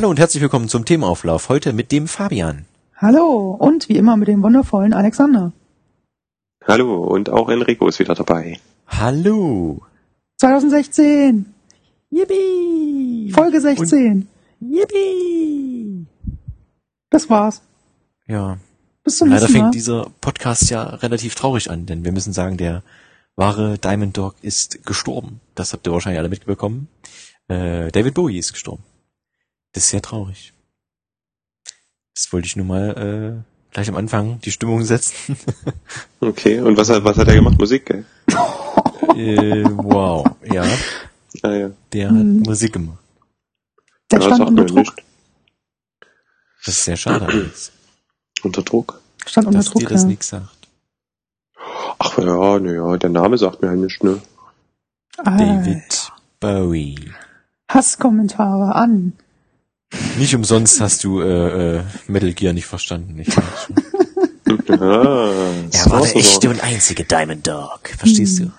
Hallo und herzlich willkommen zum Themenauflauf. Heute mit dem Fabian. Hallo und wie immer mit dem wundervollen Alexander. Hallo und auch Enrico ist wieder dabei. Hallo. 2016. Yippie. Folge 16. Und Yippie. Das war's. Ja. Bis zum Leider nächsten Mal. fängt dieser Podcast ja relativ traurig an, denn wir müssen sagen, der wahre Diamond Dog ist gestorben. Das habt ihr wahrscheinlich alle mitbekommen. Äh, David Bowie ist gestorben. Das ist sehr traurig. Das wollte ich nur mal äh, gleich am Anfang die Stimmung setzen. Okay, und was hat, was hat er gemacht? Musik, gell? äh, wow, ja, Ah, ja. der Mhm. hat Musik gemacht. Der ja, stand unter Druck. nicht. Das ist sehr schade, Unter Druck? Stand unter dass dir Druck, das ja. nichts sagt. Ach ja, naja, der Name sagt mir halt nicht, ne? Ah, David Bowie. Hasskommentare an. Nicht umsonst hast du äh, äh, Metal Gear nicht verstanden. Ich weiß schon. Ja, er war der echte und einzige Diamond Dog. Verstehst du?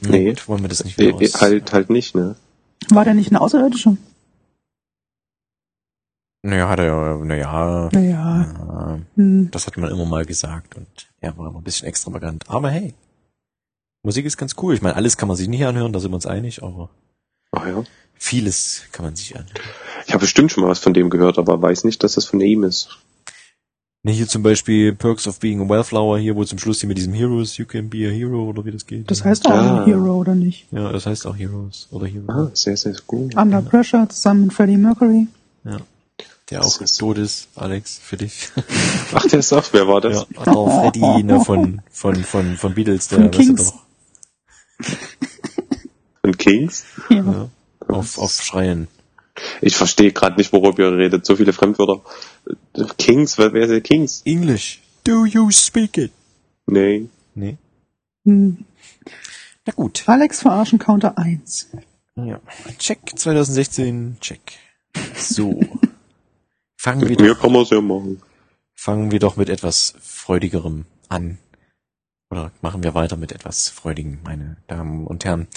Na Nee. gut, wollen wir das nicht wieder aus. Halt, halt nicht, ne? War der nicht eine Außerirdische? Naja, hat er ja, naja. Naja. Ja, Hm. das hat man immer mal gesagt und er war immer ein bisschen extravagant. Aber hey, Musik ist ganz cool. Ich meine, alles kann man sich nicht anhören, da sind wir uns einig, aber Ach ja. vieles kann man sich anhören. Ich habe bestimmt schon mal was von dem gehört, aber weiß nicht, dass das von ihm ist. Ne, hier zum Beispiel Perks of Being a Wellflower, hier wo zum Schluss hier mit diesem Heroes, you can be a hero oder wie das geht. Das heißt auch Ah. Hero, oder nicht? Ja, das heißt auch Heroes oder Hero. Ah, sehr, sehr gut. Under Pressure zusammen mit Freddie Mercury. Ja. Der auch ist- tot ist, Alex, für dich. Ach, der ist auch, wer war das? Ja, der Freddy ne, von, von, von, von Beatles, der Von weißt du Kings. doch, Von Kings? Ja. ja, auf, auf Schreien. Ich verstehe gerade nicht, worüber ihr redet. So viele Fremdwörter. Kings, wer, wer ist der Kings? English. Do you speak it? Nee. Nee. Hm. Na gut. Alex verarschen Counter 1. Ja. Check 2016, check. So. Fangen wir mir doch, kann man es ja machen. fangen wir doch mit etwas Freudigerem an. Oder machen wir weiter mit etwas Freudigem, meine Damen und Herren.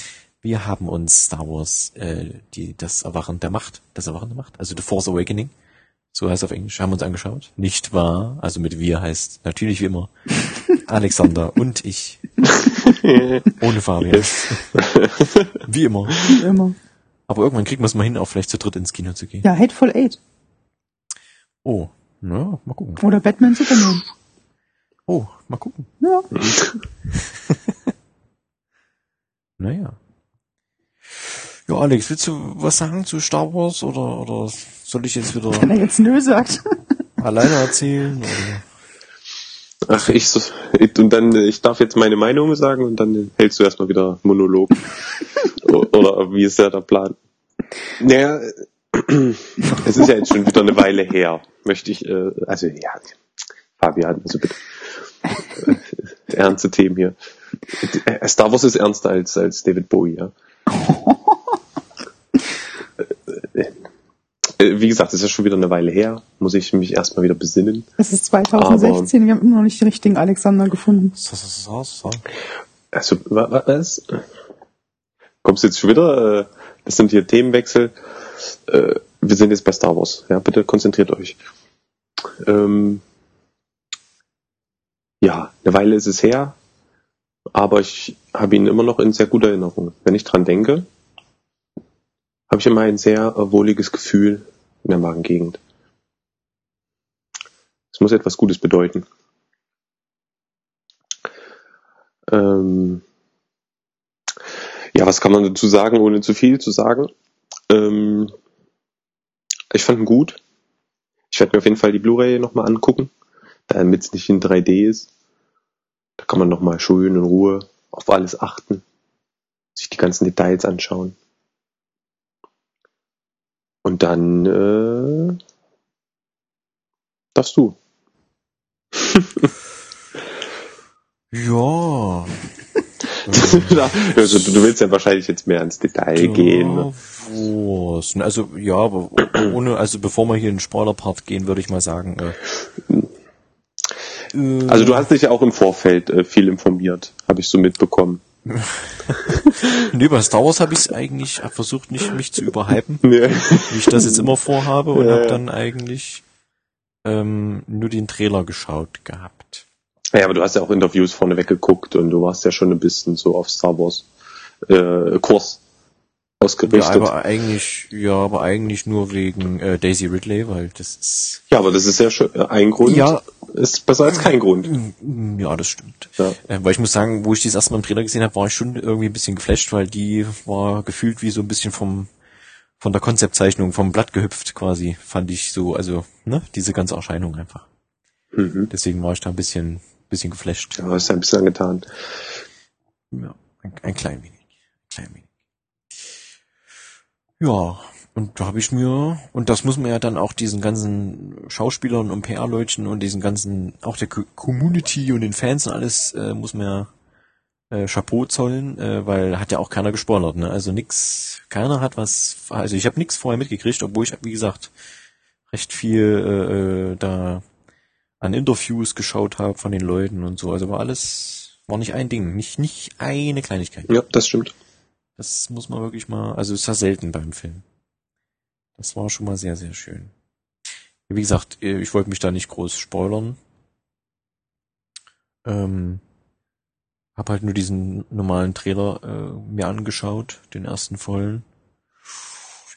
Wir haben uns Star Wars, äh, die, das Erwachen der Macht, das Erwachen der Macht, also The Force Awakening, so heißt es auf Englisch, haben wir uns angeschaut. Nicht wahr? Also mit wir heißt natürlich wie immer Alexander und ich. Ohne Fabian. wie immer. Wie immer. Aber irgendwann kriegen wir es mal hin, auch vielleicht zu dritt ins Kino zu gehen. Ja, Hateful Eight. Oh, na, mal gucken. Oder Batman Superman. Oh, mal gucken. Ja. Naja. Ja, Alex, willst du was sagen zu Star Wars oder, oder soll ich jetzt wieder Wenn er jetzt Nö sagt. alleine erzählen? Oder? Ach, ich so, und dann, ich darf jetzt meine Meinung sagen und dann hältst du erstmal wieder Monolog. Oder wie ist ja der Plan? Naja, es ist ja jetzt schon wieder eine Weile her, möchte ich, äh, also ja, Fabian, also bitte. Äh, Ernste Themen hier. Äh, Star Wars ist ernster als, als David Bowie, ja. Äh, Wie gesagt, es ist ja schon wieder eine Weile her, muss ich mich erstmal wieder besinnen. Es ist 2016, wir haben immer noch nicht den richtigen Alexander gefunden. So, so, so, so. Also, wa- wa- was? Kommst du jetzt schon wieder? Äh, Das sind hier Themenwechsel. Äh, Wir sind jetzt bei Star Wars. Ja, bitte konzentriert euch. Ähm, ja, eine Weile ist es her, aber ich habe ihn immer noch in sehr guter Erinnerung. Wenn ich dran denke, habe ich immer ein sehr äh, wohliges Gefühl in der Magengegend. Es muss etwas Gutes bedeuten. Ähm, ja, was kann man dazu sagen, ohne zu viel zu sagen? Ähm, ich fand ihn gut. Ich werde mir auf jeden Fall die Blu-ray nochmal angucken, damit es nicht in 3D ist. Da kann man nochmal schön in Ruhe auf alles achten, sich die ganzen Details anschauen. Und dann äh, darfst du. Ja. also, du, willst ja wahrscheinlich jetzt mehr ins Detail gehen. Ne? Also, ja, aber ohne, also bevor wir hier in den Spoiler-Part gehen, würde ich mal sagen, äh, äh, Also du hast dich ja auch im Vorfeld äh, viel informiert, habe ich so mitbekommen. nee, bei Star Wars habe ich es eigentlich hab versucht, nicht mich zu überhypen, Nee. wie ich das jetzt immer vorhabe und Ja, habe dann eigentlich ähm, nur den Trailer geschaut gehabt. Ja, aber du hast ja auch Interviews vorneweg geguckt und du warst ja schon ein bisschen so auf Star Wars äh, Kurs Ja, ausgerichtet. aber eigentlich, ja, aber eigentlich nur wegen äh, Daisy Ridley, weil das ist Ja, aber das ist ja schon ein Grund. Ja. Ist besser als kein Grund. Mm, Ja, das stimmt. Ja. Äh, weil ich muss sagen, wo ich das erste Mal im Trailer gesehen habe, war ich schon irgendwie ein bisschen geflasht, weil die war gefühlt wie so ein bisschen vom von der Konzeptzeichnung vom Blatt gehüpft quasi, fand ich so, also, ne, diese ganze Erscheinung einfach. Mhm. Deswegen war ich da ein bisschen bisschen geflasht. Ja, ist ja ein bisschen angetan. Ja, ein, ein klein wenig. Ein klein wenig. Ja, und da habe ich mir, und das muss man ja dann auch diesen ganzen Schauspielern und PR-Leutchen und diesen ganzen, auch der Co- Community und den Fans und alles, äh, muss man ja äh, Chapeau zollen, äh, weil hat ja auch keiner gespoilert, ne? Also nix, keiner hat was, also ich habe nix vorher mitgekriegt, obwohl ich, wie gesagt, recht viel äh, äh, da an Interviews geschaut habe von den Leuten und so. Also war alles, war nicht ein Ding, nicht, nicht eine Kleinigkeit. Ja, das stimmt. Das muss man wirklich mal, also ist ja selten beim Film. Das war schon mal sehr, sehr schön. Wie gesagt, äh, ich wollte mich da nicht groß spoilern. Ähm, hab halt nur diesen normalen Trailer äh, mir angeschaut, den ersten vollen.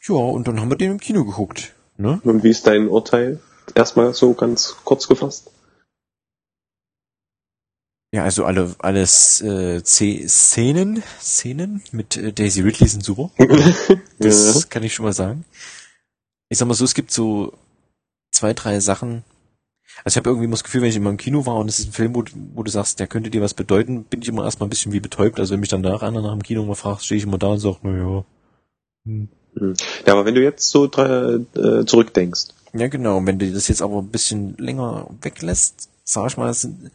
Ja, und dann haben wir den im Kino geguckt. Ne? Und wie ist dein Urteil? Erstmal so ganz kurz gefasst. Ja, also alle alles äh, C Szenen, Szenen mit äh, Daisy Ridley sind super. Das kann ich schon mal sagen. Ich sag mal so, es gibt so zwei, drei Sachen. Also ich habe irgendwie immer das Gefühl, wenn ich immer im Kino war und es ist ein Film, wo, du- wo du sagst, der könnte dir was bedeuten, bin ich immer erstmal ein bisschen wie betäubt. Also wenn mich dann nach einer nach dem Kino mal fragst, stehe ich immer da und sag, na ja. Hm. ja, aber wenn du jetzt so äh, zurückdenkst, Ja, genau. Und wenn du das jetzt aber ein bisschen länger weglässt, sag ich mal, es sind,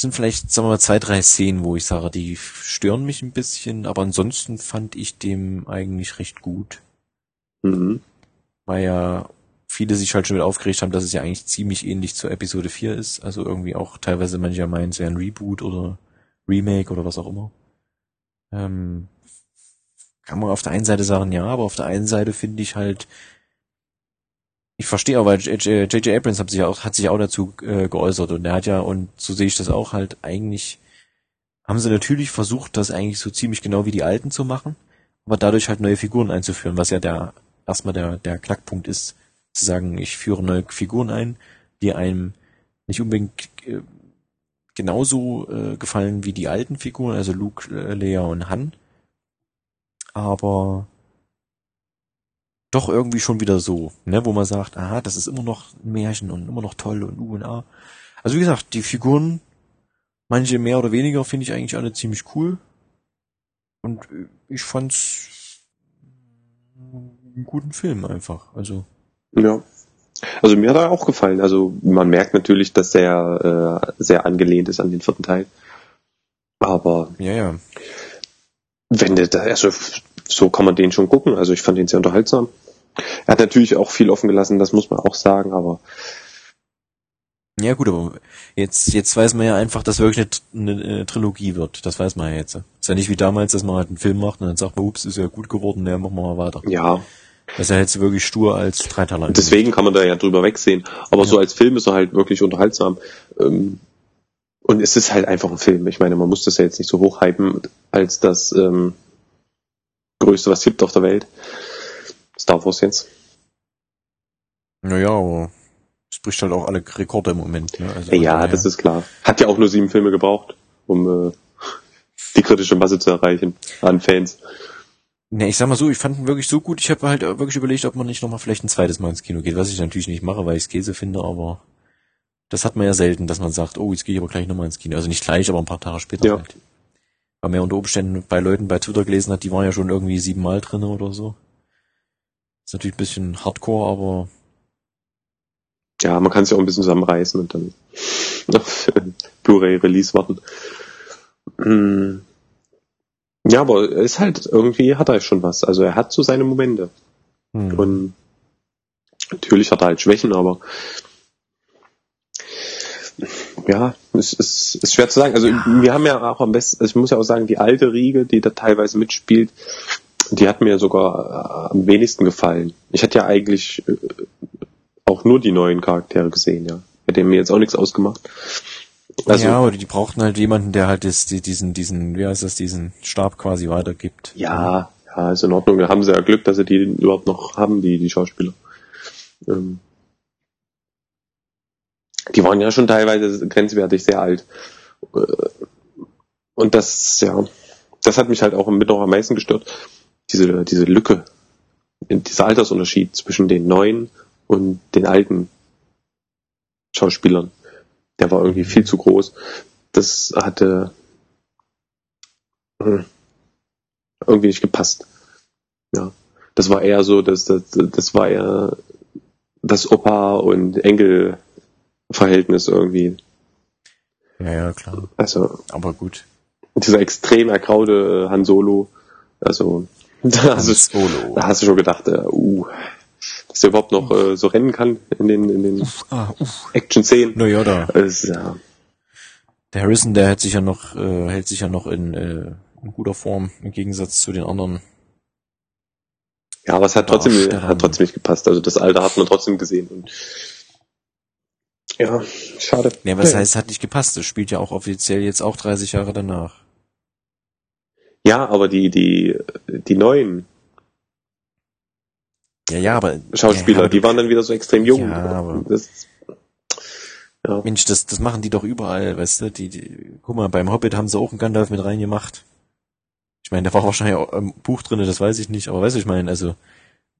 sind vielleicht, sagen wir mal, zwei, drei Szenen, wo ich sage, die stören mich ein bisschen, aber ansonsten fand ich dem eigentlich recht gut. mhm. weil ja viele sich halt schon wieder aufgeregt haben, dass es ja eigentlich ziemlich ähnlich zur Episode 4 ist. Also irgendwie auch teilweise manche meinen, es wäre ein Reboot oder Remake oder was auch immer. Ähm, kann man auf der einen Seite sagen, ja, aber auf der einen Seite finde ich halt, ich verstehe auch, weil J.J. Abrams hat sich auch, hat sich auch dazu äh, geäußert und er hat ja, und so sehe ich das auch halt, eigentlich haben sie natürlich versucht, das eigentlich so ziemlich genau wie die alten zu machen, aber dadurch halt neue Figuren einzuführen, was ja der erstmal der, der Knackpunkt ist, zu sagen, ich führe neue Figuren ein, die einem nicht unbedingt äh, genauso äh, gefallen wie die alten Figuren, also Luke, äh, Leia und Han, aber doch irgendwie schon wieder so, ne, wo man sagt, aha, das ist immer noch ein Märchen und immer noch toll und U und A. Also wie gesagt, die Figuren, manche mehr oder weniger, finde ich eigentlich alle ziemlich cool. Und äh, ich fand's einen guten Film einfach. Also, Ja. Also mir hat er auch gefallen. Also man merkt natürlich, dass der äh, sehr angelehnt ist an den vierten Teil. Aber ja, ja. wenn der da, also so kann man den schon gucken. Also ich fand den sehr unterhaltsam. Er hat natürlich auch viel offen gelassen, das muss man auch sagen, aber Ja gut, aber jetzt, jetzt weiß man ja einfach, dass wirklich eine, eine, Trilogie wird. Das weiß man ja jetzt. Ist ja nicht wie damals, dass man halt einen Film macht und dann sagt man, ups, ist ja gut geworden, ja, machen wir mal weiter. ja, Das ist ja jetzt wirklich stur als Dreiteiler. deswegen kann man da ja drüber wegsehen. Aber so als Film ist er halt wirklich unterhaltsam. Ähm, Und es ist halt einfach ein Film. Ich meine, man muss das ja jetzt nicht so hochhypen als das ähm, Größte, was es gibt auf der Welt. Star Wars jetzt. Naja, aber es bricht halt auch alle Rekorde im Moment. Ne? Also, Ja, daher- das ist klar. Hat ja auch nur sieben Filme gebraucht, um äh, die kritische Masse zu erreichen an Fans. Ne, ich sag mal so, ich fand ihn wirklich so gut. Ich habe halt wirklich überlegt, ob man nicht nochmal vielleicht ein zweites Mal ins Kino geht, was ich natürlich nicht mache, weil ich Käse finde, aber das hat man ja selten, dass man sagt, oh, jetzt gehe ich aber gleich nochmal ins Kino. Also nicht gleich, aber ein paar Tage später Ja. halt. Weil man ja unter Umständen bei Leuten bei Twitter gelesen hat, die waren ja schon irgendwie siebenmal drinne oder so. Ist natürlich ein bisschen hardcore, aber Ja, man kann sich auch ein bisschen zusammenreißen und dann auf Blu-ray-Release warten. Mm. Ja, aber er ist halt, irgendwie hat er schon was. Also er hat so seine Momente. hm. Und natürlich hat er halt Schwächen, aber ja, es ist, ist schwer zu sagen. Also wir haben ja auch am besten, also ich muss ja auch sagen, die alte Riege, die da teilweise mitspielt, die hat mir sogar äh, am wenigsten gefallen. Ich hatte ja eigentlich äh, auch nur die neuen Charaktere gesehen, ja. Hätte mir jetzt auch nichts ausgemacht. Also, ja, aber die brauchten halt jemanden, der halt das, die, diesen, diesen, wie heißt das, diesen Stab quasi weitergibt. Ja, ja, ist in Ordnung. Da haben sie ja Glück, dass sie die überhaupt noch haben, die, die Schauspieler. Ähm, die waren ja schon teilweise grenzwertig sehr alt. Äh, und das, ja, das hat mich halt auch mit noch am meisten gestört. Diese, diese Lücke, dieser Altersunterschied zwischen den neuen und den alten Schauspielern. Der war irgendwie viel zu groß. Das hatte hm, irgendwie nicht gepasst. Ja. Das war eher so, dass das, das war eher das Opa und Enkel Verhältnis irgendwie. Ja, ja, klar. Also. Aber gut. Dieser extrem ergraute Han Solo. Also, da hast, du, da hast du schon gedacht, uh, uh dass er überhaupt noch äh, so rennen kann in den, in den ah, Action-Szenen. Naja, da. Ist, ja. Der Harrison, der hält sich ja noch, äh, hält sich ja noch in, äh, in guter Form im Gegensatz zu den anderen. Ja, aber es hat trotzdem, hat trotzdem nicht gepasst. Also das Alter hat man trotzdem gesehen. Und ja, schade. Ja, was heißt, hat nicht gepasst? Das spielt ja auch offiziell jetzt auch 30 Jahre danach. Ja, aber die, die, die neuen ja, ja, aber Schauspieler, ja, aber die waren dann wieder so extrem jung. Ja, aber das, ja. Mensch, das, das machen die doch überall, weißt du? Die, die, guck mal, beim Hobbit haben sie auch einen Gandalf mit reingemacht. Ich meine, der war wahrscheinlich auch im Buch drinne, das weiß ich nicht, aber weißt du, ich meine, also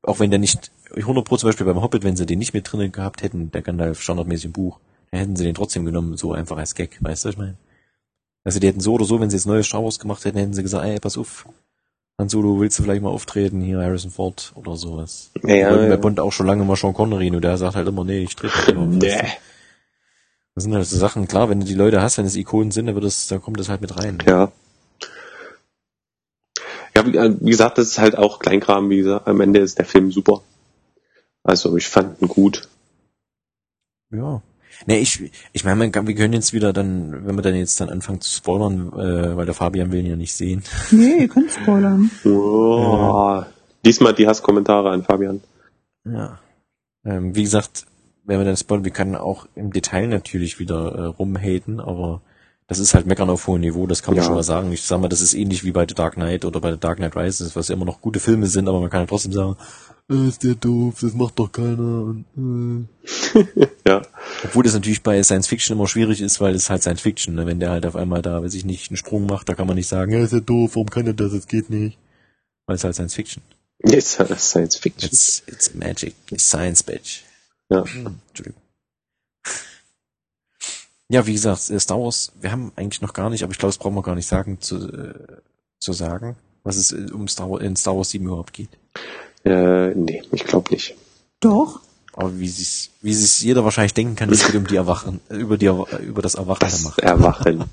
auch wenn der nicht 100 Pro zum Beispiel beim Hobbit, wenn sie den nicht mit drinnen gehabt hätten, der Gandalf standardmäßig im Buch, dann hätten sie den trotzdem genommen, so einfach als Gag, weißt du, ich meine. Also die hätten so oder so, wenn sie jetzt neues Star Wars gemacht hätten, hätten sie gesagt, ey, pass auf, Han Solo, willst du vielleicht mal auftreten, hier Harrison Ford oder sowas. Ja, ja, ja. Bei Bond auch schon lange mal Sean Connery, nur der sagt halt immer, nee, ich trete nicht Nee. Das sind halt so Sachen, klar, wenn du die Leute hast, wenn es Ikonen sind, dann wird das, dann kommt das halt mit rein. Ja. Ja, wie, äh, wie gesagt, das ist halt auch Kleinkram, wie gesagt, am Ende ist der Film super. Also ich fand ihn gut. Ja. Ne, ich, ich meine, wir können jetzt wieder dann, wenn wir dann jetzt dann anfangen zu spoilern, äh, weil der Fabian will ihn ja nicht sehen. Nee, ihr könnt spoilern. Oh, ja. Diesmal die Hasskommentare an Fabian. Ja. Ähm, wie gesagt, wenn wir dann spoilern, wir können auch im Detail natürlich wieder äh, rumhaten, aber das ist halt Meckern auf hohem Niveau, das kann man ja. schon mal sagen. Ich sag mal, das ist ähnlich wie bei The Dark Knight oder bei The Dark Knight Rises, was ja immer noch gute Filme sind, aber man kann ja trotzdem sagen, äh, ist der doof, das macht doch keiner. Und, äh. ja. Obwohl das natürlich bei Science Fiction immer schwierig ist, weil es halt Science Fiction, ne? wenn der halt auf einmal da, weiß ich nicht, einen Sprung macht, da kann man nicht sagen, ja, ist der doof, warum kann er das, das geht nicht. Weil es halt Science Fiction. It's Science Fiction. It's, it's magic, it's science, bitch. Ja. Entschuldigung. Ja, wie gesagt, äh, Star Wars, wir haben eigentlich noch gar nicht, aber ich glaube, das brauchen wir gar nicht sagen, zu, äh, zu sagen, was es äh, um Star Wars, in Star Wars 7 überhaupt geht. Äh, nee, ich glaube nicht. Doch. Aber wie es wie es jeder wahrscheinlich denken kann, es geht um die Erwachen, über die über das Erwachen das der Macht. Erwachen.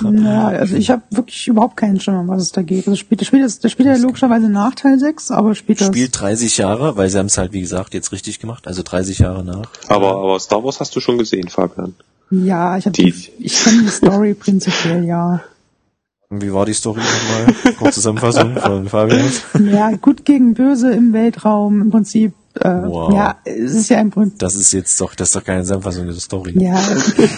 ja, also ich habe wirklich überhaupt keinen Schimmer, um was es da geht. Also spielt, das spielt, das spielt ja logischerweise nach Teil 6, aber spielt das. Spielt 30 Jahre, weil sie haben es halt, wie gesagt, jetzt richtig gemacht, also 30 Jahre nach. Aber, aber Star Wars hast du schon gesehen, Fabian. Ja, ich habe die, ich kenne die Story prinzipiell, ja. Wie war die Story nochmal? Kurze Zusammenfassung von Fabian. Ja, gut gegen böse im Weltraum im Prinzip. Äh, wow. Ja, es ist ja im Prinzip. Das ist jetzt doch, das ist doch keine Zusammenfassung der Story. Ja.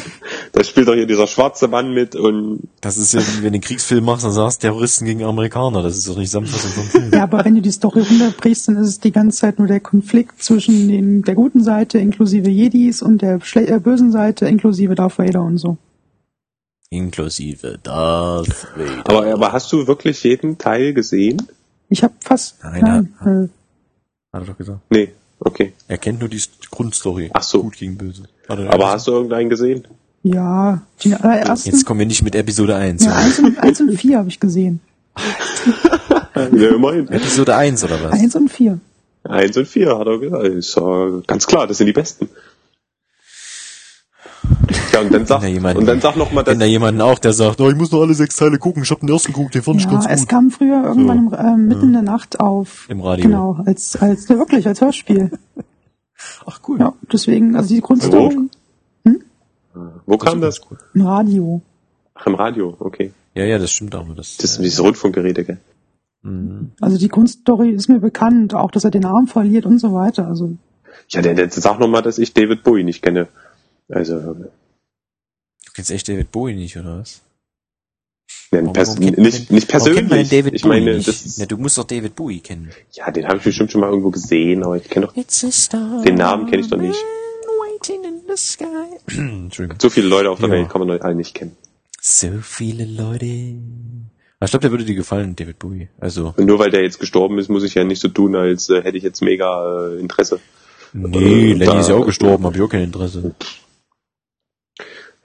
da spielt doch hier dieser schwarze Mann mit und. Das ist ja, wie wenn du einen Kriegsfilm machst, dann sagst Terroristen gegen Amerikaner. Das ist doch nicht Zusammenfassung vom Film. Ja, aber wenn du die Story runterbrichst, dann ist es die ganze Zeit nur der Konflikt zwischen den, der guten Seite inklusive Jedis und der äh, bösen Seite inklusive Darth Vader und so inklusive Darth Vader. Aber, aber hast du wirklich jeden Teil gesehen? Ich habe fast. Nein, nein, nein. Hat er doch gesagt. Nee, okay. Er kennt nur die Grundstory. Ach so. Gut gegen böse. Aber hast du irgendeinen gesehen? Ja, die allerersten. Jetzt kommen wir nicht mit Episode 1. Ja, 1 und, 1 und 4 habe ich gesehen. ja, immerhin. Episode 1 oder was? 1 und 4. 1 und 4 hat er gesagt. Ist ja ganz klar, das sind die besten. Ja, und dann sag, jemanden, und dann sag noch mal, dass... Da jemanden auch, der sagt, oh, ich muss noch alle sechs Teile gucken, ich hab den ersten geguckt, den fand ja, ich ganz gut. es kam früher irgendwann so. äh, mitten ja. in der Nacht auf. Im Radio. Genau, als, als, wirklich, als Hörspiel. Ach, cool. Ja, deswegen, also die Grundstory... Hm? Wo kam ist das? Im Radio. Ach, im Radio, okay. Ja, ja, das stimmt aber. Das, Das ist äh, dieses Rundfunkgeräte, gell? mhm. Also die Grundstory ist mir bekannt, auch dass er den Arm verliert und so weiter. Also Ja, der, der sag noch mal, dass ich David Bowie nicht kenne. Also, kennst echt David Bowie nicht, oder was? ne, Warum- pers kennt nicht, nicht persönlich. ich meine, das Na, du musst doch David Bowie kennen. ja, den habe ich bestimmt schon mal irgendwo gesehen, aber ich kenne doch Den Namen kenn ich doch nicht. waiting in the sky. So viele Leute auf der Ja. Welt, kann man alle nicht kennen. So viele Leute. Aber Ich glaube, der würde dir gefallen, David Bowie. Also, Und nur weil der jetzt gestorben ist, muss ich ja nicht so tun, als äh, hätte ich jetzt mega äh, Interesse. nee, Äh, Lenny ist ja auch gestorben, habe ich auch kein Interesse.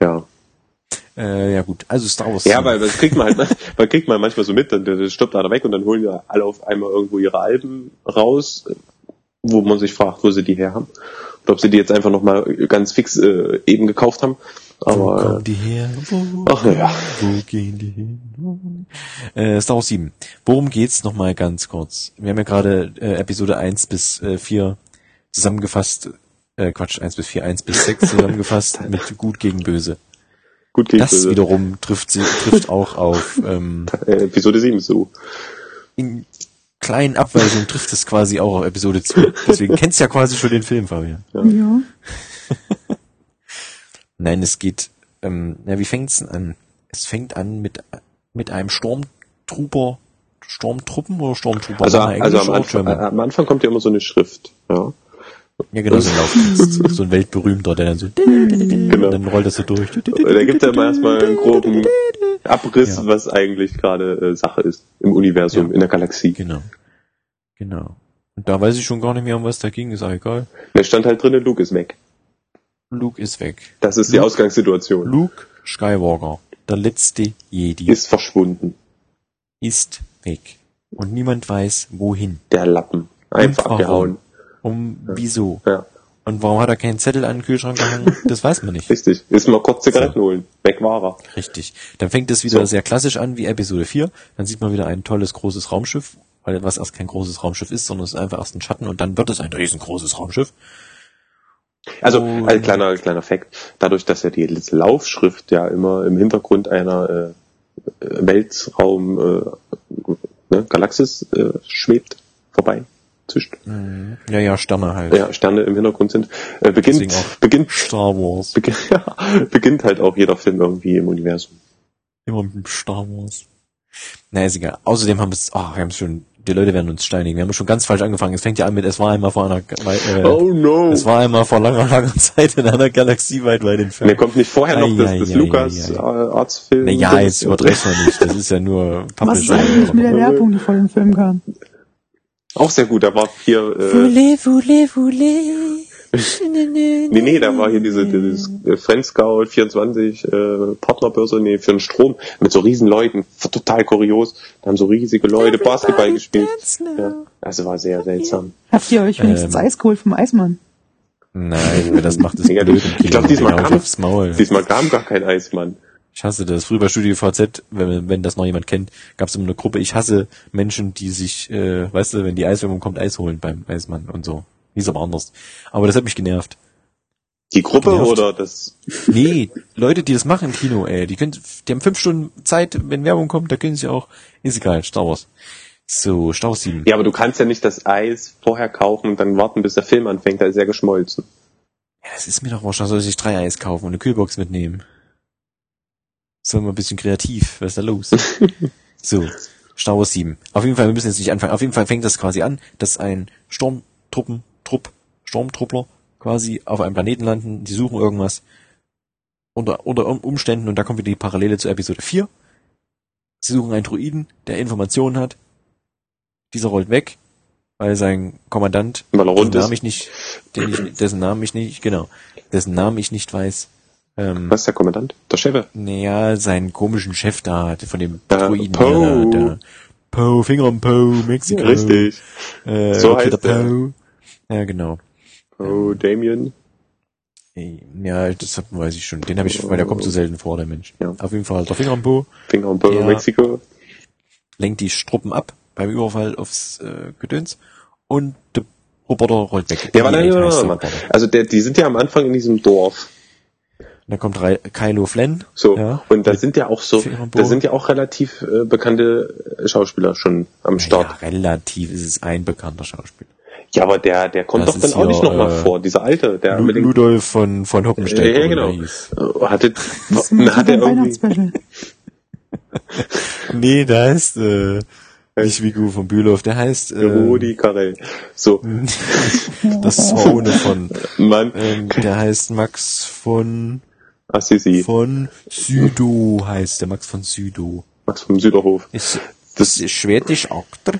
Ja. Äh, ja gut, also Star Wars. Ja, weil das kriegt man halt, man kriegt man manchmal so mit, dann der stirbt einer weg und dann holen ja alle auf einmal irgendwo ihre Alben raus, wo man sich fragt, wo sie die her haben. Oder ob sie die jetzt einfach nochmal ganz fix äh, eben gekauft haben. Wo Aber kommen äh, die her? Wo, ach ja. wo gehen die hin? Äh, Star Wars 7. Worum geht's nochmal ganz kurz? Wir haben ja gerade äh, Episode 1 bis äh, 4 zusammengefasst, äh, Quatsch, 1 bis 4, 1 bis 6 zusammengefasst mit Gut gegen Böse. Gut geht Das wiederum trifft sie, trifft auch auf ähm, äh, Episode 7 so. in kleinen Abweichungen trifft es quasi auch auf Episode 2. Deswegen kennst du ja quasi schon den Film, Fabian. Ja. ja. Nein, es geht, ähm, ja, wie fängt's denn an? Es fängt an mit, mit einem Stormtrooper, Stormtruppen oder Stormtrooper? Also, also am, Anfang, am Anfang kommt ja immer so eine Schrift. Ja. Ja, genau, so ein so ein weltberühmter, der dann so, und dann rollt das so durch. Da gibt er immer erstmal einen groben Abriss, Ja. was eigentlich gerade äh, Sache ist im Universum, Ja. in der Galaxie. Genau. Genau. Und da weiß ich schon gar nicht mehr, um was da ging, ist auch egal. Da stand halt drinnen, Luke ist weg. Luke ist weg. Das ist die Luke- Ausgangssituation. Luke Skywalker, der letzte Jedi, Ist verschwunden. ist weg. Und niemand weiß, wohin. Der Lappen. Einfach warum? abgehauen. Um, wieso? Ja, Und warum hat er keinen Zettel an den Kühlschrank gehangen? Das weiß man nicht. richtig. Ist mal kurz Zigaretten holen. Weg war er. Richtig. Dann fängt es wieder So. sehr klassisch an wie Episode 4. Dann sieht man wieder ein tolles großes Raumschiff, weil was erst kein großes Raumschiff ist, sondern es ist einfach erst ein Schatten und dann wird es ein riesengroßes Raumschiff. Also, Und- als kleiner, kleiner Fakt. Dadurch, dass ja die Laufschrift ja immer im Hintergrund einer äh, Weltraum, äh, ne, Galaxis äh, schwebt, vorbei, zischt. Ja, ja, Sterne halt. Ja, Sterne im Hintergrund sind. Äh, beginnt, beginnt, Star Wars. beginnt, ja, beginnt halt auch jeder Film irgendwie im Universum. Immer mit Star Wars. Na, ist egal. Außerdem haben wir es, oh, wir haben es schon, die Leute werden uns steinigen. Wir haben schon ganz falsch angefangen. Es fängt ja an mit, es war einmal vor einer, äh, oh no! es war einmal vor langer, langer Zeit in einer Galaxie weit, weit entfernt. er kommt nicht vorher noch das, das Lukas äh. Arztfilm. Naja, jetzt übertreibst du nicht. Das ist ja nur Was ist eigentlich mit der Werbung, die vor dem Film kam? Auch sehr gut, da war hier, äh, Voulez, voulez, voulez. nee, nee, da war hier diese, dieses äh, Friendscout 24 äh, Partnerbörse, nee, für den Strom, mit so riesen Leuten, total kurios, da haben so riesige Leute Basketball gespielt. Ja, also war sehr seltsam. Habt ihr euch wenigstens Ähm. Eis geholt vom Eismann? Nein, wer das macht, ist Ja, blöd. ich glaub, diesmal Genau, kam-. Diesmal kam gar kein Eismann. Ich hasse das. Früher bei Studio VZ, wenn, wenn das noch jemand kennt, gab es immer eine Gruppe. Ich hasse Menschen, die sich, äh, weißt du, wenn die Eiswärmung kommt, Eis holen beim Eismann und so. Hieß aber anders. Aber das hat mich genervt. Die Gruppe Genervt. oder das, Nee, Leute, die das machen im Kino, ey, die können, die haben fünf Stunden Zeit, wenn Werbung kommt, da können sie auch, ist egal, Star Wars. So, Star Wars 7. ja, aber du kannst ja nicht das Eis vorher kaufen und dann warten, bis der Film anfängt, da ist ja geschmolzen. Ja, das ist mir doch da soll ich drei Eis kaufen und eine Kühlbox mitnehmen. Soll mal ein bisschen kreativ, was ist da los? so, Star Wars 7. Auf jeden Fall, wir müssen jetzt nicht anfangen. Auf jeden Fall fängt das quasi an, dass ein Sturmtruppen, Trupp, Sturmtruppler quasi auf einem Planeten landen, die suchen irgendwas unter, unter Um- Umständen und da kommt wieder die Parallele zu Episode 4. Sie suchen einen Druiden, der Informationen hat. Dieser rollt weg, weil sein Kommandant Weil er rund dessen Namen ich nicht, ich, dessen Namen ich nicht, genau, dessen Namen ich nicht weiß. Ähm, Was ist der Kommandant? Der Chef? naja, seinen komischen Chef da, von dem Äh, Druiden, Poe. der, der Poe, Finger am Poe, Mexiko. Richtig. Äh, So okay, heißt der. Poe. Ja, genau. Oh, Damien. Ey, Ja, das weiß ich schon. Den habe ich, weil der kommt so selten vor, der Mensch. Ja. Auf jeden Fall, der Finger am Poe Finger Poe, Ja. Mexiko. lenkt die Struppen ab beim Überfall aufs äh, Gedöns und der Roboter rollt weg. Ja, aber nein. Roboter. Also der, die sind ja am Anfang in diesem Dorf. Da kommt Rai- Kylo Flynn. So. Ja. Und da sind ja auch so, da sind ja auch relativ äh, bekannte Schauspieler schon am Ja, Start. relativ ist es ein bekannter Schauspieler. Ja, aber der, der kommt Das doch dann ist auch nicht nochmal äh, vor, dieser alte, der Lu mit Ludolf von, von Hoppenstedt. Ja, ja, genau. äh, hatte, ist hat er irgendwie. Nee, der heißt, äh, nicht Vigo von Bülow, der heißt, äh, Rudi Carell. So, das ist ohne von, Mann, ähm, der heißt Max von, Assisi, von Südo heißt der, Max von Südo. Max vom Süderhof. Ist, das ist schwedisch Aktor.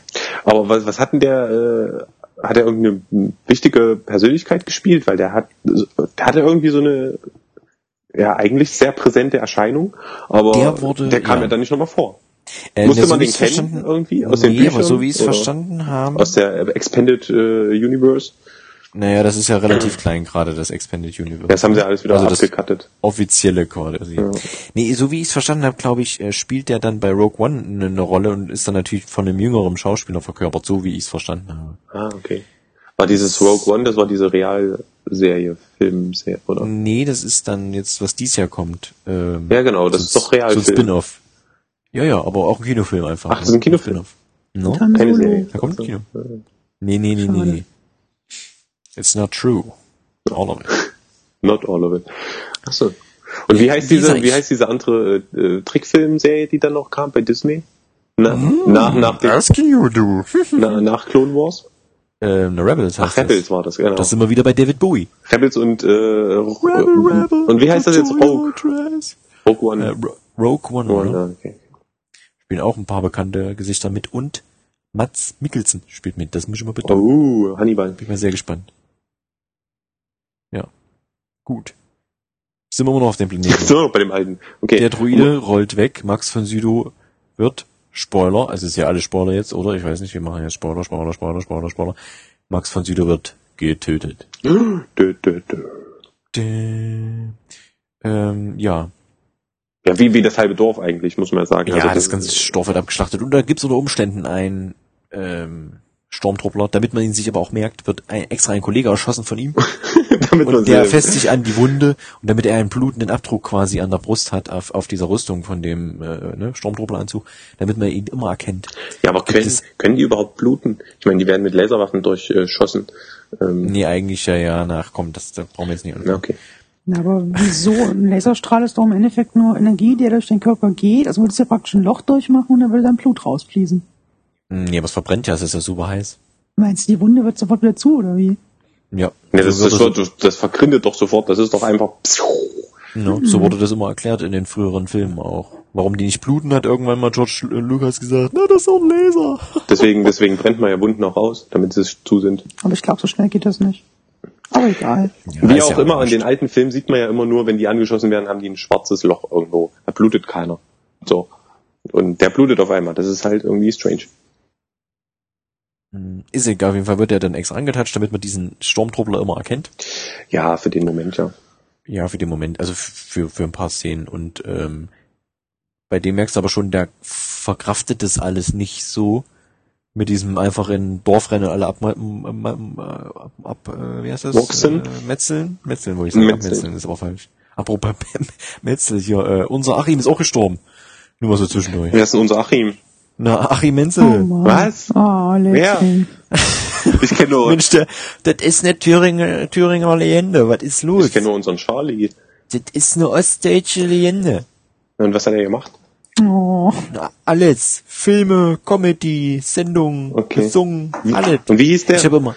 Aber was, was hat denn der, äh, hat er irgendeine wichtige Persönlichkeit gespielt? Weil der hat, der hatte irgendwie so eine, ja, eigentlich sehr präsente Erscheinung, aber Der wurde- der kam ja. ja dann nicht nochmal vor. Äh, Musste ne, so man den kennen irgendwie aus den nee, aber Büchern? so wie ich es verstanden habe. Aus der Expanded äh, Universe? Naja, das ist ja relativ klein gerade, das Expanded Universe. Das haben sie alles wieder Also das- abgekattet. offizielle quasi. Ja. Nee, so wie ich es verstanden habe, glaube ich, äh, spielt der dann bei Rogue One eine, eine Rolle und ist dann natürlich von einem jüngeren Schauspieler verkörpert, so wie ich es verstanden habe. Ah, okay. War dieses Rogue One, das war diese Realserie, Filmserie, oder? Nee, das ist dann jetzt, was dies Jahr kommt. Ähm, Ja, genau, das so ist doch So ein Realfilm. Spin-off. Ja, ja, aber auch ein Kinofilm einfach. Ach, das ist ein Kinofilm. No? Keine. Serie. Da kommt ein Kino. Nee, nee, nee, nee, nee. It's not true. All of it. Not all of it. Achso. Und wie heißt diese, wie heißt diese andere äh, äh, Trickfilmserie, die dann noch kam bei Disney? Na, nach, nach, dem, Asking you do. na, nach Clone Wars? ähm, na, Rebels heißt Ach, Rebels war das, genau. das. Das sind wir wieder bei David Bowie. Rebels und, äh, und wie heißt das jetzt? Rogue. Rogue One. Äh, Ro- Rogue One, One, oder? ja, okay. Spielen auch ein paar bekannte Gesichter mit und Mats Mikkelsen spielt mit. Das muss ich mal bitte. Oh, Hannibal. Bin ich mal sehr gespannt. Gut. Sind wir immer noch auf dem Planeten. So, bei dem alten. Okay. Der Druide rollt weg. Max von Südow wird Spoiler. Also ist ja alle Spoiler jetzt, oder? Ich weiß nicht, wir machen jetzt Spoiler, Spoiler, Spoiler, Spoiler, Spoiler. Max von Südow wird getötet. Dö, dö, dö. Dä- Ähm, ja. Ja, wie, wie das halbe Dorf eigentlich, muss man ja sagen. Ja, Also das ganze Stoff wird abgeschlachtet. Und da gibt's unter Umständen einen ähm, Stormtruppler, damit man ihn sich aber auch merkt, wird ein, extra ein Kollege erschossen von ihm. damit man Und der sie- fässt sich an die Wunde und damit er einen blutenden Abdruck quasi an der Brust hat auf, auf dieser Rüstung von dem äh, ne, Stormtrupperanzug, damit man ihn immer erkennt. Ja, aber können, es- können die überhaupt bluten? Ich meine, die werden mit Laserwaffen durchschossen. Ähm, Nee, eigentlich ja, ja, nach, komm, das, das brauchen wir jetzt nicht. okay. Na, aber wieso? Ein Laserstrahl ist doch im Endeffekt nur Energie, die durch den Körper geht. Also würde es ja praktisch ein Loch durchmachen und dann würde dann Blut rausfließen. Nee, aber es verbrennt ja, es ist ja super heiß. Meinst du, die Wunde wird sofort wieder zu, oder wie? Ja, Ja, das, so, das, wird, das vergründet doch sofort. Das ist doch einfach. ja, so wurde das immer erklärt in den früheren Filmen auch. Warum die nicht bluten, hat irgendwann mal George Lu- Lucas gesagt, na, das ist doch ein Laser. Deswegen, deswegen brennt man ja Wunden auch raus, damit sie zu sind. Aber ich glaube, so schnell geht das nicht. Aber egal. Ja, Wie auch ja immer, in den alten Filmen sieht man ja immer nur, wenn die angeschossen werden, haben die ein schwarzes Loch irgendwo. Da blutet keiner. So. Und der blutet auf einmal. Das ist halt irgendwie strange. Hm, Ist egal, auf jeden Fall wird er dann extra angetatscht, damit man diesen Stormtruppler immer erkennt. Ja, für den Moment, ja. Ja, für den Moment, also für, für ein paar Szenen. Und ähm, bei dem merkst du aber schon, der verkraftet das alles nicht so mit diesem einfach in Dorfrennen alle ab, ab, ab, ab äh, wie heißt das? Boxen? Äh, Metzeln? Metzeln, wollte ich sagen. Metzeln. Metzeln ist aber falsch. Apropos Metzel hier, äh, unser Achim ist auch gestorben. Nur mal so zwischendurch. Wer ist denn unser Achim? Na, Achim Oh Menzel. Mann. Was? Oh, Wer? Ich kenne nur, Mensch, der, das ist eine Thüringer, Thüringer Legende. Was ist los? ich kenn nur unseren Charlie. Das ist eine ostdeutsche Legende. Und was hat er gemacht? Oh. Na, alles. Filme, Comedy, Sendungen, Okay. gesungen, alles. Und wie hieß der? Ich habe immer,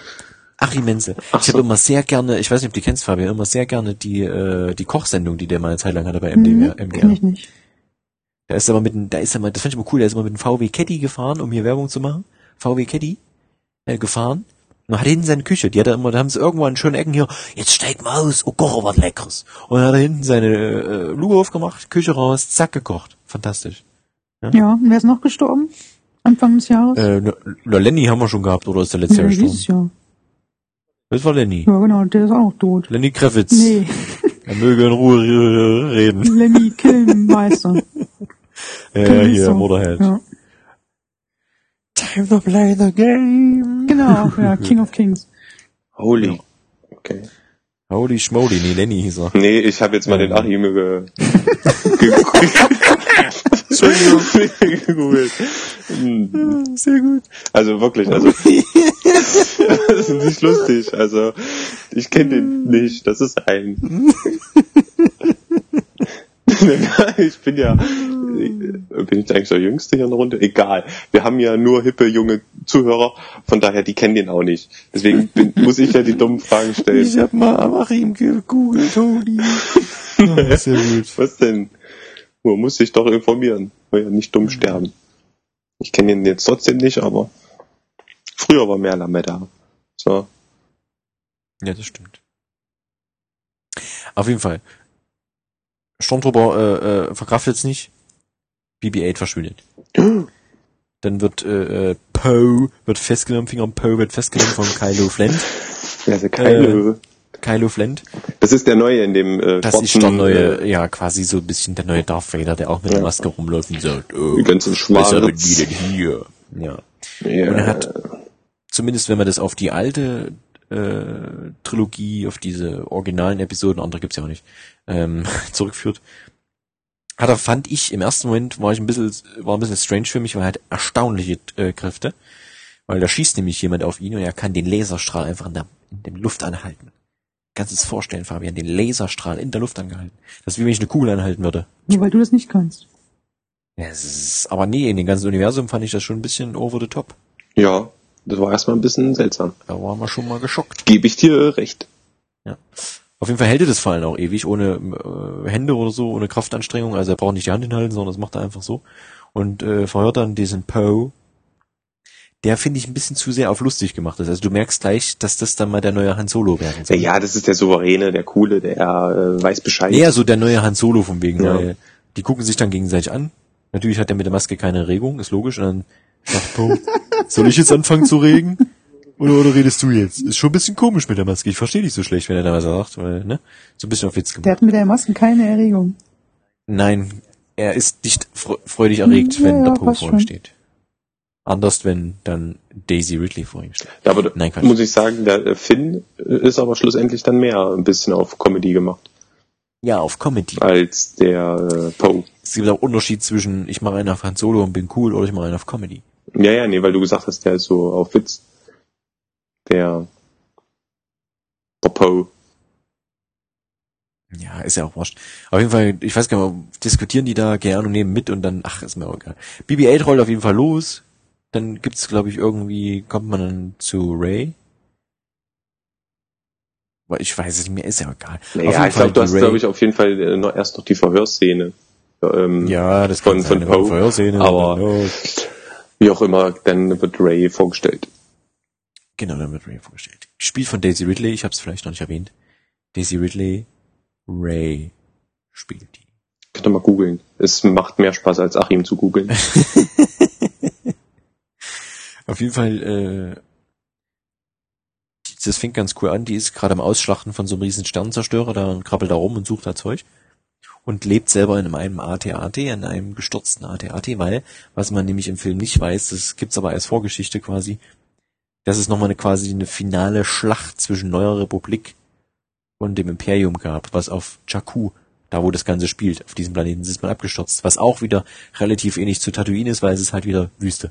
Achim Menzel. Ach Ich so. habe immer sehr gerne, ich weiß nicht, ob du die kennst, Fabian, immer sehr gerne die, äh, die Kochsendung, die der mal eine Zeit lang hatte bei MDR. kenn MDR. ich nicht. Da ist er mal mit, einem- da ist er mal, das fand ich immer cool, der ist immer mit einem VW Caddy gefahren, um hier Werbung zu machen. VW Caddy, äh, gefahren. Und hat hinten seine Küche, die hat er immer, da haben sie irgendwo an schönen Ecken hier, jetzt steig mal aus, oh Gott, was Leckeres. Und dann hat er hinten seine äh, Luke aufgemacht, Küche raus, zack, gekocht. Fantastisch. Ja, und wer ist noch gestorben? Anfang des Jahres? Äh, na, na, Lenny haben wir schon gehabt, oder ist der letzte ja, Jahr gestorben? Jahr. Das war Lenny. Ja, genau, der ist auch noch tot. Lenny Kreffitz. Nee, Er möge in Ruhe reden. Lemmy Killenmeister. Ja, hier, Motorhead. Ja. Time to play the game. Genau, ja, King of Kings. Holy. Okay. Holy schmoly, nee, Lenny hieß er. Nee, ich habe jetzt mal den Achim ge ge gegoogelt. Hm. Sehr gut. Also wirklich, also das ist nicht lustig. Also ich kenne den nicht. Das ist ein. ich bin ja, bin ich eigentlich der Jüngste hier in der Runde? Egal. Wir haben ja nur hippe junge Zuhörer, von daher die kennen den auch nicht. Deswegen bin, muss ich ja die dummen Fragen stellen. Ich hab mal Amachim gegoogelt, Holy. Oh, sehr gut. Was denn? Man muss sich doch informieren, will ja nicht dumm sterben. Ich kenne ihn jetzt trotzdem nicht, aber früher war mehr Lametta. So. Ja, das stimmt. Auf jeden Fall. Stormtrooper äh, äh, verkraftet es nicht. BB-8 verschwindet. Dann wird äh, äh, Poe wird festgenommen, Finger Poe wird festgenommen von Kylo Flint. Also Kylo. Kylo Flint. das ist der Neue in dem äh, Das ist der neue, äh, ja, quasi so ein bisschen der neue Darth Vader, der auch mit der Ja. Maske rumläuft und sagt, oh, die ganzen was haben die Schwarz. denn hier? Ja. Ja. Und er hat, zumindest wenn man das auf die alte äh, Trilogie, auf diese originalen Episoden, andere gibt's ja auch nicht, ähm, zurückführt, hat er, fand ich, im ersten Moment war ich ein bisschen, war ein bisschen strange für mich, weil er hat erstaunliche äh, Kräfte, weil da schießt nämlich jemand auf ihn und er kann den Laserstrahl einfach in der, in der Luft anhalten. Kannst du es vorstellen, Fabian, den Laserstrahl in der Luft angehalten. Das ist wie wenn ich eine Kugel anhalten würde. Nur weil du das nicht kannst. Ja, es ist, aber nee, in dem ganzen Universum fand ich das schon ein bisschen over the top. ja, das war erstmal ein bisschen seltsam. Da waren wir schon mal geschockt. Gebe ich dir recht. Auf jeden Fall hält er das Fallen auch ewig, ohne äh, Hände oder so, ohne Kraftanstrengung. Also er braucht nicht die Hand hinhalten, sondern das macht er einfach so. Und äh, verhört dann diesen Poe. Der finde ich ein bisschen zu sehr auf lustig gemacht ist. Also du merkst gleich, dass das dann mal der neue Han Solo werden soll. Ja, das ist der Souveräne, der Coole, der äh, weiß Bescheid. Eher so der neue Han Solo von wegen, Ja. weil die gucken sich dann gegenseitig an. Natürlich hat er mit der Maske keine Regung, ist logisch. Und dann sagt Poe, soll ich jetzt anfangen zu regen? Oder, oder redest du jetzt? Ist schon ein bisschen komisch mit der Maske. Ich verstehe dich so schlecht, wenn er da was sagt, weil, ne? So ein bisschen auf Witz gemacht. Der hat mit der Maske keine Erregung. Nein, er ist nicht fre- freudig erregt, Ja, wenn ja, der Poe vor ihm steht. Anders, wenn dann Daisy Ridley vor ihm steht. Ja, aber da Nein, Quatsch. muss ich sagen, der Finn ist aber schlussendlich dann mehr ein bisschen auf Comedy gemacht Ja, auf Comedy. als der äh, Poe. Es gibt auch Unterschied zwischen ich mache einen auf Han Solo und bin cool oder ich mache einen auf Comedy. Ja, ja, nee, weil du gesagt hast, der ist so auf Witz. Der, der Poe. Ja, ist ja auch wurscht. Auf jeden Fall, ich weiß gar nicht, diskutieren die da gerne und nehmen mit und dann, ach, ist mir auch egal. BB-8 rollt auf jeden Fall los. Dann gibt's, glaube ich, irgendwie, kommt man dann zu Ray. Ich weiß es nicht mehr, ist ja egal. Naja, ich glaube, du hast, glaube ich, auf jeden Fall äh, noch, erst noch die Verhörszene. Ähm, Ja, das von- kann von sein, Poe. Feuerszene, Aber- ja. Wie auch immer, dann wird Ray vorgestellt. Genau, dann wird Ray vorgestellt. Gespielt von Daisy Ridley, ich habe es vielleicht noch nicht erwähnt. Daisy Ridley, Ray spielt die. Könnt ihr mal googeln. Es macht mehr Spaß, als Achim zu googeln. Auf jeden Fall, äh, das fängt ganz cool an. Die ist gerade am Ausschlachten von so einem riesen Sternenzerstörer, da krabbelt da rum und sucht da Zeug. Und lebt selber in einem AT-AT, in einem gestürzten AT-AT, weil, was man nämlich im Film nicht weiß, das gibt's aber als Vorgeschichte quasi, dass es nochmal eine quasi eine finale Schlacht zwischen Neuer Republik und dem Imperium gab, was auf Jakku, da wo das Ganze spielt, auf diesem Planeten ist man abgestürzt, was auch wieder relativ ähnlich zu Tatooine ist, weil es ist halt wieder Wüste.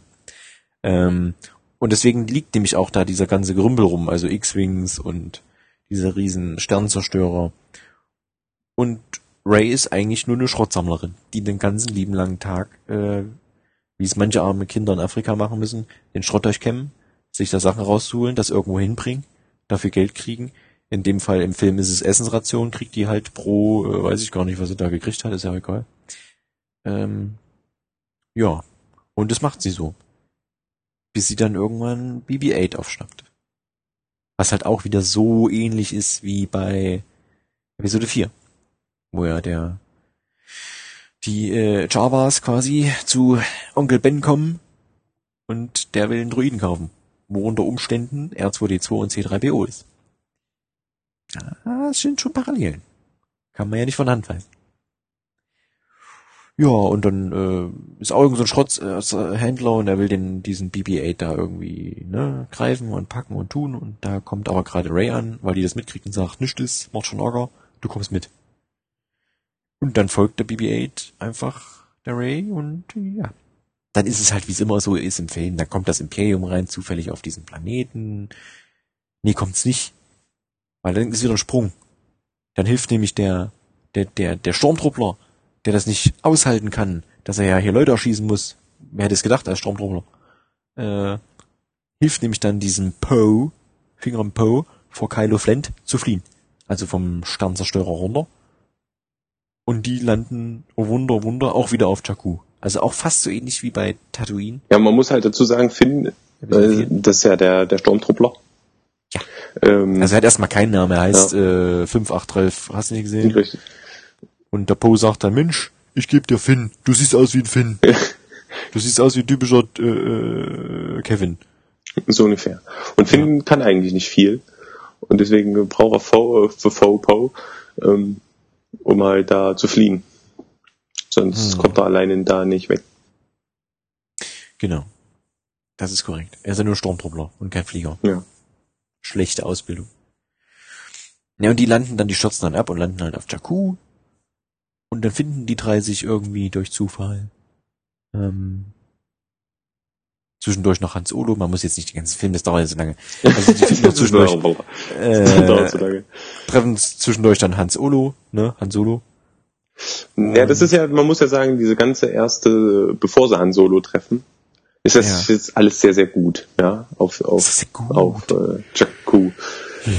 Ähm, und deswegen liegt nämlich auch da dieser ganze Gerümpel rum, also X-Wings und diese riesen Sternenzerstörer. Und Ray ist eigentlich nur eine Schrottsammlerin, die den ganzen lieben langen Tag, äh, wie es manche arme Kinder in Afrika machen müssen, den Schrott durchkämmen, sich da Sachen rauszuholen, das irgendwo hinbringen, dafür Geld kriegen. In dem Fall im Film ist es Essensration, kriegt die halt pro, äh, weiß ich gar nicht, was sie da gekriegt hat, ist ja egal. Ähm, ja, und das macht sie so bis sie dann irgendwann BB-8 aufschnappt. Was halt auch wieder so ähnlich ist wie bei Episode 4, wo ja der die äh, Javas quasi zu Onkel Ben kommen und der will einen Druiden kaufen, wo unter Umständen R2D2 und C3PO ist. Ah, das sind schon Parallelen. Kann man ja nicht von Hand weisen. Ja, und dann äh, ist auch irgend so ein Schrotthändler und er will den diesen BB-8 da irgendwie ne, greifen und packen und tun und da kommt aber gerade Ray an, weil die das mitkriegt und sagt, nichts ist, macht schon Ärger, du kommst mit. Und dann folgt der BB-8 einfach der Ray und ja. Dann ist es halt, wie es immer so ist im Film, dann kommt das Imperium rein, zufällig auf diesen Planeten. Nee, kommt's nicht. Weil dann ist wieder ein Sprung. Dann hilft nämlich der, der, der, der Sturmtruppler, der das nicht aushalten kann, dass er ja hier Leute erschießen muss. Wer hätte es gedacht als Sturmtruppler? Äh, hilft nämlich dann diesem Poe, Finger im Poe, vor Kylo Flint zu fliehen. Also vom Sternzerstörer runter. Und die landen, oh Wunder, Wunder, auch wieder auf Jakku. Also auch fast so ähnlich wie bei Tatooine. Ja, man muss halt dazu sagen, Finn, äh, das ist ja der, der Sturmtruppler. Ja. Ähm, Also er hat erstmal keinen Namen, er heißt äh, 5812, hast du nicht gesehen? richtig. Und der Poe sagt dann, Mensch, ich geb dir Finn, du siehst aus wie ein Finn. Du siehst aus wie ein typischer äh, äh, Kevin. So ungefähr. Und Finn kann eigentlich nicht viel. Und deswegen braucht er Fo, äh, für Fo Poe, ähm, um halt da zu fliehen. Sonst Hm. kommt er alleine da nicht weg. Genau. Das ist korrekt. Er ist ja nur Sturmtruppler und kein Flieger. Ja. Schlechte Ausbildung. Ja, und die landen dann, die stürzen dann ab und landen halt auf Jakku. Und dann finden die drei sich irgendwie durch Zufall. Ähm, zwischendurch noch Hans Olo. Man muss jetzt nicht den ganzen Film, das dauert ja so lange. Also die finden noch zwischendurch, äh, treffen zwischendurch dann Hans Olo, ne, Hans Solo. Ja, das ist ja, man muss ja sagen, diese ganze erste, bevor sie Han Solo treffen, ist das Ja. jetzt alles sehr, sehr gut, ja, auf, auf, auf äh, Jakku.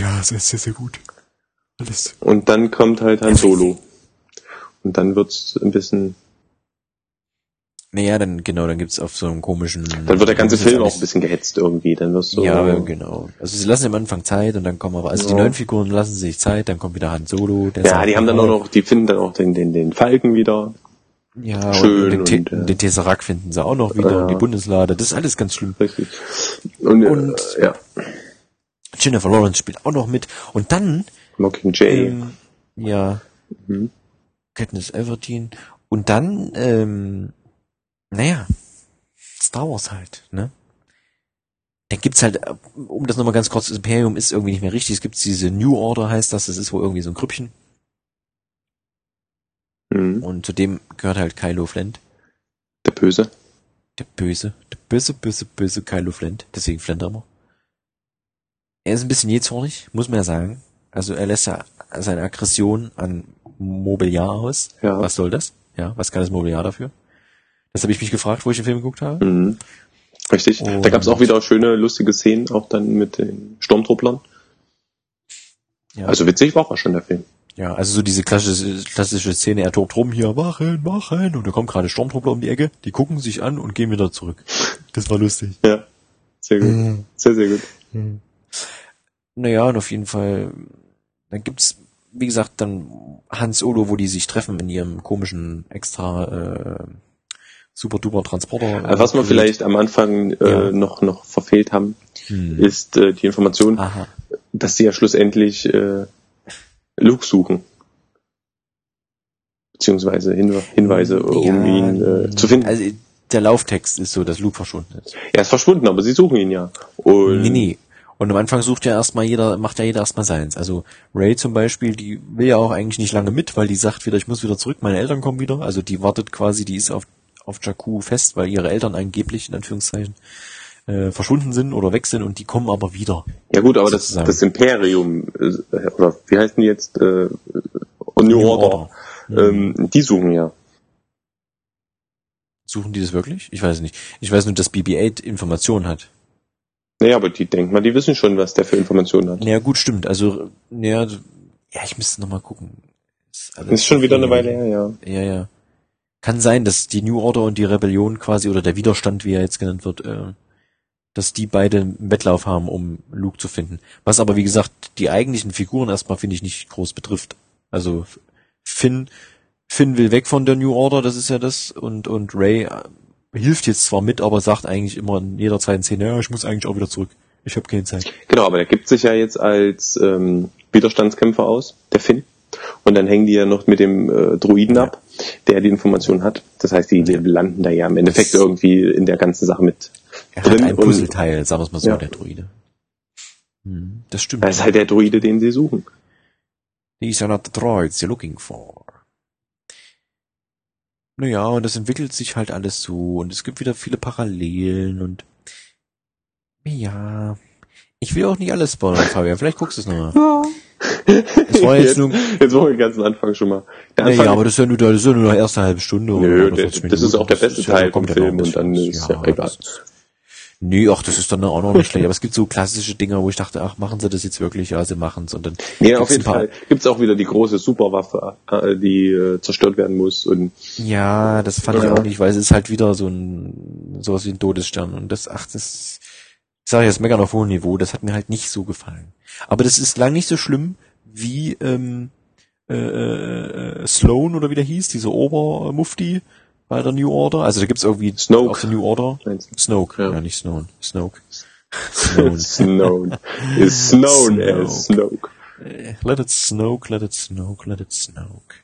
Ja, das ist sehr, sehr gut. Alles. Und dann kommt halt Han Solo. Und dann wird's ein bisschen, Naja, dann, genau, dann gibt's auf so einem komischen... dann wird der ganze Film auch ein bisschen gehetzt irgendwie, dann wirst du, Ja, genau. Also sie lassen am Anfang Zeit und dann kommen aber, also die Ja. neuen Figuren lassen sich Zeit, dann kommt wieder Han Solo. Ja, die haben dann auch noch, die finden dann auch den, den, den Falken wieder. ja, schön und den, und, äh, den Tesseract finden sie auch noch wieder Ja. und die Bundeslade, das ist alles ganz schlimm. Richtig. Und, Und- äh, ja, Jennifer Lawrence spielt auch noch mit und dann, Mockingjay. ähm, ja, Mhm. Katniss Everdeen und dann, ähm, naja, Star Wars halt, ne? Dann gibt's halt, äh, um das nochmal ganz kurz, das Imperium ist irgendwie nicht mehr richtig, es gibt diese New Order heißt das, das ist wohl irgendwie so ein Grüppchen Mhm. und zu dem gehört halt Kylo Flint, Der Böse. der böse, der böse, böse, böse Kylo Flint, deswegen Flint immer. Er ist ein bisschen jähzornig, muss man ja sagen. Also er lässt ja seine Aggression an Mobiliar aus. Ja. Was soll das? Ja, was kann das Mobiliar dafür? Das habe ich mich gefragt, wo ich den Film geguckt habe. Mhm. Richtig. da Und- gab's auch wieder schöne, lustige Szenen, auch dann mit den Sturmtrupplern. Ja. Also witzig war auch schon der Film. Ja, also so diese klassische, klassische Szene, er tobt rum hier, machen, machen, und da kommt gerade Sturmtruppler um die Ecke, die gucken sich an und gehen wieder zurück. Das war lustig. Ja. Sehr gut. Mhm. Sehr, sehr gut. Naja, und auf jeden Fall, dann gibt's, wie gesagt, dann Hans Olo, wo die sich treffen in ihrem komischen extra äh, super duper Transporter. Äh, Was wir vielleicht am Anfang äh, Ja. noch, noch verfehlt haben, Hm. ist äh, die Information, Aha. dass sie ja schlussendlich äh, Luke suchen. Beziehungsweise Hinwe Hinweise, um ihn äh, zu finden. Also der Lauftext ist so, dass Luke verschwunden ist. er ist verschwunden, aber sie suchen ihn ja. Und Nee, nee. Und am Anfang sucht ja erstmal jeder, macht ja jeder erstmal seins. Also Ray zum Beispiel, die will ja auch eigentlich nicht lange mit, weil die sagt wieder, ich muss wieder zurück, meine Eltern kommen wieder. Also die wartet quasi, die ist auf, auf Jakku fest, weil ihre Eltern angeblich, in Anführungszeichen, äh, verschwunden sind oder weg sind und die kommen aber wieder. Ja gut, aber das, sozusagen. das Imperium, äh, oder wie heißen die jetzt? Äh, New New Order. Order. Ähm, die suchen ja. Suchen die das wirklich? Ich weiß nicht. Ich weiß nur, dass BB-8 Informationen hat. Naja, aber die denken mal, die wissen schon, was der für Informationen hat. Naja, gut, stimmt. Also, naja, ja, ich müsste noch mal gucken. Ist, Ist schon wieder eine Weile her, ja. Ja, ja. Kann sein, dass die New Order und die Rebellion quasi, oder der Widerstand, wie er jetzt genannt wird, äh, dass die beide einen Wettlauf haben, um Luke zu finden. Was aber, wie gesagt, die eigentlichen Figuren erstmal, finde ich, nicht groß betrifft. Also Finn, Finn will weg von der New Order, das ist ja das, und, und Ray hilft jetzt zwar mit, aber sagt eigentlich immer in jeder zweiten Szene, ja, ich muss eigentlich auch wieder zurück. Ich habe keine Zeit. Genau, aber der gibt sich ja jetzt als ähm, Widerstandskämpfer aus, der Finn. Und dann hängen die ja noch mit dem äh, Druiden ab, der die Information hat. Das heißt, die landen da ja im Endeffekt Das- irgendwie in der ganzen Sache mit Er hat drin ein und- Puzzleteil, sagen wir mal so, Ja. der Druide. Hm, das stimmt. Das ist halt der Druide, den sie suchen. These are not the droids you're looking for. Naja, und das entwickelt sich halt alles so und es gibt wieder viele Parallelen und ja, ich will auch nicht alles spoilern, Fabian. Vielleicht guckst du es nochmal. Ja. Das war jetzt nur, jetzt wollen wir den ganzen Anfang schon mal. Der naja, Anfang, aber das ist ja nur, das ist ja nur die erste halbe Stunde. Nö, oder der- 40 das ist auch der beste ja- Teil vom ja noch Film und dann ist ja egal. Nee, ach, das ist dann auch noch nicht schlecht. Aber es gibt so klassische Dinge, wo ich dachte, ach, machen sie das jetzt wirklich? Ja, sie machen's und dann. gibt's auf jeden Fall gibt's auch wieder die große Superwaffe, äh, die äh, zerstört werden muss. Und Ja, das fand ich Ja. auch nicht, weil es ist halt wieder so ein, sowas wie ein Todesstern und das, ach, das, ich sage jetzt meckern auf hohem Niveau, das hat mir halt nicht so gefallen. Aber das ist lang nicht so schlimm wie, ähm, äh, äh, Sloan oder wie der hieß, dieser Obermufti bei der New Order. Also da gibt's irgendwie Snoke. auf der New Order. Snoke, ja, Ja. nicht Snow. Snoke. Snow. Snow. Is Snoke. Snoke. Let it snoke, let it snoke, let it snoke.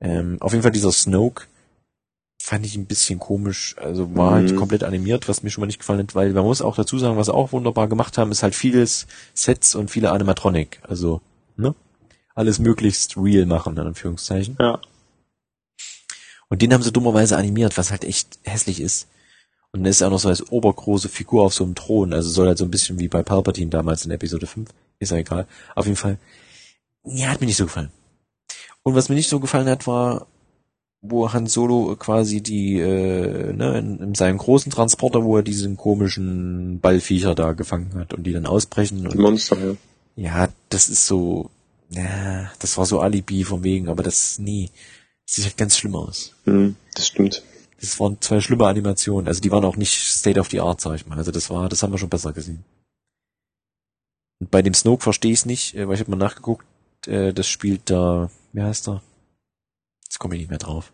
Ähm, auf jeden Fall dieser Snoke fand ich ein bisschen komisch. Also war halt Mhm. komplett animiert, was mir schon mal nicht gefallen hat, weil man muss auch dazu sagen, was auch wunderbar gemacht haben, ist halt vieles Sets und viele Animatronic. Also, ne? Alles möglichst real machen, in Anführungszeichen. Ja. Und den haben sie dummerweise animiert, was halt echt hässlich ist. Und dann ist er auch noch so als obergroße Figur auf so einem Thron. Also soll halt so ein bisschen wie bei Palpatine damals in Episode 5. Ist ja egal. Auf jeden Fall. Ja, hat mir nicht so gefallen. Und was mir nicht so gefallen hat, war, wo Han Solo quasi die, äh, ne, in, in seinem großen Transporter, wo er diesen komischen Ballviecher da gefangen hat und die dann ausbrechen. Und, Monster, ja. ja, das ist so, ja, das war so Alibi von wegen, aber das, das sieht halt ganz schlimm aus. Hm, das stimmt. Das waren zwei schlimme Animationen. Also die waren auch nicht State of the Art, sag ich mal. Also das war, das haben wir schon besser gesehen. Und bei dem Snoke verstehe ich es nicht, äh, weil ich habe mal nachgeguckt, äh, das spielt da, wie heißt er? Jetzt komme ich nicht mehr drauf.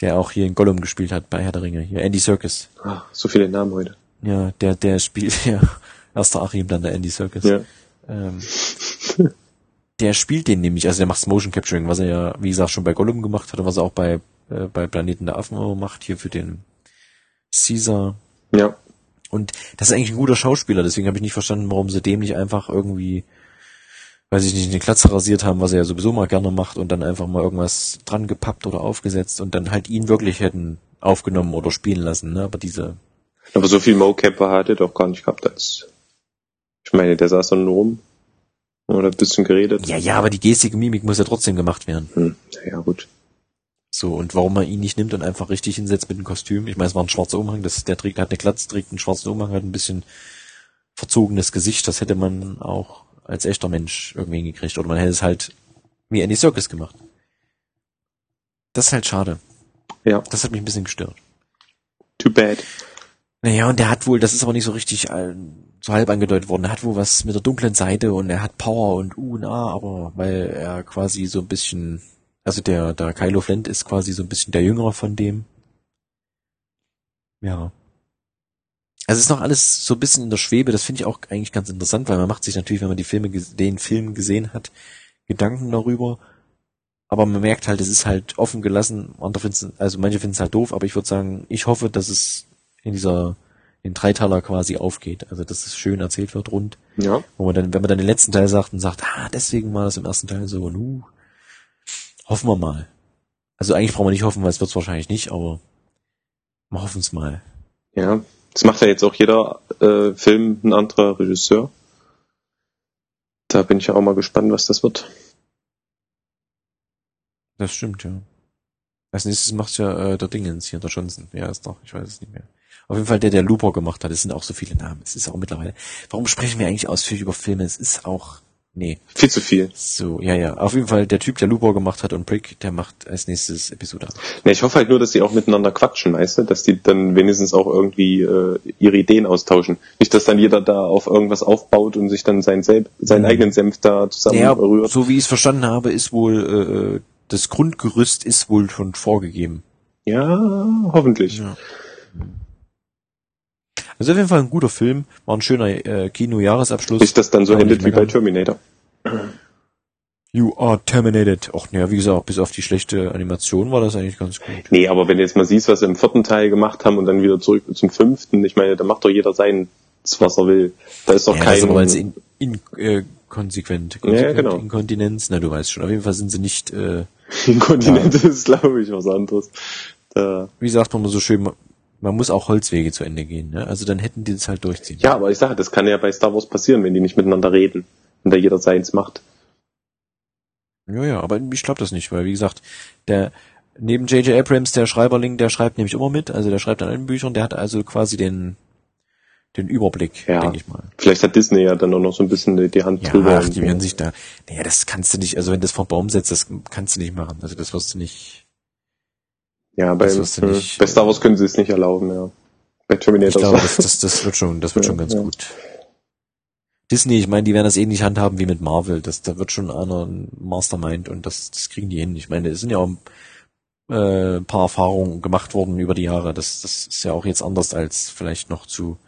Der auch hier in Gollum gespielt hat bei Herr der Ringe. Hier, Andy Serkis. Ah, so viele Namen heute. Ja, der, der spielt, ja, erster Achim, dann der Andy Serkis. Ja. Ähm, der spielt den nämlich, also der macht Motion Capturing, was er ja, wie gesagt, schon bei Gollum gemacht hat und was er auch bei, äh, bei Planeten der Affen macht, hier für den Caesar. Ja. Und das ist eigentlich ein guter Schauspieler, deswegen habe ich nicht verstanden, warum sie dem nicht einfach irgendwie, weiß ich nicht, eine Klatze rasiert haben, was er ja sowieso mal gerne macht und dann einfach mal irgendwas dran gepappt oder aufgesetzt und dann halt ihn wirklich hätten aufgenommen oder spielen lassen, ne? Aber diese, Aber so viel Mocap hat er doch gar nicht gehabt als. Ich meine, der saß dann nur rum. Oder ein bisschen geredet. ja, ja, aber die Gestik und Mimik muss ja trotzdem gemacht werden. Hm, ja, gut. So, und warum man ihn nicht nimmt und einfach richtig hinsetzt mit dem Kostüm. Ich meine, es war ein schwarzer Umhang, das, der trägt, hat eine Glatze, trägt einen schwarzen Umhang, hat ein bisschen verzogenes Gesicht. Das hätte man auch als echter Mensch irgendwie hingekriegt. Oder man hätte es halt wie Andy Serkis gemacht. Das ist halt schade. Ja. Das hat mich ein bisschen gestört. Too bad. Naja, und der hat wohl, das ist aber nicht so richtig äh, so halb angedeutet worden, er hat wohl was mit der dunklen Seite und er hat Power und U und A, aber weil er quasi so ein bisschen, also der, der Kylo Flint ist quasi so ein bisschen der Jüngere von dem. Ja. Also es ist noch alles so ein bisschen in der Schwebe, das finde ich auch eigentlich ganz interessant, weil man macht sich natürlich, wenn man die Filme, den Film gesehen hat, Gedanken darüber. Aber man merkt halt, es ist halt offen gelassen. Andere finden's, also manche finden es halt doof, aber ich würde sagen, ich hoffe, dass es in dieser, in Dreiteiler quasi aufgeht. Also, dass es schön erzählt wird rund. Ja. Wo man dann, wenn man dann den letzten Teil sagt und sagt, ah, deswegen war das im ersten Teil so, uh, hoffen wir mal. Also eigentlich brauchen wir nicht hoffen, weil es wird wahrscheinlich nicht, aber wir hoffen es mal. Ja. Das macht ja jetzt auch jeder äh, Film ein anderer Regisseur. Da bin ich ja auch mal gespannt, was das wird. Das stimmt, ja. Als nächstes macht ja äh, der Dingens hier, der Johnson. Ja, ist doch, ich weiß es nicht mehr. Auf jeden Fall der, der Looper gemacht hat. Es sind auch so viele Namen. Es ist auch mittlerweile. Warum sprechen wir eigentlich ausführlich über Filme? Es ist auch. Nee. Viel zu viel. So, ja, ja. Auf jeden Fall der Typ, der Looper gemacht hat und Brick, der macht als nächstes Episode. Ja, ich hoffe halt nur, dass die auch miteinander quatschen, weißt du? Dass die dann wenigstens auch irgendwie äh, ihre Ideen austauschen. Nicht, dass dann jeder da auf irgendwas aufbaut und sich dann seinen, Selb seinen Mhm. eigenen Senf da zusammen Ja, so wie ich es verstanden habe, ist wohl, äh, das Grundgerüst ist wohl schon vorgegeben. Ja, hoffentlich. Ja. Also auf jeden Fall ein guter Film, war ein schöner äh, Kino-Jahresabschluss. Nicht, dass dann so endet wie bei. Terminator. You are terminated. Och, naja, wie gesagt, bis auf die schlechte Animation war das eigentlich ganz gut. Nee, aber wenn du jetzt mal siehst, was sie im vierten Teil gemacht haben und dann wieder zurück zum fünften, ich meine, da macht doch jeder sein, was er will. Da ist doch Ja, kein... das ist aber in, in, äh, konsequent. konsequent genau. Inkontinenz. Na, du weißt schon. Auf jeden Fall sind sie nicht, äh, Inkontinent ist, glaube ich, was anderes. Da, wie sagt man mal so schön, man- muss auch Holzwege zu Ende gehen. Ne? Also dann hätten die das halt durchziehen. ja, aber ich sage, das kann ja bei Star Wars passieren, wenn die nicht miteinander reden und da jeder seins macht. Ja, ja, aber ich glaube das nicht, weil wie gesagt, der neben J.J. Abrams, der Schreiberling, der schreibt nämlich immer mit, also der schreibt an allen Büchern, der hat also quasi den den Überblick, Ja. denke ich mal. Vielleicht hat Disney ja dann auch noch so ein bisschen die die Hand Ja, drüber. ach, die werden sich da, naja, das kannst du nicht, also wenn das vor Baum setzt, das kannst du nicht machen. Also das wirst du nicht, ja, bei, äh, nicht, bei Star Wars können sie es nicht erlauben, ja. Bei ich Terminator glaube, so. das, das, das wird schon, das wird Ja, schon ganz ja. gut. Disney, ich meine, die werden das ähnlich handhaben wie mit Marvel. Das, da wird schon einer ein Mastermind und das, das kriegen die hin. Ich meine, es sind ja auch äh, ein paar Erfahrungen gemacht worden über die Jahre. Das, das ist ja auch jetzt anders als vielleicht noch zu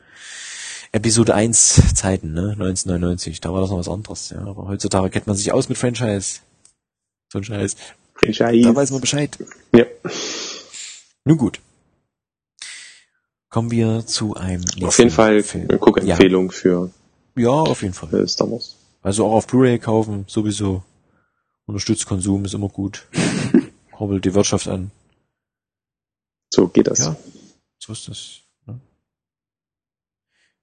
Episode 1 Zeiten, ne? 1999. Da war das noch was anderes, ja. Aber heutzutage kennt man sich aus mit Franchise. So ein Scheiß. Franchise. Da weiß man Bescheid. Ja. Nun gut. Kommen wir zu einem nächsten Auf jeden Fall Film. eine Guckempfehlung für Ja, auf jeden Fall. Star Wars. Also auch auf Blu-ray kaufen, sowieso. Unterstützt Konsum ist immer gut. Kurbelt die Wirtschaft an. So geht das. Ja. So ist das. Ne?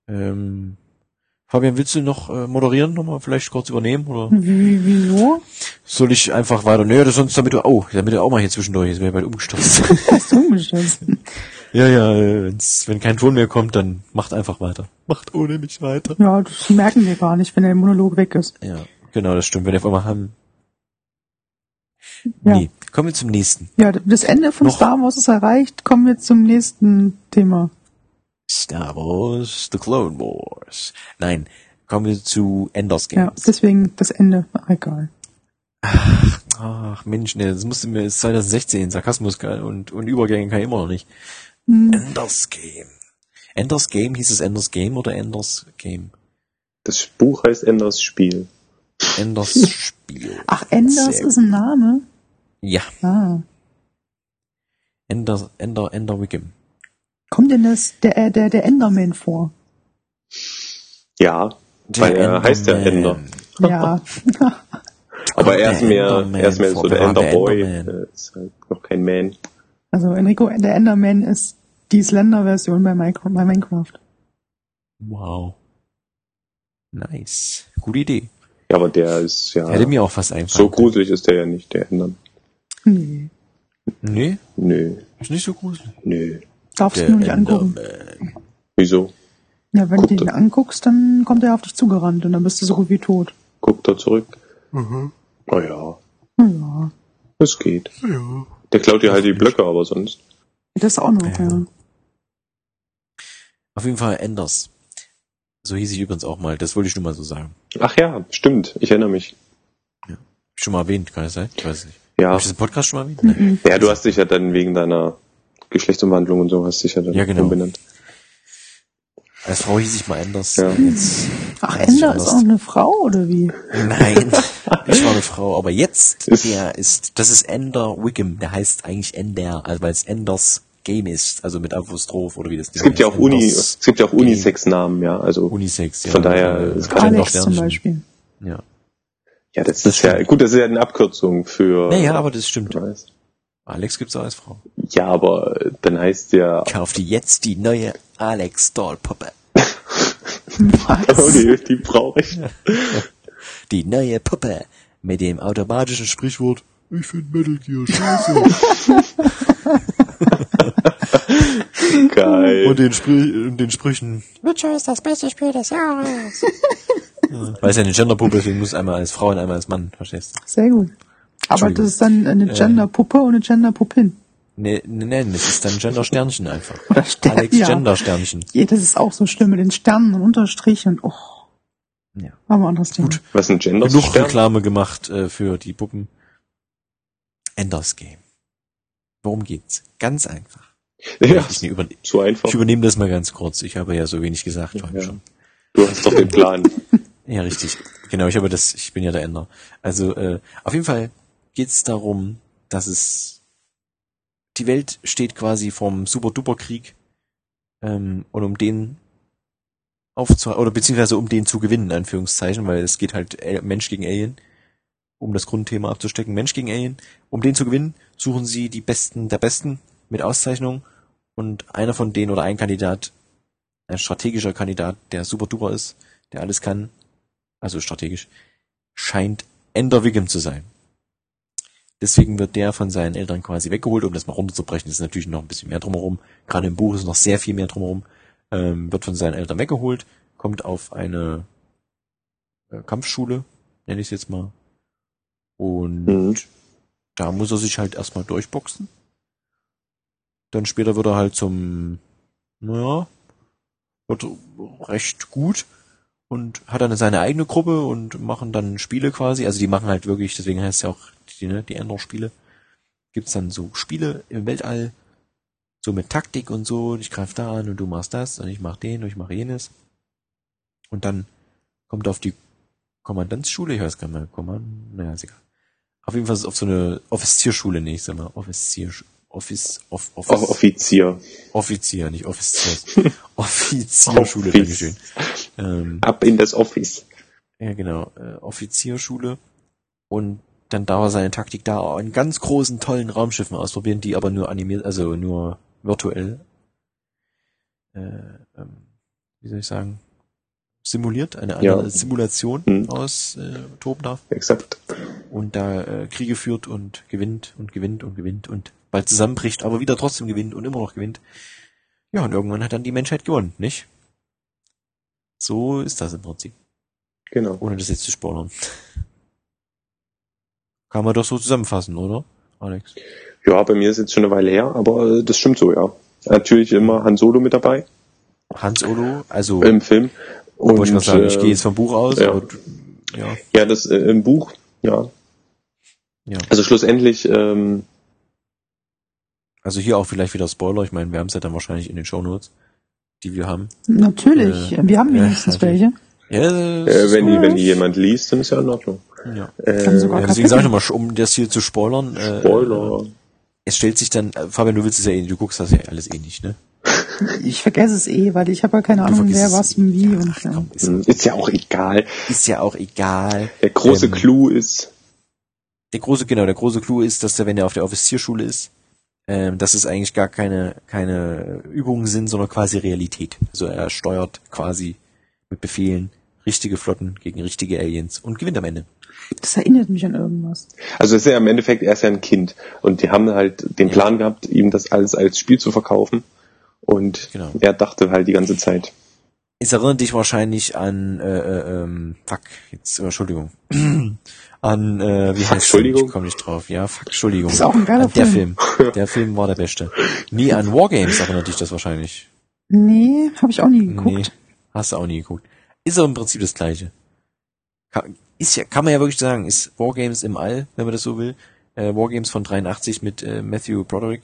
Ähm, Fabian, willst du noch äh, moderieren, nochmal vielleicht kurz übernehmen? Oder Wie, wieso? soll ich einfach weiter? Nö, das sonst damit du, oh, damit du auch mal hier zwischendurch, jetzt wäre ich bald umgestürzt. Hast du umgestellt? ja, ja, äh, wenn's, wenn kein Ton mehr kommt, dann macht einfach weiter. Macht ohne mich weiter. Ja, das merken wir gar nicht, wenn der Monolog weg ist. Ja, genau, das stimmt. Wenn wir auf einmal haben. Ja. Nee, kommen wir zum nächsten. Ja, das Ende von Noch- Star Wars ist erreicht. Kommen wir zum nächsten Thema. Star Wars, The Clone Wars. Nein, kommen wir zu Enders Game. Ja, deswegen das Ende. Ach, egal. Ach Mensch, ne, das musste mir, ist 2016, Sarkasmus und, und Übergänge kann ich immer noch nicht. Hm, Enders Game. Enders Game, hieß es Enders Game oder Enders Game? Das Buch heißt Enders Spiel. Enders Spiel. Ach, Enders Sehr ist ein Name? Ja, Ah. Ender, Ender, Ender Wickham. Kommt denn das, der, äh, der, der Enderman vor? Ja, weil er heißt ja Ender. Ja. Aber er ist der mehr, Enderman er ist mehr so der der Enderboy. Enderman? Ist halt noch kein Man. Also Enrico, der Enderman ist die Slender-Version bei, Minecraft- bei Minecraft. Wow. Nice. Gute Idee. Ja, aber der ist ja, Hätte mir auch was einfallen so gruselig ist der ja nicht, der Ender. Nee. Nee, Nö, ist nicht so gruselig. nö. Darfst du nur nicht angucken. Enderman. Wieso? Ja, wenn Guck du ihn doch. anguckst, dann kommt er auf dich zugerannt und dann bist du so gut wie tot. Guckt er zurück? Mhm. Oh ja, Ja. es geht. Ja. Der klaut dir halt die Blöcke, aber sonst. Das auch noch, Ja. ja. Auf jeden Fall Enders. So hieß ich übrigens auch mal. Das wollte ich nur mal so sagen. Ach ja, stimmt. Ich erinnere mich. Schon mal erwähnt, kann das sein? Ich weiß nicht. Ja. Habe ich das im Podcast schon mal erwähnt? Mhm. Ja, du hast dich ja dann wegen deiner Geschlechtsumwandlung und so hast dich ja dann Ja, genau. umbenannt. Als Frau hieß ich mal Enders. Ja. Jetzt, Ach, Ender anders. ist auch eine Frau, oder wie? Nein, ich war eine Frau. Aber jetzt, Ist- der ist, das ist Ender Wickham. Der heißt eigentlich Ender, also weil es Enders Game ist. Also mit Apostroph oder wie das Es gibt ja auch Uni, es gibt ja auch Unisex-Namen, ja. Also Unisex, ja. Von daher, es kann Alex Sternchen. zum Beispiel. Ja. ja, das, Das ist ja stimmt. gut. Das ist ja eine Abkürzung für. Naja, aber das stimmt. weiß. Alex gibt's auch als Frau. Ja, aber äh, dann heißt der. Kauf dir jetzt die neue Alex Dollpuppe. Oh, die, die brauche ich. Die neue Puppe mit dem automatischen Sprichwort Ich find Metal Gear scheiße. Geil. und den, und den Sprüchen. Witcher ist das beste Spiel des Jahres. Weil es ja eine Genderpuppe ist, deswegen muss einmal als Frau und einmal als Mann, verstehst du? Sehr gut. Aber das ist dann eine Äh. Genderpuppe und eine Genderpuppin. Nee, nee, nee, das ist dann Gender-Sternchen einfach. Oder Stern, Alex ja. Gender-Sternchen. Ja, das ist auch so schlimm mit den Sternen und Unterstrichen und oh. Ja. Aber ein anderes Thema. Gut. Was ist ein Gender? Genug Reklame gemacht äh, für die Puppen. Enders Game. Worum geht's? Ganz einfach. Ja, Ich, über so einfach. ich übernehme das mal ganz kurz. Ich habe ja so wenig gesagt vorhin Ja. schon. Du hast doch den Plan. Ja, richtig. Genau, ich habe das, ich bin ja der Ender. Also äh, auf jeden Fall geht es darum, dass es die Welt steht quasi vorm Super-Duper-Krieg ähm, und um den aufzuhalten, oder beziehungsweise um den zu gewinnen, in Anführungszeichen, weil es geht halt äh, Mensch gegen Alien, um das Grundthema abzustecken, Mensch gegen Alien. Um den zu gewinnen, suchen sie die Besten der Besten mit Auszeichnung und einer von denen oder ein Kandidat, ein strategischer Kandidat, der super duper ist, der alles kann, also strategisch, scheint Ender Wiggum zu sein. Deswegen wird der von seinen Eltern quasi weggeholt, um das mal runterzubrechen. Das ist natürlich noch ein bisschen mehr drumherum. Gerade im Buch ist noch sehr viel mehr drumherum. Ähm, wird von seinen Eltern weggeholt, kommt auf eine äh, Kampfschule, nenne ich es jetzt mal. Und Mhm. da muss er sich halt erstmal durchboxen. Dann später wird er halt zum, naja, wird recht gut und hat dann seine eigene Gruppe und machen dann Spiele quasi. Also die machen halt wirklich, deswegen heißt es ja auch die, ne, die Ender-Spiele. Gibt's dann so Spiele im Weltall, so mit Taktik und so. Ich greife da an und du machst das und ich mach den und ich mache jenes. Und dann kommt auf die Kommandantsschule, ich weiß gar nicht mehr, Kommand, naja, ist egal. Auf jeden Fall ist es auf so eine Offizierschule, nee, ich sag mal, Offizier, Office, off, Auch Office, Offizier. Offizier, nicht Offiziers. Offizierschule, Office. Dankeschön. Ähm, Ab in das Office. ja, genau, äh, Offizierschule. Und dann darf er seine Taktik da in ganz großen, tollen Raumschiffen ausprobieren, die aber nur animiert, also nur virtuell, äh, ähm, wie soll ich sagen, simuliert, eine, eine Ja. Simulation Mhm. aus äh, toben darf Exakt. und da äh, Kriege führt und gewinnt und gewinnt und gewinnt und bald zusammenbricht, aber wieder trotzdem gewinnt und immer noch gewinnt. Ja, und irgendwann hat dann die Menschheit gewonnen, nicht? So ist das im Prinzip, Genau. ohne das jetzt zu spoilern. Kann man doch so zusammenfassen, oder, Alex? Ja, bei mir ist jetzt schon eine Weile her, aber äh, das stimmt so, ja. Natürlich immer Han Solo mit dabei Hans Olo, also, im Film. Und, ich mal sagen, ich äh, gehe jetzt vom Buch aus, ja. du, ja, Ja, das äh, im Buch, ja. ja. Also schlussendlich, ähm, Also hier auch vielleicht wieder Spoiler, ich meine, wir haben es ja dann wahrscheinlich in den Shownotes, die wir haben. Natürlich, Äh, wir haben ja, wenigstens natürlich. welche. Ja, äh, wenn die, wenn die jemand liest, dann ist ja in Ordnung. ja. Äh, Ja, deswegen sage ich nochmal, um das hier zu spoilern. Äh, Spoiler. Es stellt sich dann, äh, Fabian, du willst es ja eh, du guckst das ja alles eh nicht, ne? Ich vergesse es eh, weil ich habe ja keine Du Ahnung, wer was und wie und Ach, ja. komm, ist, Hm, Ist ja auch egal. ist ja auch egal. Der große Ähm, Clou ist, Der große, genau, der große Clou ist, dass der, wenn er auf der Offizierschule ist, ähm, dass es eigentlich gar keine, keine Übungen sind, sondern quasi Realität. Also er steuert quasi mit Befehlen richtige Flotten gegen richtige Aliens und gewinnt am Ende. Das erinnert mich an irgendwas. also es ist ja im Endeffekt, er ist ja ein Kind. Und die haben halt den Ja. Plan gehabt, ihm das alles als Spiel zu verkaufen. Und Genau. er dachte halt die ganze Zeit. Es erinnert dich wahrscheinlich an, äh, äh, ähm, fuck, jetzt, Entschuldigung. An, äh, wie heißt Entschuldigung? Ich komme nicht drauf. Ja, fuck, Entschuldigung. Das ist auch ein geiler An der Film. Film. Der Film war der beste. Nee, an Wargames erinnert dich das wahrscheinlich. Nee, habe ich auch nie geguckt. Nee, hast du auch nie geguckt. Ist aber im Prinzip das gleiche. Kann, ist ja, kann man ja wirklich sagen, ist Wargames im All, wenn man das so will. Äh, Wargames von 83 mit äh, Matthew Broderick,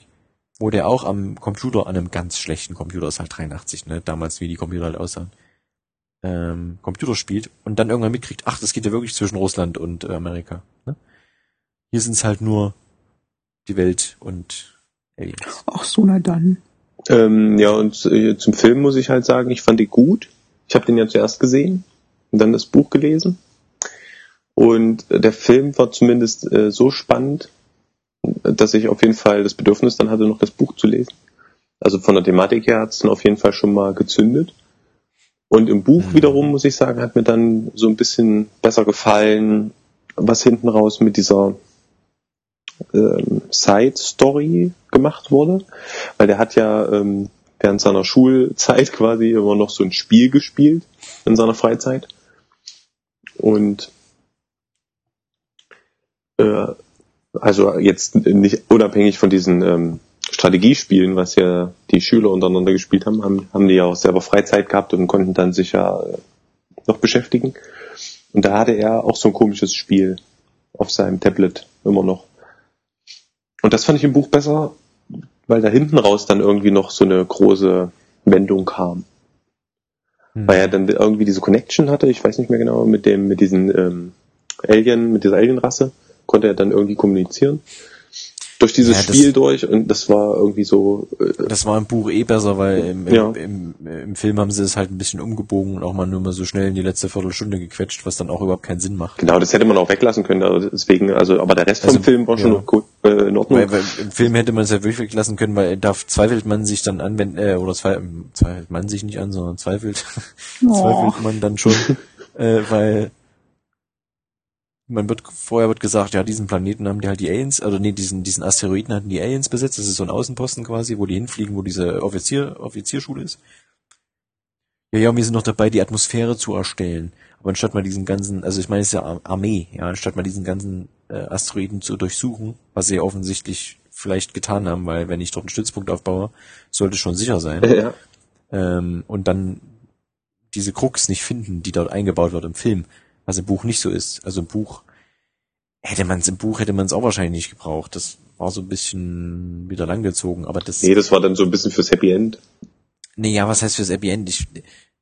wo der auch am Computer, an einem ganz schlechten Computer, ist halt 83, ne, damals wie die Computer halt aussahen, ähm, Computer spielt und dann irgendwann mitkriegt, ach, das geht ja wirklich zwischen Russland und äh, Amerika. Ne? Hier sind es halt nur die Welt und Aliens. Ach so, na dann. Ähm, ja, und äh, zum Film muss ich halt sagen, ich fand ihn gut. Ich habe den ja zuerst gesehen und dann das Buch gelesen. Und äh, der Film war zumindest äh, so spannend, dass ich auf jeden Fall das Bedürfnis dann hatte, noch das Buch zu lesen. Also von der Thematik her hat es dann auf jeden Fall schon mal gezündet. Und im Buch Mhm. wiederum, muss ich sagen, hat mir dann so ein bisschen besser gefallen, was hinten raus mit dieser ähm, Side-Story gemacht wurde. Weil der hat ja ähm, während seiner Schulzeit quasi immer noch so ein Spiel gespielt in seiner Freizeit. Und äh, also jetzt nicht unabhängig von diesen ähm, Strategiespielen, was ja die Schüler untereinander gespielt haben, haben, haben die ja auch selber Freizeit gehabt und konnten dann sich ja äh, noch beschäftigen. Und da hatte er auch so ein komisches Spiel auf seinem Tablet immer noch. Und das fand ich im Buch besser, weil da hinten raus dann irgendwie noch so eine große Wendung kam. weil er dann irgendwie diese Connection hatte, ich weiß nicht mehr genau, mit dem, mit diesen ähm, Alien, mit dieser Alienrasse, konnte er dann irgendwie kommunizieren. Durch dieses Ja, das- Spiel durch und das war irgendwie so, äh, Das war im Buch eh besser, weil im, im, Ja. im, im Film haben sie es halt ein bisschen umgebogen und auch mal nur mal so schnell in die letzte Viertelstunde gequetscht, was dann auch überhaupt keinen Sinn macht. genau, das hätte man auch weglassen können, also deswegen, also, aber der Rest vom Also, Film war schon ja. noch gut, äh, in Ordnung. Weil, weil im Film hätte man es ja wirklich weglassen können, weil da zweifelt man sich dann an, wenn, äh, oder zweifelt, zweifelt man sich nicht an, sondern zweifelt, Oh. zweifelt man dann schon, äh, weil man wird, vorher wird gesagt, ja, diesen Planeten haben die halt die Aliens, oder nee, diesen, diesen Asteroiden hatten die Aliens besetzt, das ist so ein Außenposten quasi, wo die hinfliegen, wo diese Offizier, Offizierschule ist. Ja, ja, und wir sind noch dabei, die Atmosphäre zu erstellen. Aber anstatt mal diesen ganzen, also ich meine, es ist ja Ar- Armee, ja, anstatt mal diesen ganzen äh, Asteroiden zu durchsuchen, was sie ja offensichtlich vielleicht getan haben, weil wenn ich dort einen Stützpunkt aufbaue, sollte es schon sicher sein. ja. ähm, und dann diese Krux nicht finden, die dort eingebaut wird im Film, was im Buch nicht so ist. Also im Buch hätte man es im Buch hätte man es auch wahrscheinlich nicht gebraucht. Das war so ein bisschen wieder langgezogen, aber das Nee, das war dann so ein bisschen fürs Happy End. Nee, ja, was heißt fürs Happy End? Ich,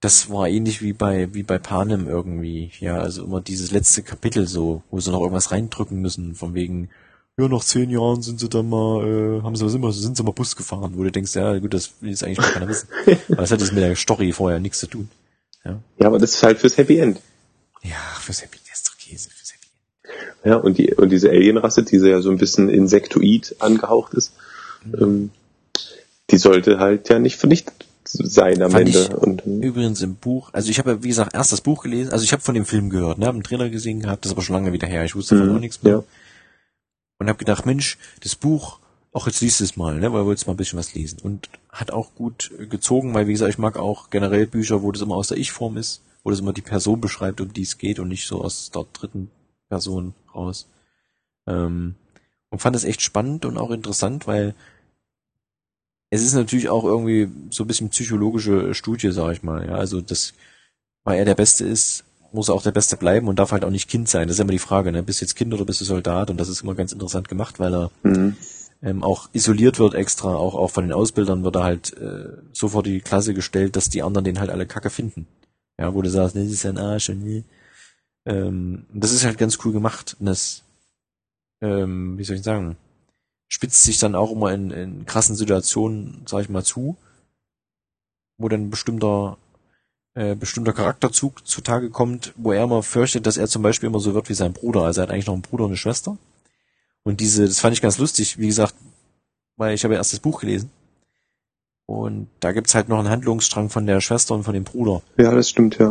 das war ähnlich wie bei, wie bei Panem irgendwie. Ja, also immer dieses letzte Kapitel so, wo sie noch irgendwas reindrücken müssen, von wegen, ja, nach zehn Jahren sind sie dann mal, äh, haben sie, sind, mal, sind sie mal Bus gefahren, wo du denkst, ja, gut, das will jetzt eigentlich gar keiner wissen. Aber das hat jetzt mit der Story vorher nichts zu tun. Ja, Ja, aber das ist halt fürs Happy End. Ja fürs Happy End ist doch Käse, fürs Happy End. Ja, und die, und diese Alienrasse, die ja so ein bisschen insektoid angehaucht ist, Mhm. ähm, die sollte halt ja nicht vernichtet sein am Fand Ende. Und, ähm, übrigens im Buch, also ich habe ja, wie gesagt, erst das Buch gelesen, also ich habe von dem Film gehört, ne, habe einen Trailer gesehen gehabt, das ist aber schon lange wieder her, ich wusste davon Mhm, auch nichts mehr. ja. und habe gedacht, Mensch, das Buch, auch jetzt liest es mal, ne, weil wolltest mal ein bisschen was lesen und hat auch gut äh, gezogen, weil wie gesagt, ich mag auch generell Bücher, wo das immer aus der Ich-Form ist, wo das immer die Person beschreibt, um die es geht und nicht so aus der dritten Person raus. Ähm, und fand es echt spannend und auch interessant, weil es ist natürlich auch irgendwie so ein bisschen psychologische Studie, sag ich mal. Ja, also das, weil er der Beste ist, muss er auch der Beste bleiben und darf halt auch nicht Kind sein. Das ist immer die Frage, ne? Bist du jetzt Kind oder bist du Soldat? Und das ist immer ganz interessant gemacht, weil er Mhm. ähm, auch isoliert wird extra, auch auch von den Ausbildern wird er halt äh, so vor die Klasse gestellt, dass die anderen den halt alle Kacke finden. Ja, wo du sagst, ne, das ist ja ein Arsch und nee. Ähm, das ist halt ganz cool gemacht. Und das, ähm, wie soll ich sagen, spitzt sich dann auch immer in, in krassen Situationen, sag ich mal, zu, wo dann ein bestimmter äh, bestimmter Charakterzug zutage kommt, wo er immer fürchtet, dass er zum Beispiel immer so wird wie sein Bruder. Also er hat eigentlich noch einen Bruder und eine Schwester. Und diese, das fand ich ganz lustig, wie gesagt, weil ich habe ja erst das Buch gelesen. Und da gibt's halt noch einen Handlungsstrang von der Schwester und von dem Bruder, ja, das stimmt, ja.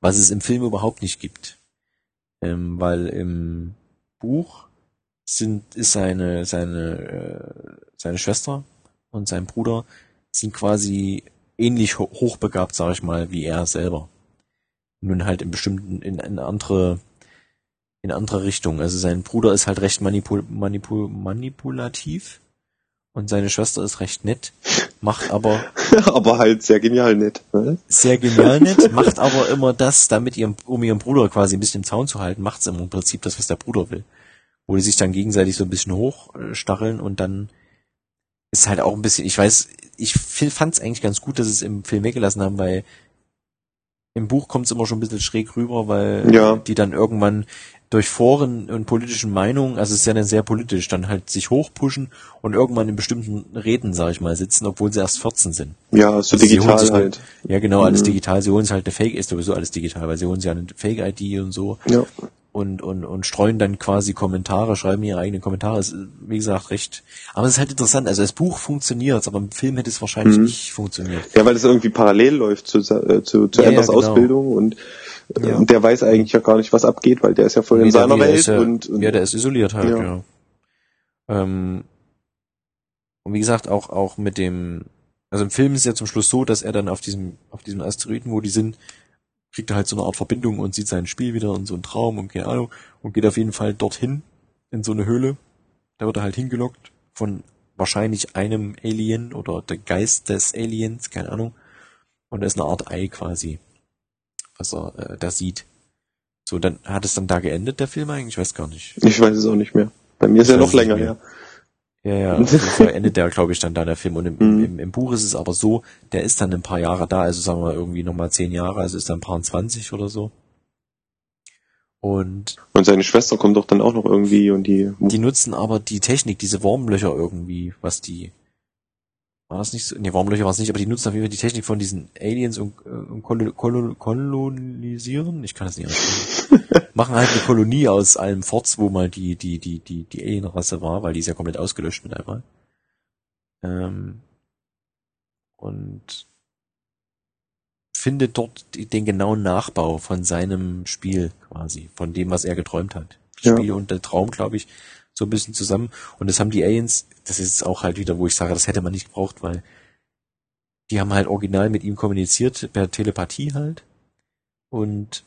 was es im Film überhaupt nicht gibt. Ähm, weil im Buch sind, ist seine, seine, äh, seine Schwester und sein Bruder sind quasi ähnlich ho hochbegabt, sag ich mal, wie er selber. Nun halt in bestimmten, in, in andere, in andere Richtung. Also sein Bruder ist halt recht manipul, manipul, manipulativ und seine Schwester ist recht nett, macht aber aber halt sehr genial nett. Ne? sehr genial nett, macht aber immer das, damit ihrem, um ihren Bruder quasi ein bisschen im Zaun zu halten, macht sie im Prinzip das, was der Bruder will. Wo die sich dann gegenseitig so ein bisschen hochstacheln und dann ist halt auch ein bisschen, ich weiß, ich fand es eigentlich ganz gut, dass sie es im Film weggelassen haben, weil im Buch kommt es immer schon ein bisschen schräg rüber, weil Ja. die dann irgendwann durch Foren und politischen Meinungen, also es ist ja dann sehr politisch, dann halt sich hochpushen und irgendwann in bestimmten Reden, sag ich mal, sitzen, obwohl sie erst 14 sind. Ja, so Also digital sich halt. Ja, genau, alles Mhm. digital. Sie holen sich halt eine Fake, ist sowieso alles digital, weil sie holen sich eine Fake-ID und so Ja. und, und, und streuen dann quasi Kommentare, schreiben ihre eigenen Kommentare. Ist, wie gesagt, recht. Aber es ist halt interessant. Also das Buch funktioniert, aber im Film hätte es wahrscheinlich Mhm. nicht funktioniert. Ja, weil es irgendwie parallel läuft zu, äh, zu, zu Ja, ja, Enders genau. Ausbildung und, Ja. und der weiß eigentlich ja gar nicht, was abgeht, weil der ist ja voll in Wie seiner der Welt ja, und, und ja, der ist isoliert halt, Ja. ja. Ähm, und wie gesagt, auch, auch mit dem, also im Film ist es ja zum Schluss so, dass er dann auf diesem, auf diesem Asteroiden, wo die sind, kriegt er halt so eine Art Verbindung und sieht sein Spiel wieder und so einen Traum und keine Ahnung und geht auf jeden Fall dorthin in so eine Höhle. Da wird er halt hingelockt von wahrscheinlich einem Alien oder der Geist des Aliens, keine Ahnung. Und da ist eine Art Ei quasi, was er äh, da sieht. So, dann hat es dann da geendet, der Film eigentlich? Ich weiß gar nicht. ich weiß es auch nicht mehr. Bei mir ist Ich ja noch länger her. Ja, ja, so endet der, glaube ich, dann da der Film. Und im, Mhm. im, im Buch ist es aber so, der ist dann ein paar Jahre da, also sagen wir irgendwie nochmal zehn Jahre, also ist dann ein paar 20 oder so. Und Und seine Schwester kommt doch dann auch noch irgendwie und die, die nutzen aber die Technik, diese Wurmlöcher irgendwie, was die, war das nicht so? Nee, Wurmlöcher war es nicht, aber die nutzen auf jeden Fall die Technik von diesen Aliens und, äh, und kolo, kolo, kolonisieren, ich kann das nicht aussprechen. Machen halt eine Kolonie aus allem Forts, wo mal die, die, die, die, die Alienrasse war, weil die ist ja komplett ausgelöscht mit einmal. Ähm, und findet dort den genauen Nachbau von seinem Spiel quasi, von dem, was er geträumt hat. Ja. Spiel und der Traum, glaube ich, so ein bisschen zusammen. Und das haben die Aliens, das ist auch halt wieder, wo ich sage, das hätte man nicht gebraucht, weil die haben halt original mit ihm kommuniziert, per Telepathie halt. Und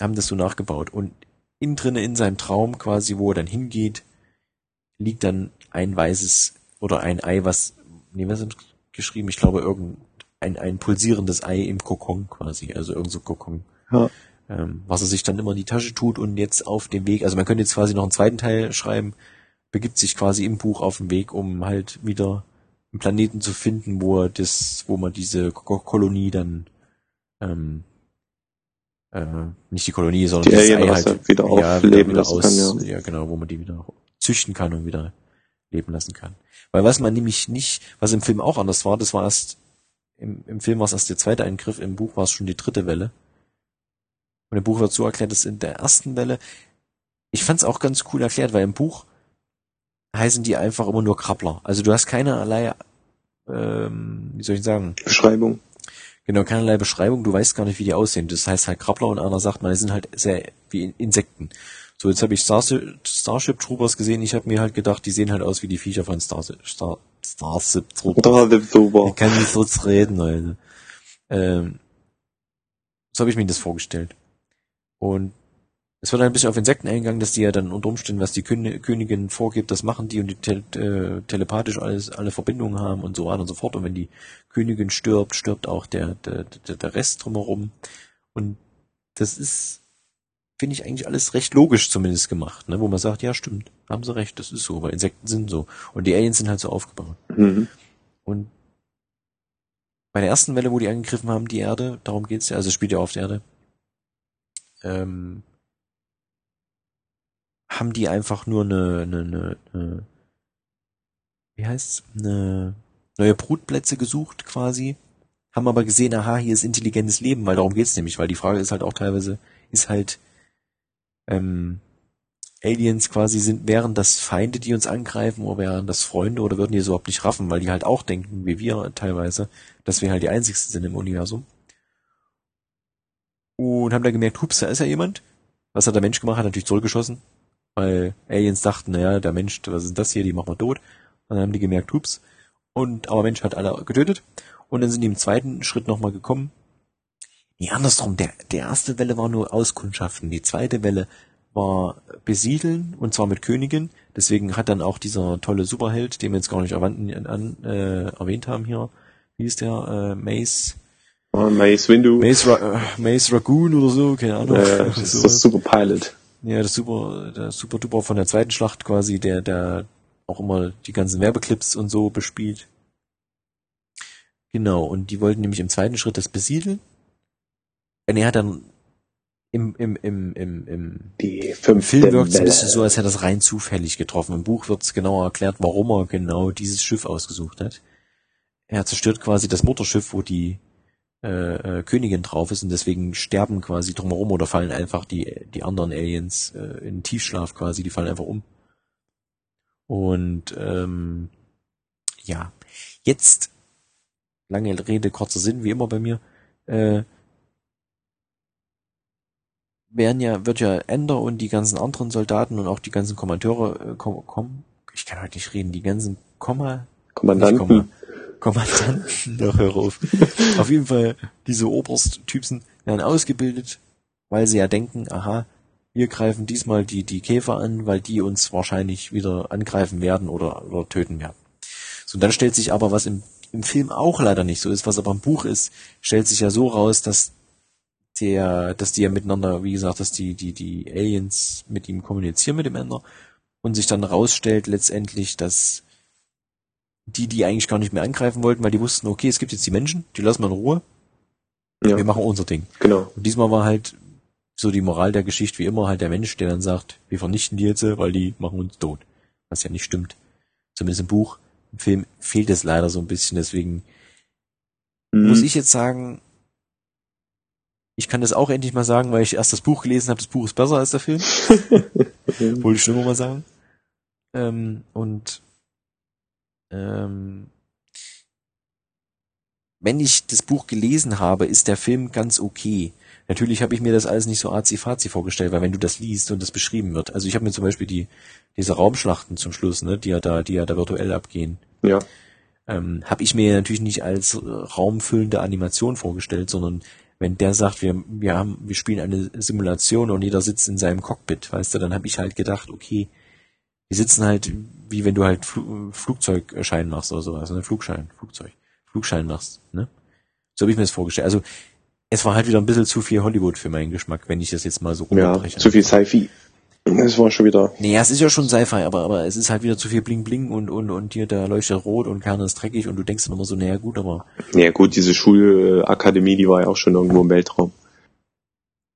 haben das so nachgebaut. Und innen drinne in seinem Traum quasi, wo er dann hingeht, liegt dann ein weißes oder ein Ei, was, nee, was ist geschrieben? Ich glaube, irgendein ein, pulsierendes Ei im Kokon quasi, also irgend so Kokon. Ja. Ähm, was er sich dann immer in die Tasche tut und jetzt auf dem Weg, also man könnte jetzt quasi noch einen zweiten Teil schreiben, begibt sich quasi im Buch auf den Weg, um halt wieder einen Planeten zu finden, wo er das, wo man diese Ko- Kolonie dann ähm, äh, nicht die Kolonie, sondern Die das Ei Alienrasse halt wieder aufleben lassen kann, ja. genau, wo man die wieder züchten kann und wieder leben lassen kann. Weil was man nämlich nicht, was im Film auch anders war, das war erst im, im Film war es erst der zweite Eingriff, im Buch war es schon die dritte Welle. Und im Buch wird so erklärt, dass in der ersten Welle, ich fand es auch ganz cool erklärt, weil im Buch heißen die einfach immer nur Krabbler. Also du hast keinerlei, ähm, wie soll ich sagen, Beschreibung. Genau, keinerlei Beschreibung, du weißt gar nicht, wie die aussehen. Das heißt halt Krabbler und einer sagt mal, die sind halt sehr wie Insekten. So, jetzt habe ich Starship, Starship Troopers gesehen, ich habe mir halt gedacht, die sehen halt aus wie die Viecher von Starship, Star, Starship Troopers. Wird super. Ich kann nicht so reden, Leute. Ähm, so habe ich mir das vorgestellt. Und es wird ein bisschen auf Insekten eingegangen, dass die ja dann unter Umständen, was die Kön Königin vorgibt, das machen die und die tel äh, telepathisch alles, alle Verbindungen haben und so weiter und so fort. Und wenn die Königin stirbt, stirbt auch der, der, der, der Rest drumherum. Und das ist, finde ich eigentlich alles recht logisch zumindest gemacht, ne? wo man sagt, ja stimmt, haben sie recht, das ist so, weil Insekten sind so. Und die Aliens sind halt so aufgebaut. Mhm. Und bei der ersten Welle, wo die angegriffen haben, die Erde, darum geht's ja, also spielt ja auf der Erde, ähm, haben die einfach nur eine, eine, eine, eine wie heißt's, eine neue Brutplätze gesucht quasi, haben aber gesehen, aha, hier ist intelligentes Leben, weil darum geht's nämlich, weil die Frage ist halt auch teilweise, ist halt, ähm, Aliens quasi sind, wären das Feinde, die uns angreifen, oder wären das Freunde, oder würden die es überhaupt nicht raffen, weil die halt auch denken, wie wir teilweise, dass wir halt die einzigsten sind im Universum. Und haben dann gemerkt, hups, da ist ja jemand. Was hat der Mensch gemacht? Hat natürlich zurückgeschossen, weil Aliens dachten, naja, der Mensch, was ist das hier, die machen wir tot. Und dann haben die gemerkt, hups. Und, aber Mensch hat alle getötet. Und dann sind die im zweiten Schritt nochmal gekommen. Nee, andersrum, der, der erste Welle war nur Auskundschaften. Die zweite Welle war besiedeln, und zwar mit Königin. Deswegen hat dann auch dieser tolle Superheld, den wir jetzt gar nicht erwähnt, an, äh, erwähnt haben hier, wie ist der, äh, Mace, Oh, Mace Windu. Mace, Ra äh, Mace Ragoon oder so, keine Ahnung. Äh, das ist das Super Pilot. Ja, das super, der super duper von der zweiten Schlacht quasi, der, der auch immer die ganzen Werbeclips und so bespielt. Genau, und die wollten nämlich im zweiten Schritt das besiedeln. Und er hat dann im, im, im, im, im Die im Film wirkt es ein bisschen so, als hätte er es rein zufällig getroffen. Im Buch wird es genauer erklärt, warum er genau dieses Schiff ausgesucht hat. Er zerstört quasi das Mutterschiff, wo die äh, äh, Königin drauf ist und deswegen sterben quasi drumherum oder fallen einfach die, die anderen Aliens äh, in Tiefschlaf quasi, die fallen einfach um. Und ähm, ja, jetzt, lange Rede, kurzer Sinn, wie immer bei mir, äh, werden ja, wird ja Ender und die ganzen anderen Soldaten und auch die ganzen Kommandeure, äh, kom, kom, ich kann heute nicht reden, die ganzen Komma, nicht Komma, Kommandanten. Doch hör auf. Auf jeden Fall, diese Obersttypen werden ausgebildet, weil sie ja denken, aha, wir greifen diesmal die, die Käfer an, weil die uns wahrscheinlich wieder angreifen werden oder, oder töten werden. So, und dann stellt sich aber, was im, im Film auch leider nicht so ist, was aber im Buch ist, stellt sich ja so raus, dass der, dass die ja miteinander, wie gesagt, dass die, die, die Aliens mit ihm kommunizieren mit dem Ender und sich dann rausstellt letztendlich, dass die, die eigentlich gar nicht mehr angreifen wollten, weil die wussten, okay, es gibt jetzt die Menschen, die lassen wir in Ruhe, Ja, wir machen unser Ding. genau. Und diesmal war halt so die Moral der Geschichte wie immer halt der Mensch, der dann sagt, wir vernichten die jetzt, weil die machen uns tot. Was ja nicht stimmt. Zumindest im Buch. Im Film fehlt es leider so ein bisschen, deswegen Mhm. muss ich jetzt sagen, ich kann das auch endlich mal sagen, weil ich erst das Buch gelesen habe. Das Buch ist besser als der Film. Wollte ich schon immer mal sagen. Ähm, und ähm, wenn ich das Buch gelesen habe, ist der Film ganz okay. Natürlich habe ich mir das alles nicht so azi-fazi vorgestellt, weil wenn du das liest und das beschrieben wird, also ich habe mir zum Beispiel die diese Raumschlachten zum Schluss, ne, die ja da, die ja da virtuell abgehen, Ja, ähm, habe ich mir natürlich nicht als äh, raumfüllende Animation vorgestellt, sondern wenn der sagt, wir, wir haben, wir spielen eine Simulation und jeder sitzt in seinem Cockpit, weißt du, dann habe ich halt gedacht, okay, wir sitzen halt, wie wenn du halt Fl Flugzeugschein machst oder sowas, ne? Flugschein, Flugzeug, Flugschein machst, ne? So habe ich mir das vorgestellt. Also es war halt wieder ein bisschen zu viel Hollywood für meinen Geschmack, wenn ich das jetzt mal so ja, runterbreche. zu viel Sci-Fi. Das war schon wieder. Naja, es ist ja schon Sci-Fi, aber, aber es ist halt wieder zu viel Bling Bling und, und, und hier da leuchtet rot und Kerne ist dreckig und du denkst dann immer so, naja gut, aber Ja gut, diese Schulakademie, die war ja auch schon irgendwo im Weltraum.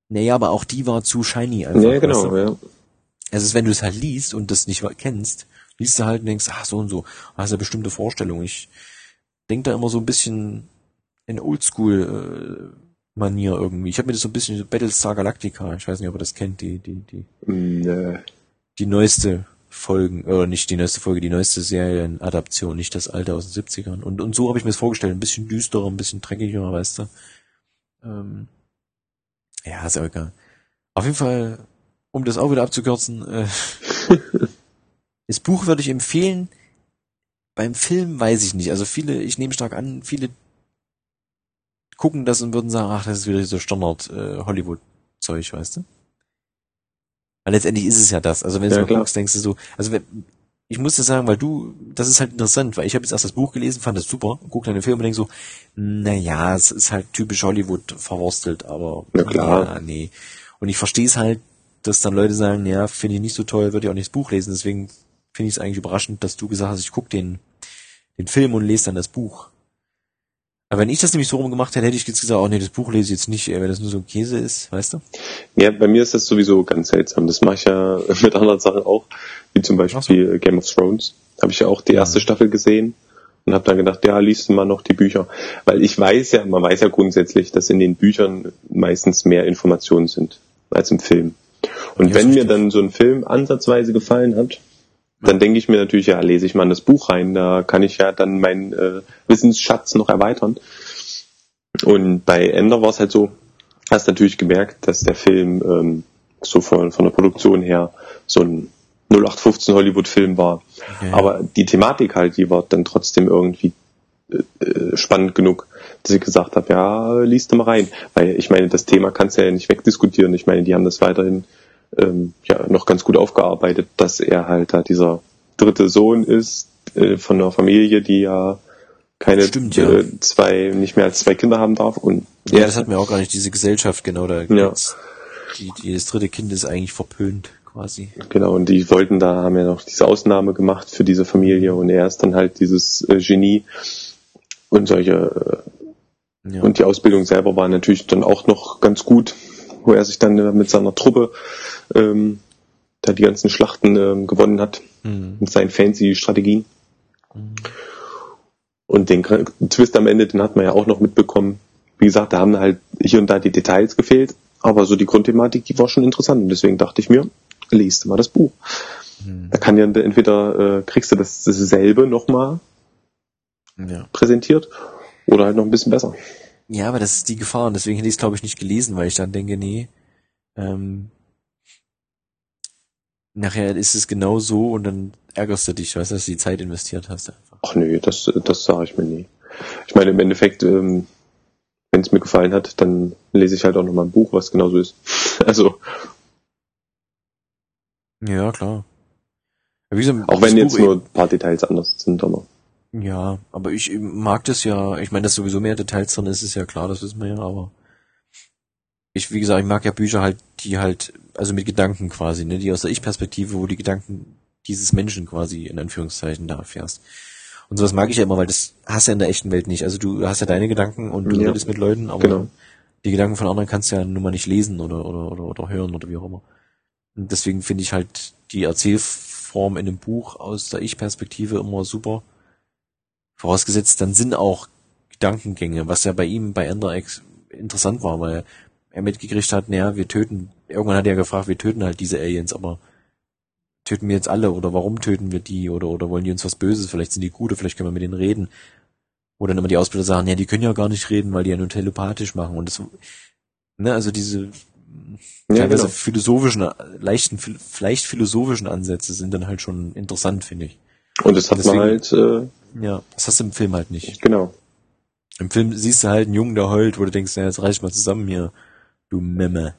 naja, aber auch die war zu shiny einfach. Ja, weißt genau, du? ja. Es ist, wenn du es halt liest und das nicht kennst, liest du halt und denkst, ach so und so, hast ja bestimmte Vorstellungen. Ich denk da immer so ein bisschen in Oldschool äh, Manier irgendwie. Ich habe mir das so ein bisschen Battlestar Galactica, ich weiß nicht, ob ihr das kennt, die die die Hm, äh, die neueste Folgen, oder nicht die neueste Folge, die neueste Serienadaption, nicht das alte aus den 70ern. Und, und so habe ich mir das vorgestellt, ein bisschen düsterer, ein bisschen dreckiger, weißt du. Ähm, ja, ist auch egal. Auf jeden Fall, um das auch wieder abzukürzen, äh, das Buch würde ich empfehlen. Beim Film weiß ich nicht. Also viele, ich nehme stark an, viele gucken das und würden sagen, ach, das ist wieder so Standard äh, Hollywood-Zeug, weißt du? Weil letztendlich ist es ja das. Also wenn du Ja, mal klar. guckst, denkst du so, also wenn, ich muss dir sagen, weil du, das ist halt interessant, weil ich habe jetzt erst das Buch gelesen, fand das super, guck dann den Film und denk so, naja, es ist halt typisch Hollywood verwurstelt, aber Na klar. ja, nee. Und ich verstehe es halt, dass dann Leute sagen, ja, finde ich nicht so toll, würde ich auch nicht das Buch lesen, deswegen finde ich es eigentlich überraschend, dass du gesagt hast, ich guck den, den Film und lese dann das Buch. Aber wenn ich das nämlich so rum gemacht hätte, hätte ich jetzt gesagt, oh nee, das Buch lese ich jetzt nicht, wenn das nur so ein Käse ist, weißt du? ja, bei mir ist das sowieso ganz seltsam. Das mache ich ja mit anderen Sachen auch, wie zum Beispiel Game of Thrones. Habe ich ja auch die erste Staffel gesehen und habe dann gedacht, ja, liest du mal noch die Bücher. Weil ich weiß ja, man weiß ja grundsätzlich, dass in den Büchern meistens mehr Informationen sind als im Film. Und wenn mir dann so ein Film ansatzweise gefallen hat, dann denke ich mir natürlich, ja, lese ich mal in das Buch rein, da kann ich ja dann meinen äh, Wissensschatz noch erweitern. Und bei Ender war es halt so, hast natürlich gemerkt, dass der Film ähm, so von, von der Produktion her so ein 0815 Hollywood-Film war. Ja. Aber die Thematik halt, die war dann trotzdem irgendwie äh, spannend genug, dass ich gesagt habe, ja, liest mal rein. Weil ich meine, das Thema kannst du ja nicht wegdiskutieren. Ich meine, die haben das weiterhin ähm, ja noch ganz gut aufgearbeitet, dass er halt da dieser dritte Sohn ist äh, von einer Familie, die ja keine Stimmt, ja. äh, zwei, nicht mehr als zwei Kinder haben darf. Und Ja, das hatten wir auch gar nicht, diese Gesellschaft, genau, da Ja. die, die, das dritte Kind ist eigentlich verpönt, quasi. Genau, und die wollten da, haben ja noch diese Ausnahme gemacht für diese Familie und er ist dann halt dieses äh, Genie und solche, äh, Ja. und die Ausbildung selber war natürlich dann auch noch ganz gut, wo er sich dann mit seiner Truppe ähm, da die ganzen Schlachten ähm, gewonnen hat Mhm. mit seinen fancy Strategien. Mhm. Und den Twist am Ende, den hat man ja auch noch mitbekommen. Wie gesagt, da haben halt hier und da die Details gefehlt, aber so die Grundthematik, die war schon interessant und deswegen dachte ich mir, liest mal das Buch. Mhm. Da kann ja entweder äh, kriegst du das dasselbe nochmal Ja. präsentiert oder halt noch ein bisschen besser. ja, aber das ist die Gefahr und deswegen hätte ich es, glaube ich, nicht gelesen, weil ich dann denke, nee, ähm, nachher ist es genau so und dann ärgerst du dich, weißt du, dass du die Zeit investiert hast einfach. Ach nö, das, das sage ich mir nie. Ich meine, im Endeffekt, ähm, wenn es mir gefallen hat, dann lese ich halt auch nochmal ein Buch, was genauso ist. Also, Ja, klar. Gesagt, auch wenn jetzt Buch nur ein paar Details anders sind, aber. Ja, aber ich mag das ja, ich meine, dass sowieso mehr Details drin ist, ist ja klar, das wissen wir ja, aber ich, wie gesagt, ich mag ja Bücher halt, die halt, also mit Gedanken quasi, ne, die aus der Ich-Perspektive, wo die Gedanken dieses Menschen quasi in Anführungszeichen da erfährst. Und sowas mag ich ja immer, weil das hast du ja in der echten Welt nicht. Also du hast ja deine Gedanken und du Ja. redest mit Leuten, aber Genau. die Gedanken von anderen kannst du ja nun mal nicht lesen oder, oder, oder, oder hören oder wie auch immer. Und deswegen finde ich halt die Erzählform in einem Buch aus der Ich-Perspektive immer super. Vorausgesetzt, dann sind auch Gedankengänge, was ja bei ihm bei Ender ex interessant war, weil er mitgekriegt hat, naja, wir töten, irgendwann hat er gefragt, wir töten halt diese Aliens, aber töten wir jetzt alle oder warum töten wir die oder, oder wollen die uns was Böses, vielleicht sind die gute, vielleicht können wir mit denen reden. Wo dann immer die Ausbilder sagen, ja, die können ja gar nicht reden, weil die ja nur telepathisch machen und das, ne, also diese Ja, teilweise genau. philosophischen, leichten, vielleicht philosophischen Ansätze sind dann halt schon interessant, finde ich. Und das hat Deswegen- man halt, äh, Ja, das hast du im Film halt nicht. genau. Im Film siehst du halt einen Jungen, der heult, wo du denkst, ja, jetzt reicht mal zusammen hier, du Memme.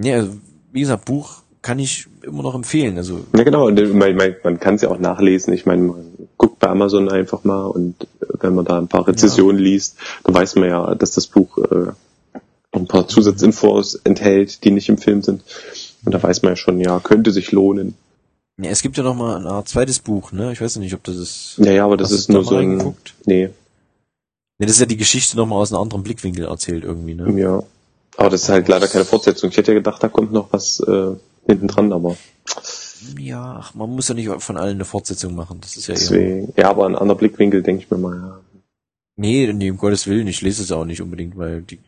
Ja, also, wie gesagt, Buch kann ich immer noch empfehlen. Also, Ja, genau. Und man, man, man kann es ja auch nachlesen. Ich meine, man guckt bei Amazon einfach mal und äh, wenn man da ein paar Rezensionen liest, dann weiß man ja, dass das Buch äh, ein paar Zusatzinfos enthält, die nicht im Film sind. Und da weiß man ja schon, ja, könnte sich lohnen. Ja, es gibt ja noch mal eine Art zweites Buch, ne? Ich weiß ja nicht, ob das ist. Ja, ja, aber das ist nur so ein, reingeguckt? nee, Ne, das ist ja die Geschichte noch mal aus einem anderen Blickwinkel erzählt irgendwie, ne? ja. Aber das ist halt leider keine Fortsetzung. Ich hätte ja gedacht, da kommt noch was äh, hinten dran, aber Ja, ach, man muss ja nicht von allen eine Fortsetzung machen. Das ist ja deswegen, ja, aber ein anderer Blickwinkel denke ich mir mal, ja. Nee, nee, um Gottes Willen, ich lese es auch nicht unbedingt, weil die,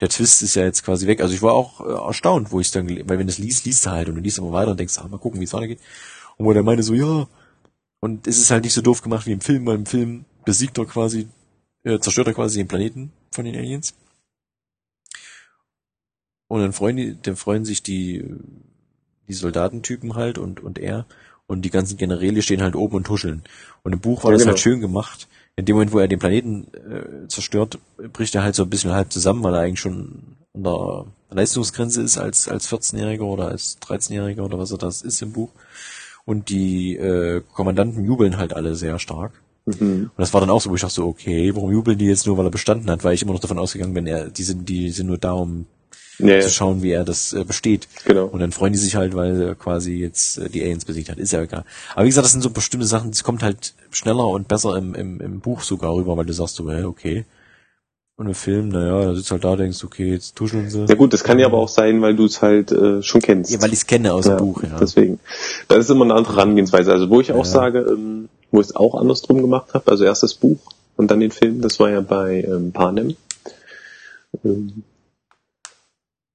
der Twist ist ja jetzt quasi weg. Also ich war auch äh, erstaunt, wo ich dann, weil wenn du es liest, liest du halt und du liest immer weiter und denkst, ah, mal gucken, wie es weitergeht. Und wo der meinte so, ja, und es ist halt nicht so doof gemacht wie im Film, weil im Film besiegt er quasi, äh, zerstört er quasi den Planeten von den Aliens. Und dann freuen die, dann freuen sich die, die Soldatentypen halt und, und er und die ganzen Generäle stehen halt oben und huscheln. Und im Buch war Ja, das genau. halt schön gemacht. In dem Moment, wo er den Planeten äh, zerstört, bricht er halt so ein bisschen halb zusammen, weil er eigentlich schon an der Leistungsgrenze ist als, als 14-Jähriger oder als 13-Jähriger oder was er das ist im Buch. Und die äh, Kommandanten jubeln halt alle sehr stark. Mhm. Und das war dann auch so, wo ich dachte so, okay, warum jubeln die jetzt nur, weil er bestanden hat? Weil ich immer noch davon ausgegangen bin, er, die sind, die sind nur da, um Ja, zu schauen, wie er das äh, besteht. genau. Und dann freuen die sich halt, weil er quasi jetzt äh, die Aliens besiegt hat. Ist ja egal. Aber wie gesagt, das sind so bestimmte Sachen, das kommt halt schneller und besser im, im, im Buch sogar rüber, weil du sagst so, hä, okay. Und im Film, naja, da sitzt halt da, denkst, okay, jetzt tuscheln sie. Ja gut, das kann ja aber auch sein, weil du es halt äh, schon kennst. Ja, weil ich es kenne aus dem Buch, ja. Deswegen. Das ist immer eine andere Herangehensweise. Also wo ich auch Ja. sage, ähm, wo ich es auch andersrum gemacht habe, also erst das Buch und dann den Film, das war ja bei ähm, Panem. Ähm,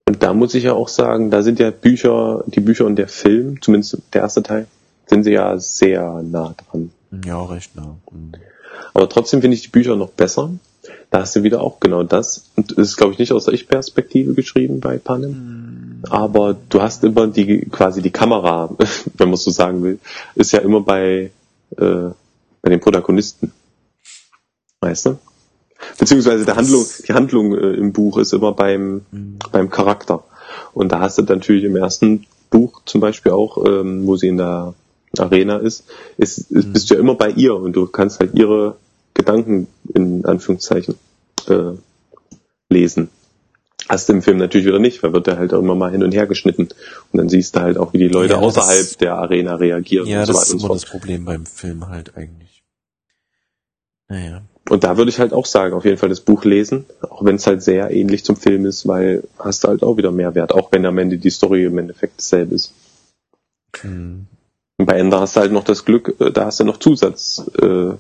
und da muss ich ja auch sagen, da sind ja Bücher, die Bücher und der Film, zumindest der erste Teil, sind sie ja sehr nah dran. Ja, recht nah. Mhm. Aber trotzdem finde ich die Bücher noch besser. Da hast du wieder auch genau das. Und es ist, glaube ich, nicht aus der Ich-Perspektive geschrieben bei Panem. Aber du hast immer die, quasi die Kamera, wenn man es so sagen will, ist ja immer bei, äh, bei den Protagonisten. Weißt du? Beziehungsweise der Handlung, die Handlung äh, im Buch ist immer beim, beim Charakter. Und da hast du natürlich im ersten Buch zum Beispiel auch, ähm, wo sie in der Arena ist, ist, ist bist du ja immer bei ihr und du kannst halt ihre Gedanken in Anführungszeichen äh, lesen. Hast du im Film natürlich wieder nicht, weil wird der halt auch immer mal hin und her geschnitten. Und dann siehst du halt auch, wie die Leute Ja, das- außerhalb der Arena reagieren Ja, und so das weiter ist und so immer das Problem beim Film halt eigentlich. Naja. Und da würde ich halt auch sagen, auf jeden Fall das Buch lesen, auch wenn es halt sehr ähnlich zum Film ist, weil hast du halt auch wieder Mehrwert, auch wenn am Ende die Story im Endeffekt dasselbe ist. Hm. Bei Ender hast du halt noch das Glück, äh, da hast du noch Zusatz äh,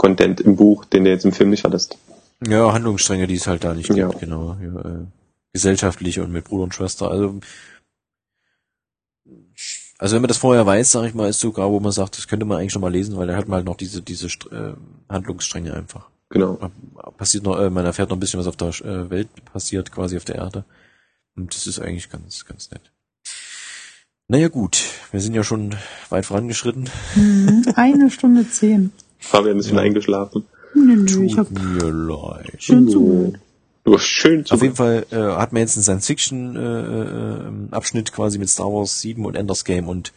im Buch, den du jetzt im Film nicht hattest. Ja, Handlungsstränge, die es halt da nicht gibt, Ja. genau. Ja, äh, gesellschaftliche und mit Bruder und Schwester. Also, also wenn man das vorher weiß, sag ich mal, ist sogar, wo man sagt, das könnte man eigentlich schon mal lesen, weil da hat man halt noch diese diese äh, Handlungsstränge einfach. Genau. Passiert noch, äh, man erfährt noch ein bisschen, was auf der äh, Welt passiert, quasi auf der Erde. Und das ist eigentlich ganz, ganz nett. Naja gut, wir sind ja schon weit vorangeschritten. Mhm. Eine Stunde zehn. Fabian ist schon Ja. eingeschlafen. Nö, nö, ich hab mir leid. schön zugehört. Du hast schön Auf jeden. Fall äh, hat man jetzt einen Science-Fiction-Abschnitt quasi mit Star Wars 7 und Enders Game und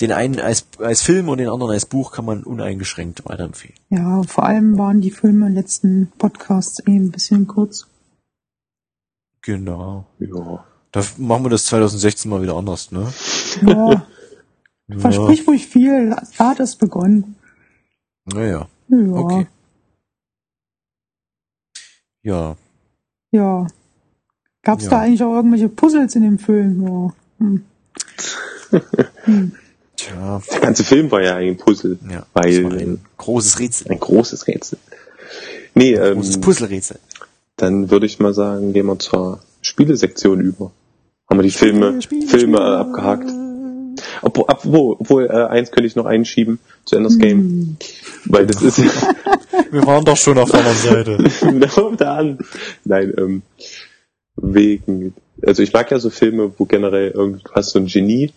den einen als, als Film und den anderen als Buch kann man uneingeschränkt weiterempfehlen. Ja, vor allem waren die Filme den letzten Podcasts eben ein bisschen kurz. Genau. Ja. Da machen wir das 2016 mal wieder anders, ne? Ja, versprich ruhig viel. Da hat es begonnen. Naja, Ja. okay. Ja, Ja. Gab's Ja. da eigentlich auch irgendwelche Puzzles in dem Film? Ja. Hm. tja, Der ganze Film war ja ein Puzzle. ja. Weil- das war ein großes Rätsel. Ein großes Rätsel. Nee, Ein großes ähm, Puzzlerätsel. dann würde ich mal sagen, gehen wir zur Spielesektion über. Haben wir die Filme, Spiele, Filme Spiele. äh, abgehakt. Obwohl, obwohl, obwohl äh, eins könnte ich noch einschieben zu Enders Game, Hm. weil das ist Wir waren doch schon auf der anderen Seite. genau da an. Nein, ähm, wegen, also ich mag ja so Filme, wo generell irgendwie, du hast so ein Genie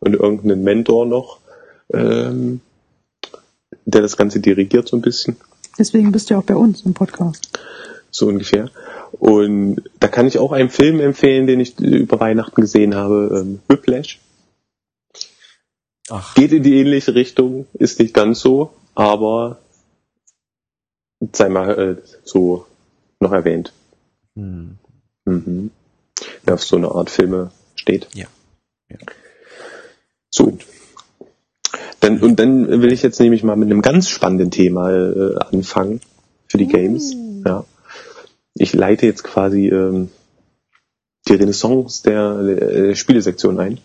und irgendeinen Mentor noch, ähm, der das Ganze dirigiert so ein bisschen. Deswegen bist du ja auch bei uns im Podcast. so ungefähr. Und da kann ich auch einen Film empfehlen, den ich über Weihnachten gesehen habe, ähm, Whiplash. Ach, Geht in die ähnliche Richtung, ist nicht ganz so, aber sei mal äh, so noch erwähnt. hm. Mhm. Wer auf so eine Art Filme steht. Ja. Ja. So. Dann, und dann will ich jetzt nämlich mal mit einem ganz spannenden Thema äh, anfangen für die Games. Ja. Ich leite jetzt quasi ähm, die Renaissance der äh, Spielesektion ein,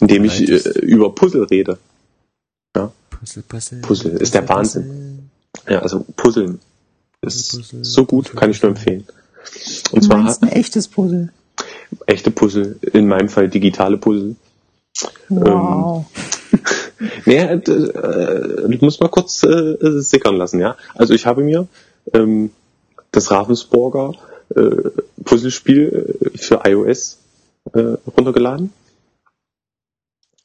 indem ich äh, über Puzzle rede. Puzzle, Puzzle. Puzzle ist der Wahnsinn. Ja, also Puzzeln ist Puzzle, so gut, Puzzle, kann ich nur Puzzle. empfehlen. Und Du zwar meinst ein echtes Puzzle. echte Puzzle, in meinem Fall digitale Puzzle. Wow. Nee, äh, äh, ich muss mal kurz äh, sickern lassen, ja. Also ich habe mir ähm, das Ravensburger äh, Puzzlespiel äh, für iOS äh, runtergeladen.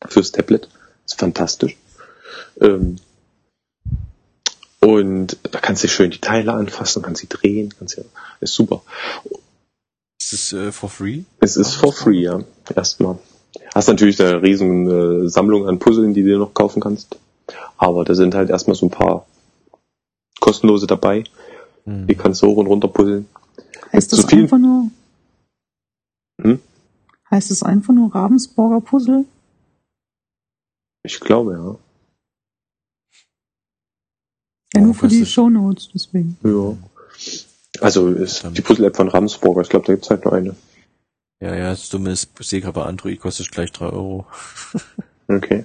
Fürs Tablet. Ist fantastisch. Ähm, und da kannst du schön die Teile anfassen, kannst sie drehen, kannst ja, ist super. Ist es äh, for free? Es ist for free, ja. Erstmal. Hast natürlich eine riesen äh, Sammlung an Puzzeln, die du dir noch kaufen kannst. Aber da sind halt erstmal so ein paar kostenlose dabei. Hm. Die kannst du hoch und runter puzzeln. heißt das viel- einfach nur, Hm? heißt es einfach nur Ravensburger Puzzle? Ich glaube, ja. Ja, nur Oh, für die kostet- Shownotes, deswegen. ja. Also ist die Puzzle-App von Ravensburger. Ich glaube, da gibt's halt nur eine. Ja, ja, das Dumme ist, ich sehe gerade bei Android kostet es gleich 3 Euro. Okay.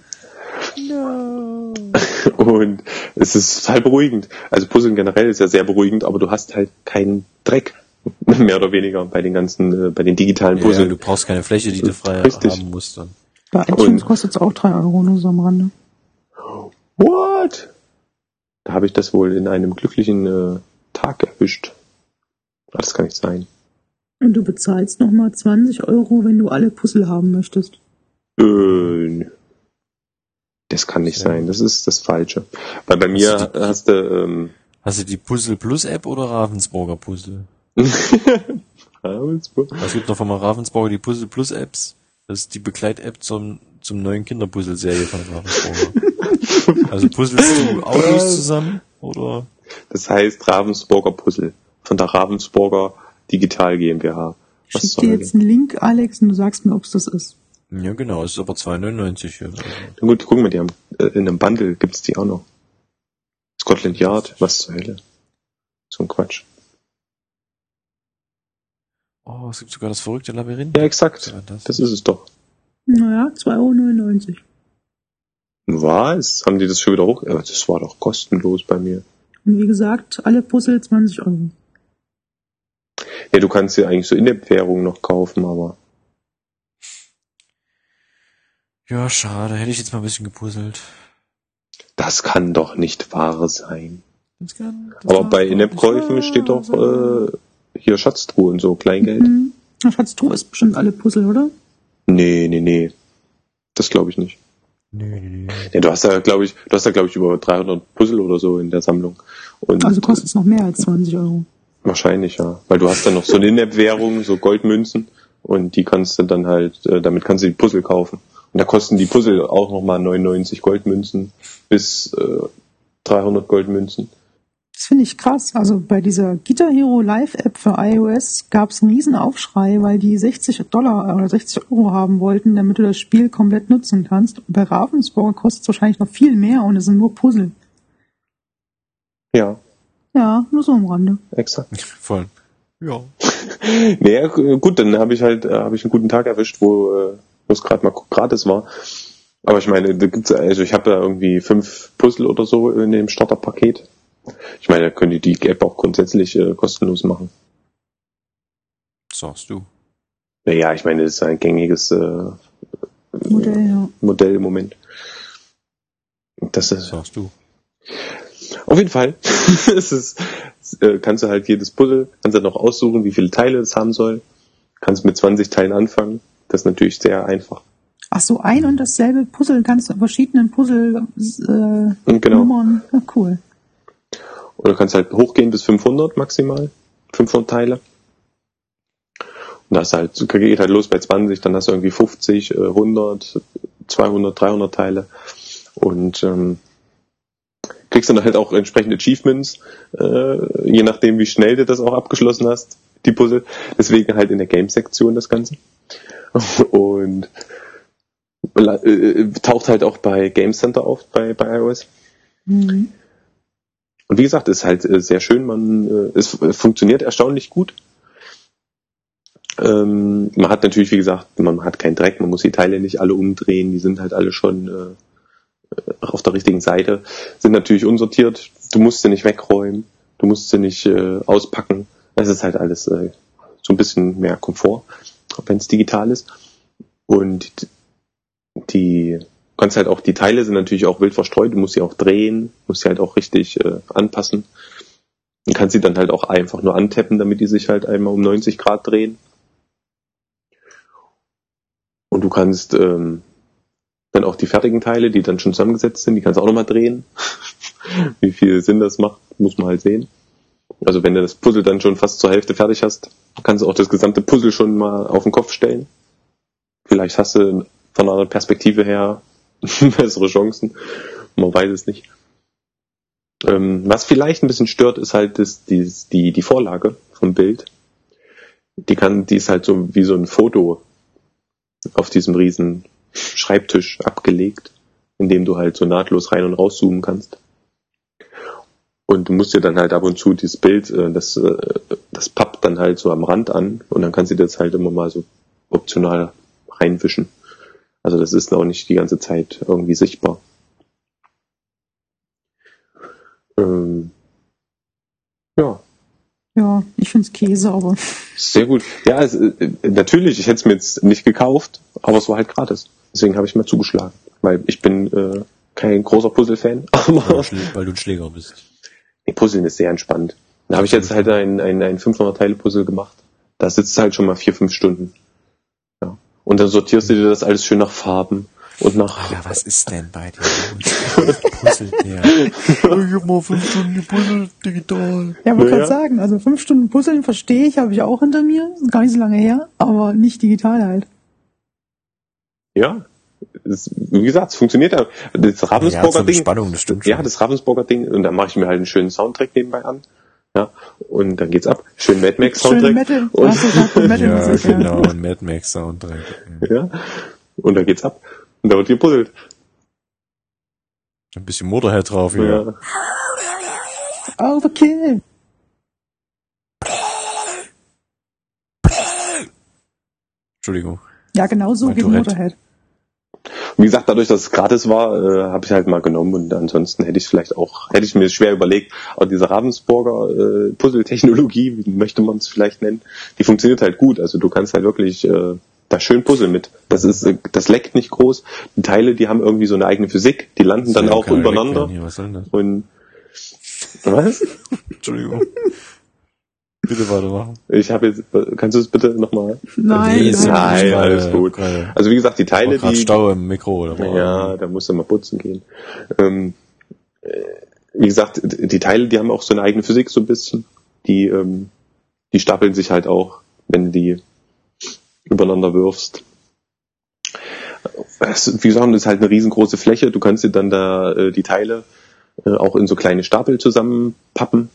No. Und es ist total beruhigend. Also Puzzeln generell ist ja sehr beruhigend, aber du hast halt keinen Dreck. Mehr oder weniger bei den ganzen, äh, bei den digitalen Ja, ja, Puzzeln. du brauchst keine Fläche, die du frei Richtig. haben musst dann. Bei iTunes kostet es auch 3 Euro nur so am Rande. What? Da habe ich das wohl in einem glücklichen äh, Tag erwischt. Das kann nicht sein. Und du bezahlst nochmal 20 Euro, wenn du alle Puzzle haben möchtest. Äh, das kann nicht sein. Das ist das Falsche. Weil bei mir Hast du die- hast du ähm, Hast du die Puzzle Plus App oder Ravensburger Puzzle? Ravensburg. Es gibt noch von mal Ravensburger die Puzzle Plus Apps. Das ist die Begleit-App zum, zum neuen Kinderpuzzle-Serie von Ravensburger. also puzzelst du Autos zusammen oder? Das heißt Ravensburger Puzzle von der Ravensburger Digital GmbH. Ich Was schick soll dir jetzt einen Link, Alex, und du sagst mir, ob es das ist. Ja, genau, es ist aber 2,99 hier. Also, Na gut, gucken wir, die haben, äh, in einem Bundle gibt's die auch noch. Scotland Yard, was zur Hölle. So ein Quatsch. oh, es gibt sogar das verrückte Labyrinth. Ja, exakt. Ja, das- Das ist es doch. Naja, 2,99 Euro. Was? Haben die das schon wieder hoch? Ja, das war doch kostenlos bei mir. Und wie gesagt, alle Puzzle 20 Euro. Ja, du kannst ja eigentlich so in der Währung noch kaufen, aber Ja, schade, hätte ich jetzt mal ein bisschen gepuzzelt. das kann doch nicht wahr sein. Das kann, das Aber bei In-App-Käufen steht doch äh, hier Schatztruhe und so, Kleingeld. Hm. Na, Schatz, du hast bestimmt alle Puzzle, oder? Nee, nee, nee. Das glaube ich nicht. Nö, nö. Ja, du hast da, glaube ich, du hast da, glaube ich, über 300 Puzzle oder so in der Sammlung. Und Also kostet es noch mehr als 20 Euro. wahrscheinlich, ja. Weil du hast dann noch so eine In-App-Währung, so Goldmünzen. Und die kannst du dann halt, äh, damit kannst du die Puzzle kaufen. Und da kosten die Puzzle auch nochmal 99 Goldmünzen bis äh, 300 Goldmünzen. Das finde ich krass. Also bei dieser Guitar Hero Live App für iOS gab es einen riesen Aufschrei, weil die 60 Dollar oder 60 Euro haben wollten, damit du das Spiel komplett nutzen kannst. Und bei Ravensburger kostet es wahrscheinlich noch viel mehr und es sind nur Puzzle. Ja, Ja, nur so am Rande. exakt. Voll. Ja. Naja, gut, dann habe ich halt, äh, habe ich einen guten Tag erwischt, wo, es gerade mal gratis war. Aber ich meine, da gibt's also ich habe da irgendwie fünf Puzzle oder so in dem Starterpaket. Ich meine, da könnt ihr die App auch grundsätzlich äh, kostenlos machen. Sagst du. Naja, ich meine, das ist ein gängiges äh, Modell, ja. Modell im Moment. Das ist Sagst du. auf jeden Fall. es ist, äh, kannst du halt jedes Puzzle, kannst du noch aussuchen, wie viele Teile es haben soll. Kannst mit 20 Teilen anfangen. Das ist natürlich sehr einfach. Ach so, ein und dasselbe Puzzle kannst du in verschiedenen Puzzle äh, genau. Ja, cool. Und du kannst halt hochgehen bis 500 maximal. 500 Teile. Und das halt, geht halt los bei 20, dann hast du irgendwie 50, äh, 100, 200, 300 Teile. Und ähm, kriegst dann halt auch entsprechende Achievements, äh, je nachdem wie schnell du das auch abgeschlossen hast, die Puzzle. Deswegen halt in der Game-Sektion das Ganze. Und äh, taucht halt auch bei Game Center auf, bei, bei iOS. Mhm. Und wie gesagt, ist halt äh, sehr schön, man, äh, es äh, funktioniert erstaunlich gut. Ähm, man hat natürlich, wie gesagt, man hat keinen Dreck, man muss die Teile nicht alle umdrehen, die sind halt alle schon äh, auf der richtigen Seite, sind natürlich unsortiert, du musst sie nicht wegräumen, du musst sie nicht äh, auspacken. Es ist halt alles äh, so ein bisschen mehr Komfort, wenn es digital ist. Und die du kannst halt auch, die Teile sind natürlich auch wild verstreut, du musst sie auch drehen, musst sie halt auch richtig äh, anpassen. Und kannst sie dann halt auch einfach nur antappen, damit die sich halt einmal um 90 Grad drehen. Und du kannst ähm, dann auch die fertigen Teile, die dann schon zusammengesetzt sind, die kannst du auch nochmal drehen. Wie viel Sinn das macht, muss man halt sehen. Also wenn du das Puzzle dann schon fast zur Hälfte fertig hast, kannst du auch das gesamte Puzzle schon mal auf den Kopf stellen. Vielleicht hast du von einer Perspektive her bessere Chancen. Man weiß es nicht. Ähm, was vielleicht ein bisschen stört, ist halt das, die, die, die Vorlage vom Bild. Die kann, die ist halt so wie so ein Foto auf diesem riesen Schreibtisch abgelegt, in dem du halt so nahtlos rein und rauszoomen kannst. Und du musst dir dann halt ab und zu dieses Bild, äh, das, äh, das pappt dann halt so am Rand an und dann kannst du dir das halt immer mal so optional reinwischen. Also das ist auch nicht die ganze Zeit irgendwie sichtbar. Ähm, ja, Ja, ich find's Käse, aber sehr gut. Ja, es, äh, natürlich, ich hätte es mir jetzt nicht gekauft, aber es war halt gratis. Deswegen habe ich mir zugeschlagen. Weil ich bin äh, kein großer Puzzle-Fan, aber weil du ein Schläger bist. Nee, Puzzeln ist sehr entspannt. Da habe ich jetzt halt ein, ein, ein 500-Teile-Puzzle gemacht. Da sitzt halt schon mal vier, fünf Stunden. Ja. Und dann sortierst du dir das alles schön nach Farben und nach Alter, was ist denn bei dir los? Puzzelt der. Ich hab mal fünf Stunden gepuzzelt, digital. ja, man Ja. kann sagen, also fünf Stunden Puzzeln verstehe ich, habe ich auch hinter mir, ist gar nicht so lange her, aber nicht digital halt. Ja, es, wie gesagt, es funktioniert ja. Das Ja, Ravensburger zur Ding. Spannung, das stimmt schon. Ja, das Ravensburger Ding. Und dann mache ich mir halt einen schönen Soundtrack nebenbei an. Ja, und dann geht's ab. Schön Mad Max Schön Soundtrack. Metal, Und, Metal ja, Musik, ja. genau, ein Mad Max Soundtrack. ja, und dann geht's ab. Und da wird gepuzzelt. Ein bisschen Motorhead drauf, ja. Ja. Overkill. Entschuldigung. Ja, genau so geht Tourette. Motorhead. Wie gesagt, dadurch, dass es gratis war, äh, habe ich halt mal genommen und ansonsten hätte ich vielleicht auch, hätte ich mir schwer überlegt, aber diese Ravensburger äh, Puzzle-Technologie, wie möchte man es vielleicht nennen, die funktioniert halt gut. Also du kannst halt wirklich äh, da schön puzzeln mit. Das ist, äh, das leckt nicht groß. Die Teile, die haben irgendwie so eine eigene Physik, die landen dann auch übereinander. Hier, was soll denn das? Und was? Entschuldigung. Bitte weitermachen. Ich habe jetzt, kannst du es bitte nochmal? Nein, nein. Nein, alles gut. gerade- Also wie gesagt, die Teile, die, Stau im Mikro oder was? Ja, da musst du mal putzen gehen. Ähm, äh, wie gesagt, die Teile, die haben auch so eine eigene Physik so ein bisschen. Die, ähm, die stapeln sich halt auch, wenn du die übereinander wirfst. Es, wie gesagt, das ist halt eine riesengroße Fläche. Du kannst dir dann da äh, die Teile äh, auch in so kleine Stapel zusammenpappen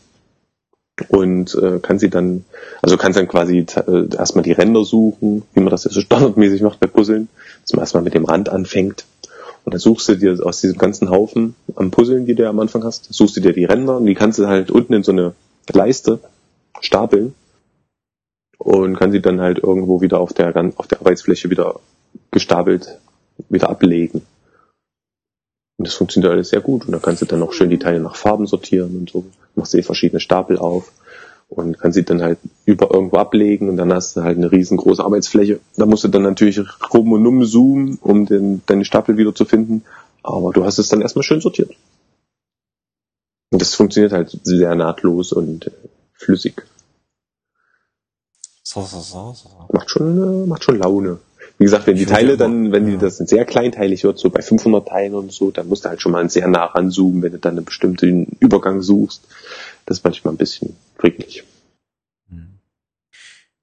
und äh, kann sie dann, also kannst dann quasi äh, erstmal die Ränder suchen, wie man das ja so standardmäßig macht bei Puzzeln, dass man erstmal mit dem Rand anfängt und dann suchst du dir aus diesem ganzen Haufen am Puzzeln, die du am Anfang hast, suchst du dir die Ränder und die kannst du halt unten in so eine Leiste stapeln und kann sie dann halt irgendwo wieder auf der, auf der Arbeitsfläche wieder gestapelt wieder ablegen. Und das funktioniert alles sehr gut. Und da kannst du dann auch schön die Teile nach Farben sortieren und so. Machst dir verschiedene Stapel auf und kannst sie dann halt über irgendwo ablegen und dann hast du halt eine riesengroße Arbeitsfläche. Da musst du dann natürlich rum und um zoomen, um den, deine Stapel wieder zu finden. Aber du hast es dann erstmal schön sortiert. Und das funktioniert halt sehr nahtlos und äh, flüssig. So, so, so, so. Macht schon, äh, macht schon Laune. Wie gesagt, wenn die Ich Teile dann, wenn die das sehr kleinteilig wird, so bei 500 Teilen und so, dann musst du halt schon mal sehr nah ranzoomen, wenn du dann einen bestimmten Übergang suchst. Das ist manchmal ein bisschen fricklich. Hm.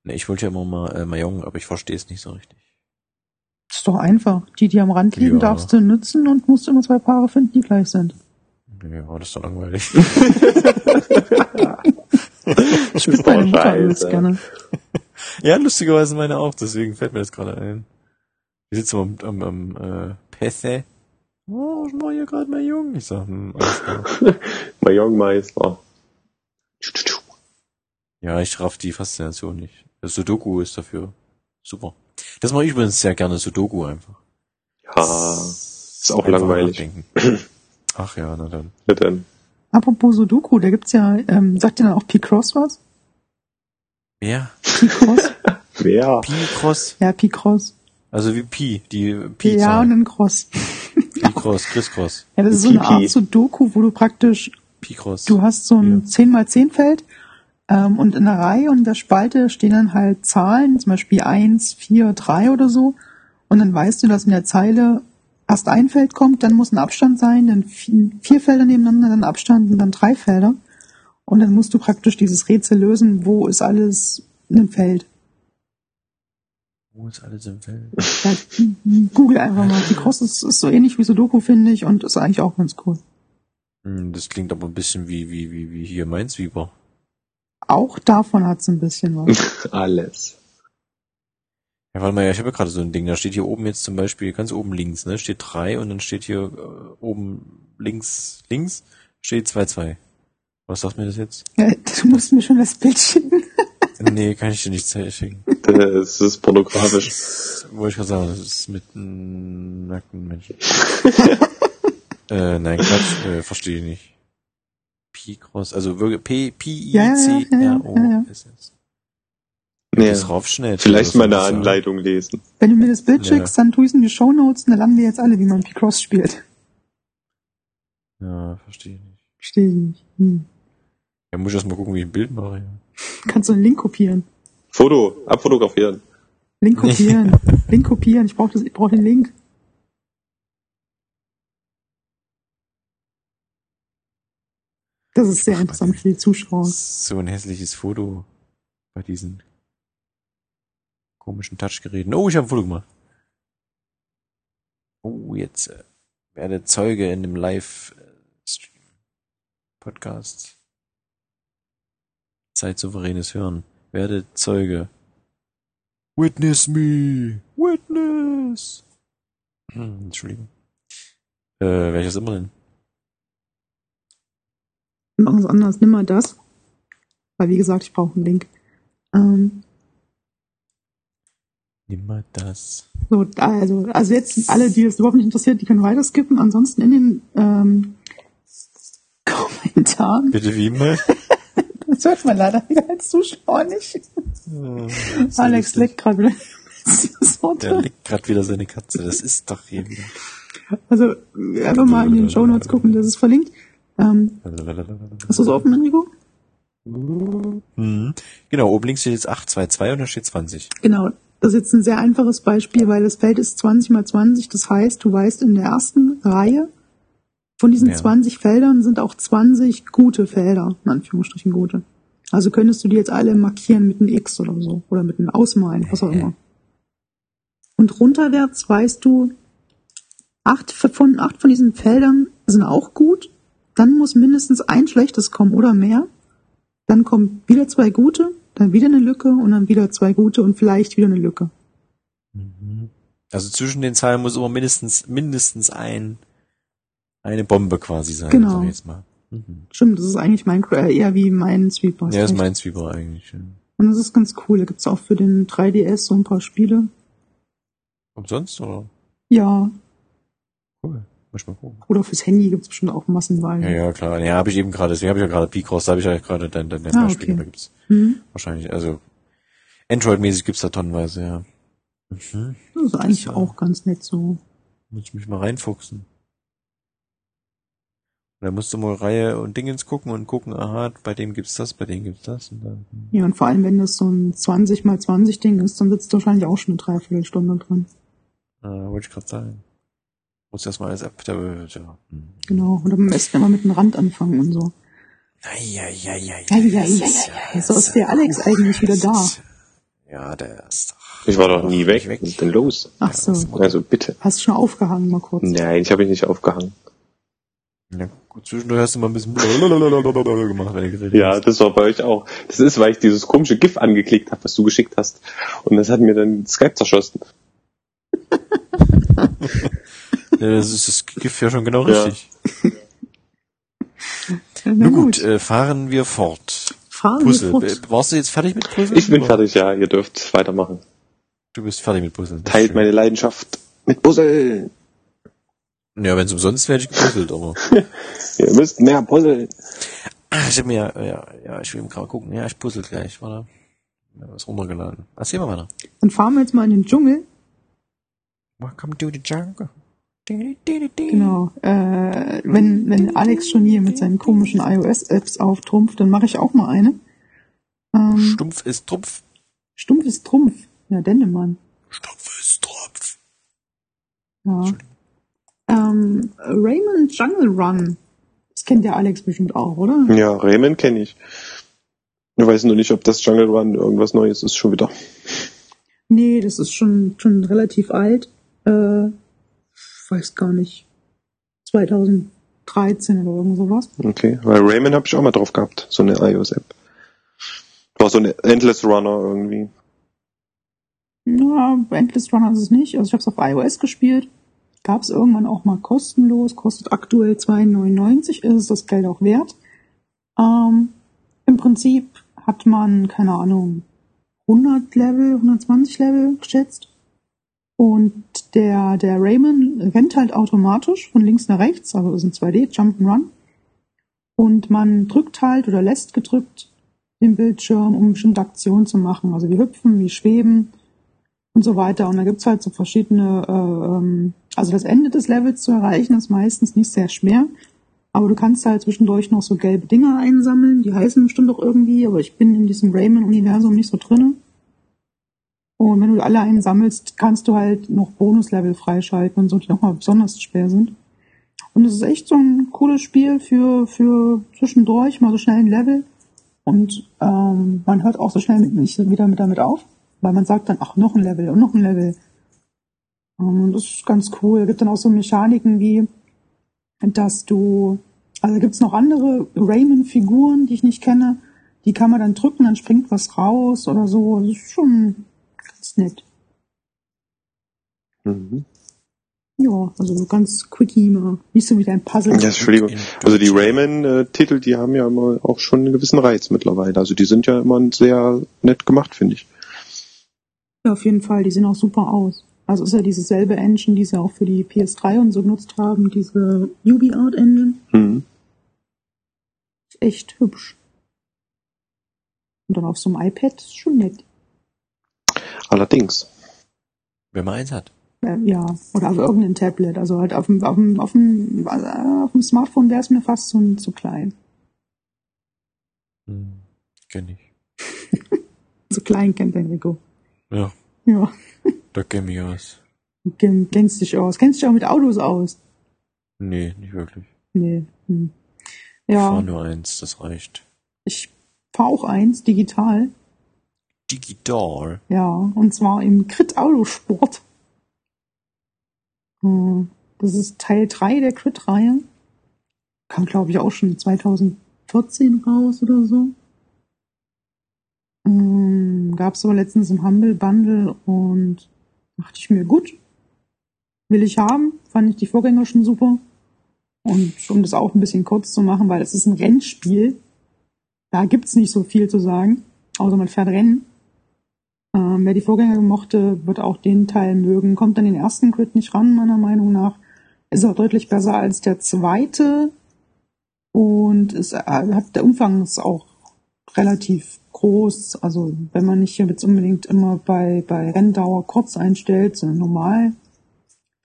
Ne, ich wollte ja immer mal äh, Mayong, aber ich verstehe es nicht so richtig. Das ist doch einfach. Die, die am Rand liegen, Ja. darfst du nutzen und musst immer zwei Paare finden, die gleich sind. Ja, das ist doch langweilig. Spielt meine Mutter alles gerne. Ja, lustigerweise meine auch, deswegen fällt mir das gerade ein. Wir sitzen am, am, am äh, PC. Oh, ich mach hier gerade Mayong. Ich sag, hm, alles klar. Mayong-Meister. Ja, ich raff die Faszination nicht. Das Sudoku ist dafür super. Das mache ich übrigens sehr gerne, Sudoku einfach. Ja, ist auch Einfach langweilig. nachdenken. Ach ja, na dann. Ja, dann. Apropos Sudoku, da gibt's ja, ähm, sagt ihr dann auch P-Cross was? Wer? P-Cross? Wer? Pi-Cross? ja, P-Cross. Also wie Pi, die Ja, und dann Cross. Pi-Cross, Chris-Cross. Ja, das ist so eine. Art Sudoku, wo du praktisch, Pi-Cross. du hast so ein Ja. 10 mal 10 Feld ähm, und in der Reihe und in der Spalte stehen dann halt Zahlen, zum Beispiel 1, 4, 3 oder so. Und dann weißt du, dass in der Zeile erst ein Feld kommt, dann muss ein Abstand sein, dann vi- vier Felder nebeneinander, dann Abstand und dann drei Felder. Und dann musst du praktisch dieses Rätsel lösen, wo ist alles in einem Feld. Wo ist alles im Feld? Ja, Google einfach mal. Die Cross ist, ist so ähnlich wie Sudoku, finde ich, und ist eigentlich auch ganz cool. Hm, Das klingt aber ein bisschen wie, wie, wie, wie hier Minesweeper. Auch davon hat's ein bisschen was. Alles. Ja, warte mal, ja, ich habe ja gerade so ein Ding, da steht hier oben jetzt zum Beispiel, ganz oben links, ne, steht 3 und dann steht hier äh, oben links, links, steht 2, 2. Was sagt mir das jetzt? Ja, du musst mir schon das Bild schicken. nee, kann ich dir nicht schicken. Das ist pornografisch. Wollte ich gerade sagen, das ist mit einem nackten Menschen. äh, nein, Quatsch, äh, verstehe ich nicht. P-Cross, also wirklich P-I-C-R-O-S-S. Nee. Das raufschnell. Vielleicht mal eine Anleitung. Lesen. Wenn du mir das Bild Ja. schickst, dann tu ich's in die Shownotes und dann lernen wir jetzt alle, wie man P-Cross spielt. Ja, verstehe ich nicht. Verstehe ich nicht. Hm. Ja, muss ich erst mal gucken, wie ich ein Bild mache. Ja. Kannst du einen Link kopieren? Foto, abfotografieren. Link kopieren. Link kopieren. Ich brauche ich brauch den Link. Das ist sehr interessant für die Zuschauer. So ein hässliches Foto bei diesen komischen Touchgeräten. Oh, ich habe ein Foto gemacht. Oh, jetzt äh, werde Zeuge in dem Live-Stream. Podcast. Zeitsouveränes Hören. Werde Zeuge. Witness me! Witness! Hm, Entschuldigung. Äh, welches immer denn? Wir machen es anders. Nimm mal das. Weil, wie gesagt, ich brauche einen Link. Ähm, Nimm mal das. so, also, also jetzt alle, die das überhaupt nicht interessiert, die können weiter skippen. Ansonsten in den ähm, Kommentaren. Bitte wie mal? Das hört man leider wieder als Zuschauer nicht. Alex leckt gerade wieder. Der leckt gerade wieder seine Katze. Das ist doch hier wieder. Also einfach mal in den Shownotes gucken, das ist verlinkt. Ähm, hast du es offen, Enrico? Mhm. Genau, oben links steht jetzt 822 und da steht 20. Genau. Das ist jetzt ein sehr einfaches Beispiel, weil das Feld ist 20 mal 20. Das heißt, du weißt, in der ersten Reihe von diesen Ja. 20 Feldern sind auch 20 gute Felder, in Anführungsstrichen gute. Also könntest du die jetzt alle markieren mit einem X oder so. Oder mit einem Ausmalen, was auch immer. Und runterwärts weißt du, acht von, acht von diesen Feldern sind auch gut, dann muss mindestens ein schlechtes kommen oder mehr. Dann kommen wieder zwei gute, dann wieder eine Lücke und dann wieder zwei gute und vielleicht wieder eine Lücke. Also zwischen den Zeilen muss immer mindestens, mindestens ein, eine Bombe quasi sein, Genau. sag ich jetzt mal. Mhm. Stimmt, das ist eigentlich Minecraft eher wie Minesweeper. Ja, das ist mein Zwiebel eigentlich. ja. Und das ist ganz cool. Da gibt's auch für den 3DS so ein paar Spiele. Umsonst, oder? Ja, Cool. Muss ich mal gucken. oder fürs Handy gibt's bestimmt auch massenweise. Ja, ja, klar. Ja, habe ich eben gerade, deswegen habe ich ja gerade Picross, da habe ich ja gerade dein, dein, Ah, Beispiel. okay. Da gibt's Hm? wahrscheinlich, also Android-mäßig gibt's da tonnenweise, ja. Mhm. Das ist eigentlich Ja. auch ganz nett so. Muss ich mich mal reinfuchsen. Und dann musst du mal Reihe und Dingens gucken und gucken, aha, bei dem gibt's das, bei dem gibt's das. Und dann, hm. Ja, und vor allem, wenn das so ein 20 mal 20 Ding ist, dann sitzt du wahrscheinlich auch schon eine Dreiviertelstunde dran. äh, wollte ich gerade sagen. Muss erstmal alles ab, da, ja. hm. Genau. Und am besten immer mit dem Rand anfangen und so. Ja, ja, ja, ja, Ja, ja, ja, ja, ja. So ist der Alex eigentlich wieder da. Ja, der ist doch. Ich war doch nie weg. weg. Was ist denn los? Ach so. Also bitte. Hast schon aufgehangen mal kurz. Nein, ich habe ihn nicht aufgehangen. Ja, gut, zwischendurch hast du mal ein bisschen gemacht, wenn du geredet Ja, hast. das war bei euch auch. Das ist, weil ich dieses komische GIF angeklickt habe, was du geschickt hast. Und das hat mir dann Skype zerschossen. Ja, das ist das Gift ja schon genau Ja. richtig. Na gut, äh, fahren wir fort. Fahren wir Puzzle. fort. Äh, Warst du jetzt fertig mit Puzzle? Ich bin Oder? fertig, ja. Ihr dürft weitermachen. Du bist fertig mit Puzzle. Teilt schön. meine Leidenschaft mit Puzzle. Ja, wenn es umsonst wäre, hätte ich gepuzzelt, aber. Ihr müsst mehr puzzeln. Ah, ich hab mir, ja, ja, ich will gerade gucken. Ja, ich puzzle gleich, warte. Ja, was runtergeladen. Erzähl mal weiter. Dann fahren wir jetzt mal in den Dschungel. Welcome to the jungle. Genau. Äh, wenn, wenn Alex schon hier mit seinen komischen iOS-Apps auftrumpft, dann mache ich auch mal eine. Ähm, Stumpf ist Trumpf. Stumpf ist Trumpf. Ja, Dennemann. Stumpf ist Trumpf. Ja. Ähm, Raymond Jungle Run. Das kennt der Alex bestimmt auch, oder? Ja, Raymond kenne ich. Ich weiß nur nicht, ob das Jungle Run irgendwas Neues ist schon wieder. Nee, das ist schon, schon relativ alt. Äh, ich weiß gar nicht. 2013 oder irgend sowas. Okay, weil Raymond habe ich auch mal drauf gehabt, so eine iOS-App. War so eine Endless Runner irgendwie. Ja, Endless Runner ist es nicht. Also ich habe es auf iOS gespielt. Gab es irgendwann auch mal kostenlos. Kostet aktuell 2,99. Ist es das Geld auch wert? Ähm, Im Prinzip hat man, keine Ahnung, 100 Level, 120 Level geschätzt. Und der, der Raymond rennt halt automatisch von links nach rechts. Also ist ein 2D Jump'n'Run. Und man drückt halt oder lässt gedrückt den Bildschirm, um bestimmte Aktionen zu machen. Also wie hüpfen, wie schweben und so weiter. Und da gibt's halt so verschiedene, äh, ähm, also das Ende des Levels zu erreichen ist meistens nicht sehr schwer. Aber du kannst halt zwischendurch noch so gelbe Dinger einsammeln, die heißen bestimmt auch irgendwie, aber ich bin in diesem Rayman-Universum nicht so drinne. Und wenn du alle einsammelst, kannst du halt noch Bonuslevel freischalten und so, die nochmal besonders schwer sind. Und es ist echt so ein cooles Spiel für, für zwischendurch, mal so schnell ein Level. Und ähm, man hört auch so schnell nicht wieder mit damit auf, weil man sagt dann, ach, noch ein Level und noch ein Level. Ähm, und das ist ganz cool. Es gibt dann auch so Mechaniken wie, dass du, also gibt's noch andere Rayman-Figuren, die ich nicht kenne, die kann man dann drücken, dann springt was raus oder so. Das ist schon ganz nett. Mhm. Ja, also so ganz quickie mal. Nicht so wie dein Puzzle. Ja, Entschuldigung. Also die Rayman-Titel, die haben ja immer auch schon einen gewissen Reiz mittlerweile. Also die sind ja immer sehr nett gemacht, finde ich. Ja, auf jeden Fall, die sehen auch super aus. Also ist ja diese selbe Engine, die sie auch für die PS3 und so genutzt haben, diese UbiArt Engine. Mhm. Ist echt hübsch. Und dann auf so einem iPad ist schon nett. Allerdings. Wenn man eins hat. Äh, ja, oder auf irgendeinem Tablet. Also halt auf dem, auf dem, auf dem, auf dem Smartphone wäre es mir fast zu, zu klein. Hm, kenn ich. Zu klein kennt dein Rico. Ja, Ja, da kenn ich aus. Ken- kennst dich aus. Kennst dich auch mit Autos aus. Nee, nicht wirklich. Nee. Hm. Ich fahr Ja, nur eins, das reicht. ich fahre auch eins, digital. Digital. Ja, und zwar im Crit Autosport. Hm, Das ist Teil 3 der Crit-Reihe. kam, glaube ich, auch schon 2014 raus oder so. Ähm, Gab es aber letztens im Humble Bundle und dachte ich mir, gut, will ich haben. Fand ich die Vorgänger schon super. Und um das auch ein bisschen kurz zu machen, weil es ist ein Rennspiel, da gibt's nicht so viel zu sagen, außer man fährt Rennen. Ähm, wer die Vorgänger mochte, wird auch den Teil mögen. Kommt an den ersten Crit nicht ran, meiner Meinung nach. Ist auch deutlich besser als der zweite. Und es äh, hat, der Umfang ist auch relativ groß. Also wenn man nicht jetzt unbedingt immer bei, bei Renndauer kurz einstellt, sondern normal,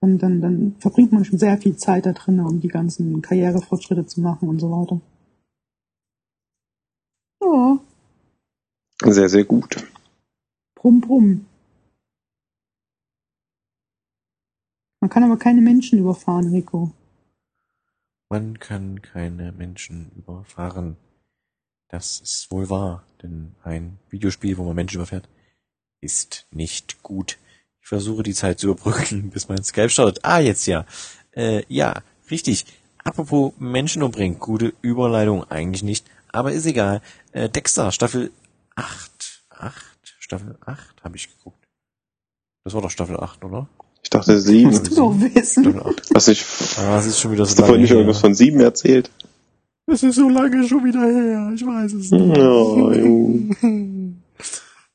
dann, dann, dann verbringt man schon sehr viel Zeit da drin, um die ganzen Karrierefortschritte zu machen und so weiter. Ja, Sehr, sehr gut. brumm, brumm. Man kann aber keine Menschen überfahren, Rico. Man kann keine Menschen überfahren. Das ist wohl wahr, denn ein Videospiel, wo man Menschen überfährt, ist nicht gut. Ich versuche die Zeit zu überbrücken, bis mein Skype startet. Ah, jetzt ja. Äh, ja, richtig. Apropos Menschen umbringen. Gute Überleitung eigentlich nicht, aber ist egal. Äh, Dexter, Staffel 8. 8? Staffel 8 habe ich geguckt. Das war doch Staffel 8, oder? Ich dachte Musst sieben. du doch wissen. Staffel 8. Was ich, Ah, das ist schon wieder hast so du lange vorhin nicht irgendwas von sieben erzählt? Das ist so lange schon wieder her. Ich weiß es nicht. Junge.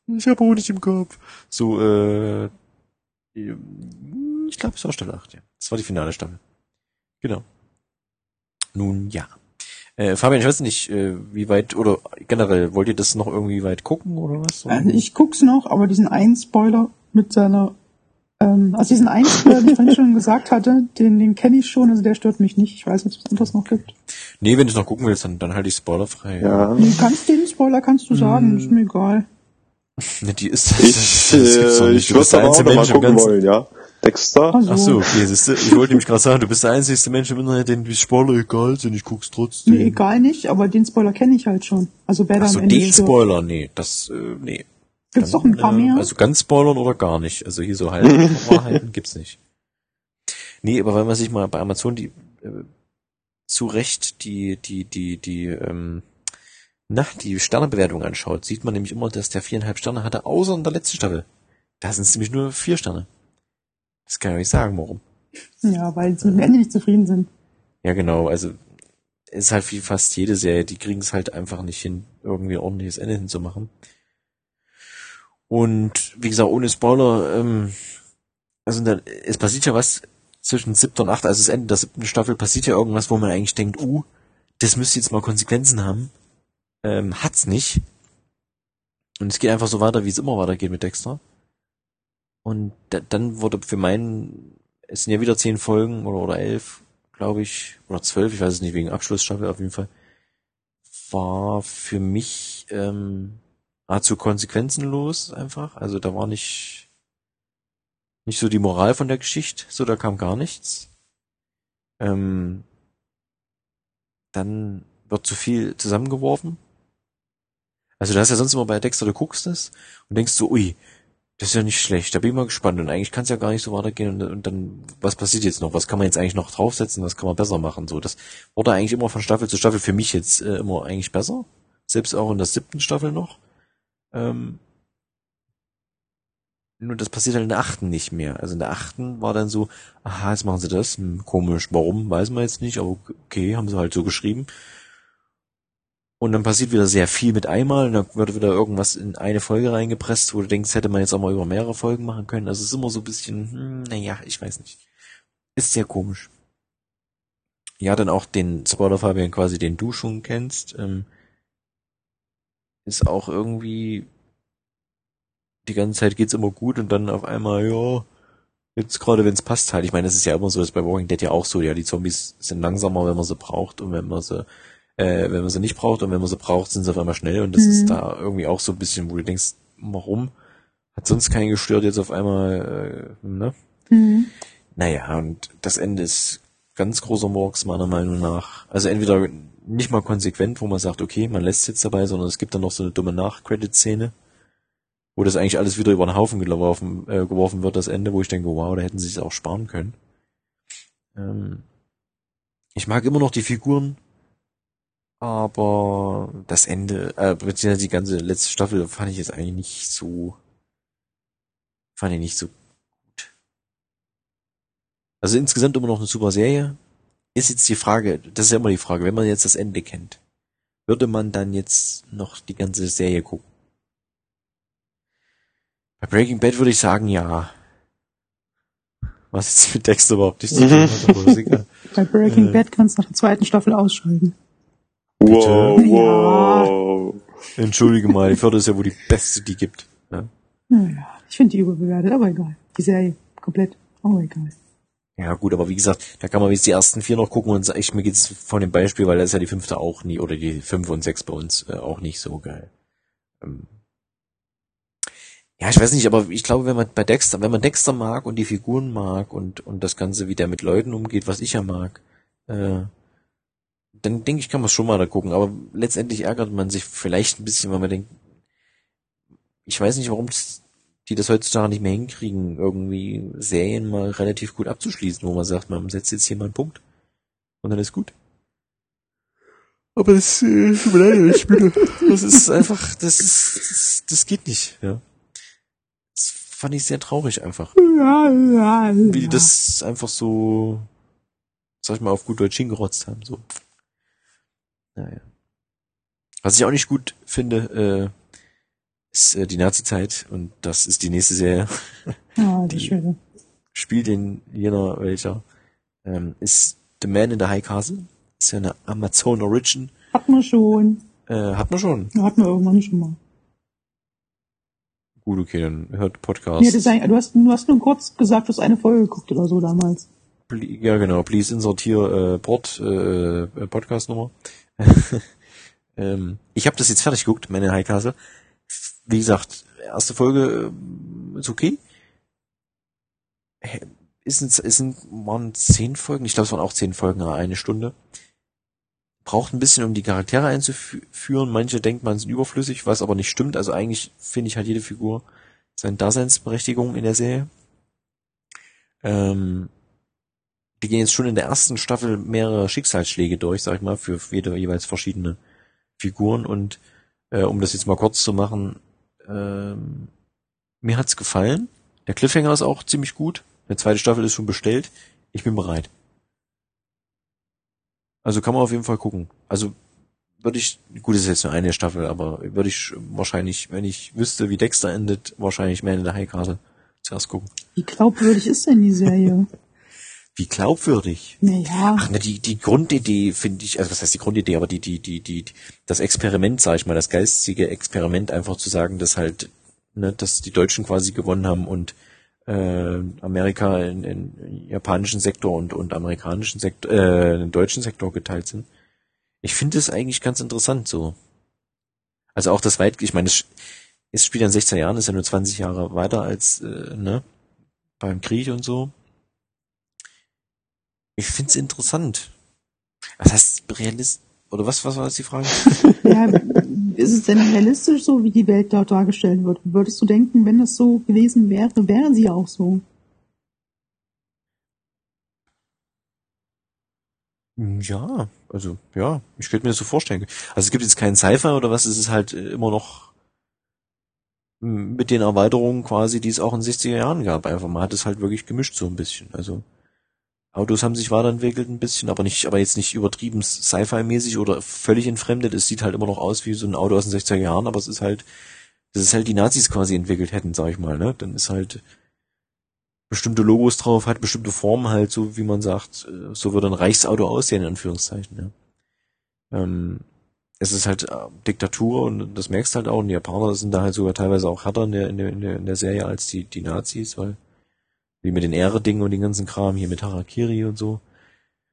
Ich habe Honig im Kopf. So, äh, ich glaube, es war Staffel 8, ja. Das war die finale Staffel. Genau. Nun, ja. Äh, Fabian, ich weiß nicht, äh, wie weit, oder generell, wollt ihr das noch irgendwie weit gucken, oder was? Also ich guck's noch, aber diesen einen Spoiler mit seiner, ähm, also diesen einen Spoiler, den ich schon gesagt hatte, den, den kenne ich schon, also der stört mich nicht. Ich weiß nicht, ob es anderes noch gibt. Nee, wenn du es noch gucken willst, dann, dann halt ich spoilerfrei. Ja. Nee, kannst den Spoiler kannst du sagen, ist mir egal. Ne, die ist, Ich, das gibt's doch äh, nicht. ich Du würde bist der aber auch einzige noch mal Mensch im gucken Ganzen. wollen, ja. Dexter? Also, Ach so, okay, siehste, ich wollte nämlich gerade sagen, du bist der einzige Mensch im Internet, den die Spoiler egal sind, ich guck's trotzdem. Nee, egal nicht, aber den Spoiler kenne ich halt schon. Also wer da so, am Ende den stirbt. Spoiler, nee, das, äh, nee. Gibt's doch ein paar äh, mehr? Also ganz spoilern oder gar nicht. Also hier so halt Wahrheiten gibt's nicht. Nee, aber wenn man sich mal bei Amazon die äh, zu Recht die, die, die, die, ähm, na, die Sternebewertung anschaut, sieht man nämlich immer, dass der viereinhalb Sterne hatte, außer in der letzten Staffel. Da sind es nämlich nur vier Sterne. Das kann ich nicht sagen, warum. Ja, weil sie mit dem Ende nicht zufrieden sind. Ja, genau, also ist halt wie fast jede Serie, die kriegen es halt einfach nicht hin, irgendwie ein ordentliches Ende hinzumachen. Und wie gesagt, ohne Spoiler, ähm, also da, es passiert ja was zwischen siebter und achter, also das Ende der siebten Staffel passiert ja irgendwas, wo man eigentlich denkt, uh, das müsste jetzt mal Konsequenzen haben. Ähm, hat's nicht. Und es geht einfach so weiter, wie es immer weitergeht mit Dexter. Und da, dann wurde für meinen, es sind ja wieder zehn Folgen oder, oder elf, glaube ich, oder zwölf, ich weiß es nicht, wegen Abschlussstaffel auf jeden Fall, war für mich ähm, nahezu konsequenzenlos einfach. Also da war nicht, nicht so die Moral von der Geschichte, so da kam gar nichts. Ähm, dann wird zu viel zusammengeworfen. Also du hast ja sonst immer bei Dexter, du guckst es und denkst so, ui, das ist ja nicht schlecht, da bin ich mal gespannt. Und eigentlich kann es ja gar nicht so weitergehen und, und dann, was passiert jetzt noch, was kann man jetzt eigentlich noch draufsetzen, was kann man besser machen, so, das wurde eigentlich immer von Staffel zu Staffel für mich jetzt äh, immer eigentlich besser, selbst auch in der siebten Staffel noch, ähm, nur das passiert halt in der achten nicht mehr, also in der achten war dann so, aha, jetzt machen sie das, hm, komisch, warum, weiß man jetzt nicht, aber okay, haben sie halt so geschrieben und dann passiert wieder sehr viel mit einmal und dann wird wieder irgendwas in eine Folge reingepresst, wo du denkst, hätte man jetzt auch mal über mehrere Folgen machen können. Also es ist immer so ein bisschen, hm, naja, ich weiß nicht. Ist sehr komisch. Ja, dann auch den Spoiler Fabian quasi, den du schon kennst, ähm, ist auch irgendwie die ganze Zeit geht's immer gut und dann auf einmal, ja, jetzt gerade wenn es passt halt. Ich meine, das ist ja immer so, das ist bei Walking Dead ja auch so, ja, die Zombies sind langsamer, wenn man sie braucht und wenn man sie äh, wenn man sie nicht braucht und wenn man sie braucht, sind sie auf einmal schnell und das Mhm. ist da irgendwie auch so ein bisschen, wo du denkst, warum? Hat sonst keinen gestört, jetzt auf einmal, äh, ne? Mhm. Naja, und das Ende ist ganz großer Murks meiner Meinung nach. Also entweder nicht mal konsequent, wo man sagt, okay, man lässt es jetzt dabei, sondern es gibt dann noch so eine dumme Nach-Credit-Szene, wo das eigentlich alles wieder über den Haufen geworfen, äh, geworfen wird, das Ende, wo ich denke, wow, da hätten sie es auch sparen können. Ähm, Ich mag immer noch die Figuren, aber das Ende, äh, beziehungsweise die ganze letzte Staffel fand ich jetzt eigentlich nicht so, fand ich nicht so gut. Also insgesamt immer noch eine super Serie. Ist jetzt die Frage, das ist ja immer die Frage, wenn man jetzt das Ende kennt, würde man dann jetzt noch die ganze Serie gucken? Bei Breaking Bad würde ich sagen, ja. Was jetzt mit Dexter überhaupt nicht zu tun hat, egal. Bei Breaking Äh. Bad kannst du nach der zweiten Staffel ausschalten. Wow, Ja. wow. Entschuldige mal, die vierte ist ja wohl die beste, die gibt. Ja, Naja, ich finde die überbewertet, aber egal. Die Serie, komplett, aber egal. ja gut, aber wie gesagt, da kann man jetzt die ersten vier noch gucken und sag ich, mir geht's von dem Beispiel, weil da ist ja die fünfte auch nie, oder die fünf und sechs bei uns äh, auch nicht so geil. Ähm, ja, ich weiß nicht, aber ich glaube, wenn man bei Dexter, wenn man Dexter mag und die Figuren mag und, und das Ganze, wie der mit Leuten umgeht, was ich ja mag, äh, dann denke ich, kann man schon mal da gucken. Aber letztendlich ärgert man sich vielleicht ein bisschen, weil man denkt, ich weiß nicht, warum die das heutzutage nicht mehr hinkriegen, irgendwie Serien mal relativ gut abzuschließen, wo man sagt, man setzt jetzt hier mal einen Punkt und dann ist gut. Aber das, äh, tut mir leid, ich bin, das ist einfach, das ist, das, das geht nicht, ja. Fand ich sehr traurig einfach. Wie die das einfach so, sag ich mal, auf gut Deutsch hingerotzt haben, so. Naja. Was ich auch nicht gut finde, äh, ist äh, die Nazi-Zeit und das ist die nächste Serie. Ja, die- die Schöne. Spielt in jener welcher. Ähm, ist The Man in the High Castle. Ist ja eine Amazon Origin. Hat man schon. Äh, hat man schon. Ja, Hat man irgendwann schon mal. Gut, okay, dann hört Podcast. Das ist eigentlich, du, hast, du hast nur kurz gesagt, du hast eine Folge geguckt oder so damals. Ja, genau. Please insert hier äh, Port, äh, äh, Podcast-Nummer. ähm, ich habe das jetzt fertig geguckt, meine High Castle. Wie gesagt, erste Folge äh, ist okay. Ist, es- ist, sind, waren zehn Folgen? Ich glaube, es waren auch zehn Folgen, eine Stunde. Braucht ein bisschen, um die Charaktere einzuführen. Manche denkt man sind überflüssig, was aber nicht stimmt. Also eigentlich finde ich hat jede Figur seine Daseinsberechtigung in der Serie. Ähm, die gehen jetzt schon in der ersten Staffel mehrere Schicksalsschläge durch, sag ich mal, für jede jeweils verschiedene Figuren und äh, um das jetzt mal kurz zu machen, ähm, mir hat's gefallen. Der Cliffhanger ist auch ziemlich gut. Eine zweite Staffel ist schon bestellt. Ich bin bereit. Also kann man auf jeden Fall gucken. Also würde ich, gut, es ist jetzt nur eine Staffel, aber würde ich wahrscheinlich, wenn ich wüsste, wie Dexter endet, wahrscheinlich Man in der High Castle zuerst gucken. Wie glaubwürdig ist denn die Serie? Wie glaubwürdig. naja, Ach, ne, die, die Grundidee finde ich, also was heißt die Grundidee, aber die, die, die, die, das Experiment, sag ich mal, das geistige Experiment einfach zu sagen, dass halt, ne, dass die Deutschen quasi gewonnen haben und äh, Amerika in, in japanischen Sektor und, und amerikanischen Sektor, äh, in den deutschen Sektor geteilt sind. Ich finde es eigentlich ganz interessant so. Also auch das weit, ich meine, es, es spielt ja in 16 Jahren, ist ja nur 20 Jahre weiter als, äh, ne, beim Krieg und so. Ich find's interessant. Was heißt realist oder was was war jetzt die Frage? ja, ist es denn realistisch so, wie die Welt dort dargestellt wird? Würdest du denken, wenn das so gewesen wäre, wäre sie auch so? Ja, also ja, ich könnte mir das so vorstellen. Also es gibt jetzt keinen Cypher oder was, es ist halt äh, immer noch m, mit den Erweiterungen quasi, die es auch in den 60er Jahren gab. Einfach man hat es halt wirklich gemischt so ein bisschen. Also Autos haben sich weiterentwickelt ein bisschen, aber nicht, aber jetzt nicht übertrieben Sci-Fi-mäßig oder völlig entfremdet. Es sieht halt immer noch aus wie so ein Auto aus den 60er Jahren, aber es ist halt, das ist halt die Nazis quasi entwickelt hätten, sag ich mal, ne? Dann ist halt bestimmte Logos drauf, hat bestimmte Formen halt, so wie man sagt, äh, so würde ein Reichsauto aussehen, in Anführungszeichen, ja. Ähm, es ist halt äh, Diktatur und das merkst halt auch, und die Japaner sind da halt sogar teilweise auch härter in der, in der, in der, Serie als die, die Nazis, weil wie mit den Ehre-Dingen und den ganzen Kram hier mit Harakiri und so.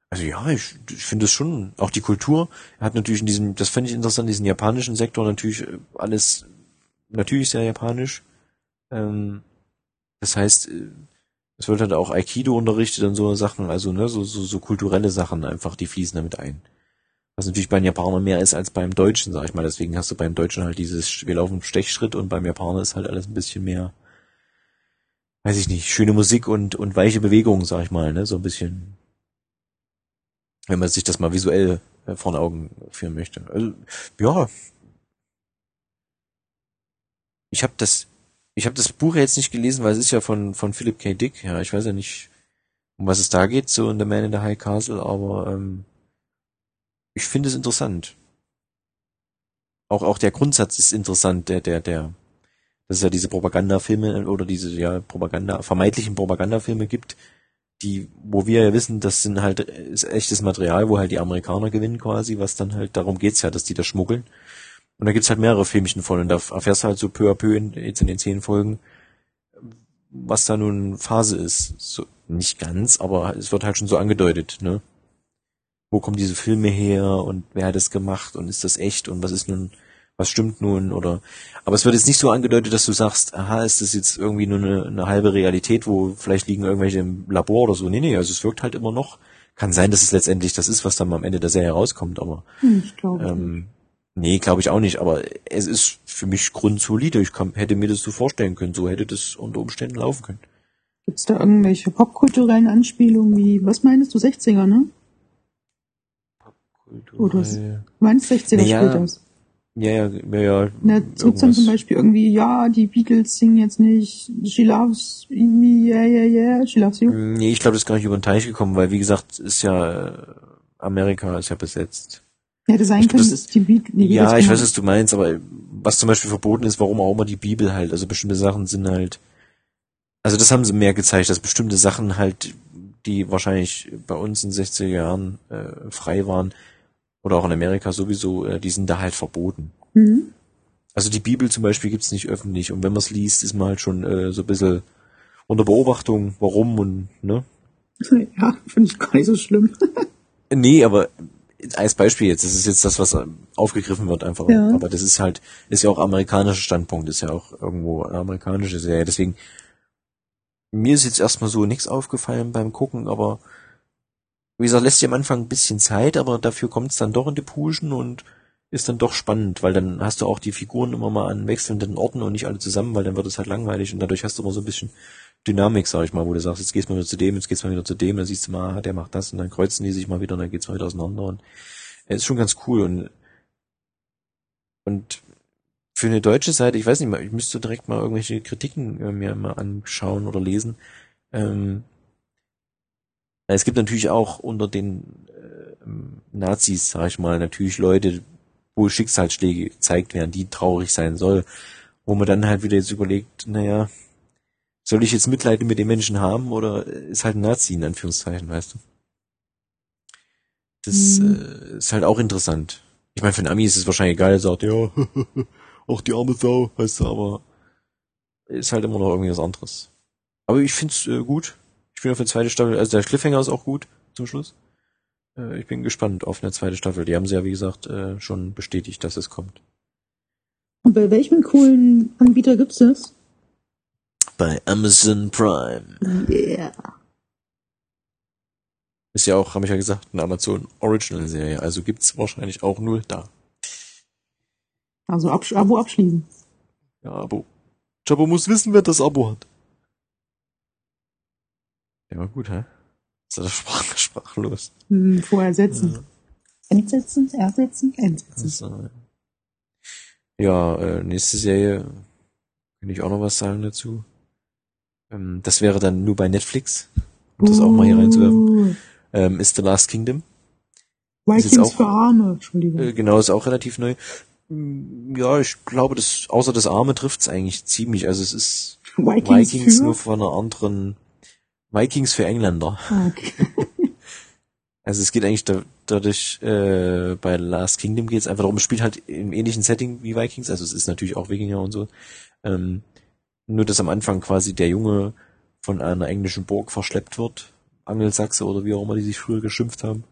Also ja, ich, ich finde es schon, auch die Kultur hat natürlich in diesem, das fände ich interessant, diesen japanischen Sektor natürlich äh, alles, natürlich sehr japanisch. Ähm, das heißt, äh, es wird halt auch Aikido unterrichtet und so Sachen, also ne, so, so, so kulturelle Sachen einfach, die fließen damit ein. Was natürlich beim Japaner mehr ist als beim Deutschen, sag ich mal. Deswegen hast du beim Deutschen halt dieses, wir laufen Stechschritt und beim Japaner ist halt alles ein bisschen mehr, weiß ich nicht, schöne Musik und, und weiche Bewegungen, sag ich mal, ne, so ein bisschen. wenn man sich das mal visuell äh, vor den Augen führen möchte. Also, ja. Ich habe das, ich habe das Buch jetzt nicht gelesen, weil es ist ja von von Philip K. Dick. Ja, ich weiß ja nicht, um was es da geht, so in The Man in the High Castle, aber ähm, ich finde es interessant. Auch auch der Grundsatz ist interessant, der der der, dass es ja diese Propagandafilme oder diese ja Propaganda vermeintlichen Propagandafilme gibt, die, wo wir ja wissen, das sind halt ist echtes Material, wo halt die Amerikaner gewinnen quasi, was dann halt, darum geht's ja, dass die das schmuggeln. Und da gibt's halt mehrere Filmchen von und da erfährst du halt so peu à peu in, jetzt in den zehn Folgen, was da nun Phase ist. So, nicht ganz, aber es wird halt schon so angedeutet, ne? Wo kommen diese Filme her und wer hat das gemacht und ist das echt und was ist nun, was stimmt nun oder, aber es wird jetzt nicht so angedeutet, dass du sagst, aha, ist das jetzt irgendwie nur eine, eine halbe Realität, wo vielleicht liegen irgendwelche im Labor oder so. Nee, nee, also es wirkt halt immer noch. Kann sein, dass es letztendlich das ist, was dann am Ende der Serie rauskommt, aber Hm, ich glaube. ähm, nee, glaube ich auch nicht. Aber es ist für mich grundsolide. Ich kann, hätte mir das so vorstellen können. So hätte das unter Umständen laufen können. Gibt's da irgendwelche popkulturellen Anspielungen wie, was meinst du, 60er, ne? Das- Du meinst 60er Naja, spielt das. Ja, ja, ja, ja. Na, gibt's dann zum. Beispiel irgendwie, ja, die Beatles singen jetzt nicht, she loves me, yeah, yeah, yeah, she loves you. Nee, ich glaube, das ist gar nicht über den Teich gekommen, weil wie gesagt, ist ja äh, Amerika ist ja besetzt. Hätte sein Ich glaub, können, das ist- die, Beat die Ja, Beatles ich weiß, was du meinst, aber was zum Beispiel verboten ist, warum auch immer die Bibel halt, also bestimmte Sachen sind halt, also das haben sie mehr gezeigt, dass bestimmte Sachen halt, die wahrscheinlich bei uns in den 60er Jahren äh, frei waren, oder auch in Amerika sowieso, äh, die sind da halt verboten. Mhm. Also die Bibel zum Beispiel gibt's nicht öffentlich und wenn man es liest, ist man halt schon äh, so ein bisschen unter Beobachtung, warum und, ne? Ja, finde ich gar nicht so schlimm. Nee, aber als Beispiel jetzt, das ist jetzt das, was ähm, aufgegriffen wird einfach. Ja. Aber das ist halt, ist ja auch amerikanischer Standpunkt, ist ja auch irgendwo eine amerikanische Serie. Deswegen, mir ist jetzt erstmal so nichts aufgefallen beim Gucken, aber wie gesagt, lässt sich am Anfang ein bisschen Zeit, aber dafür kommt es dann doch in die Puschen und ist dann doch spannend, weil dann hast du auch die Figuren immer mal an wechselnden Orten und nicht alle zusammen, weil dann wird es halt langweilig und dadurch hast du immer so ein bisschen Dynamik, sag ich mal, wo du sagst, jetzt gehst du mal wieder zu dem, jetzt gehst du mal wieder zu dem, dann siehst du mal, ah, der macht das und dann kreuzen die sich mal wieder und dann geht's mal wieder auseinander und es ist schon ganz cool und und für eine deutsche Seite, ich weiß nicht mal, ich müsste direkt mal irgendwelche Kritiken äh, mir mal anschauen oder lesen. Ähm, es gibt natürlich auch unter den äh, Nazis, sag ich mal, natürlich Leute, wo Schicksalsschläge gezeigt werden, die traurig sein soll, wo man dann halt wieder jetzt überlegt, naja, soll ich jetzt Mitleid mit den Menschen haben oder ist halt ein Nazi in Anführungszeichen, weißt du? Das Mhm. äh, ist halt auch interessant. Ich meine, für einen Ami ist es wahrscheinlich egal, er sagt, ja, auch die arme Sau, weißt du, aber ist halt immer noch irgendwie was anderes. Aber ich find's äh, gut. Ich bin auf eine zweite Staffel, also der Cliffhanger ist auch gut zum Schluss. Äh, ich bin gespannt auf eine zweite Staffel. Die haben sie ja, wie gesagt, äh, schon bestätigt, dass es kommt. Und bei welchem coolen Anbieter gibt's das? Bei Amazon Prime. Yeah. Ist ja auch, habe ich ja gesagt, eine Amazon Original Serie. Also gibt's wahrscheinlich auch nur da. Also Abo abschließen. Ja, Abo. Jabbo muss wissen, wer das Abo hat. Der war gut, hä? Ist er sprach, sprachlos. Hm, vorher setzen. Entsetzen, ersetzen, entsetzen. So. Ja, äh, nächste Serie, kann ich auch noch was sagen dazu. Ähm, das wäre dann nur bei Netflix, um das auch mal hier reinzuwerfen, Uh, ähm, ist The Last Kingdom. Vikings auch- für Arme, Entschuldigung. Äh, genau, ist auch relativ neu. Mm, Ja, ich glaube, das, außer das Arme trifft's eigentlich ziemlich. Also es ist Vikings, Vikings nur von einer anderen, Vikings für Engländer. Ah, okay. Also es geht eigentlich da, dadurch, äh, bei Last Kingdom geht es einfach darum, es spielt halt im ähnlichen Setting wie Vikings, also es ist natürlich auch Wikinger und so. Ähm, nur dass am Anfang quasi der Junge von einer englischen Burg verschleppt wird, Angelsachse oder wie auch immer die sich früher geschimpft haben.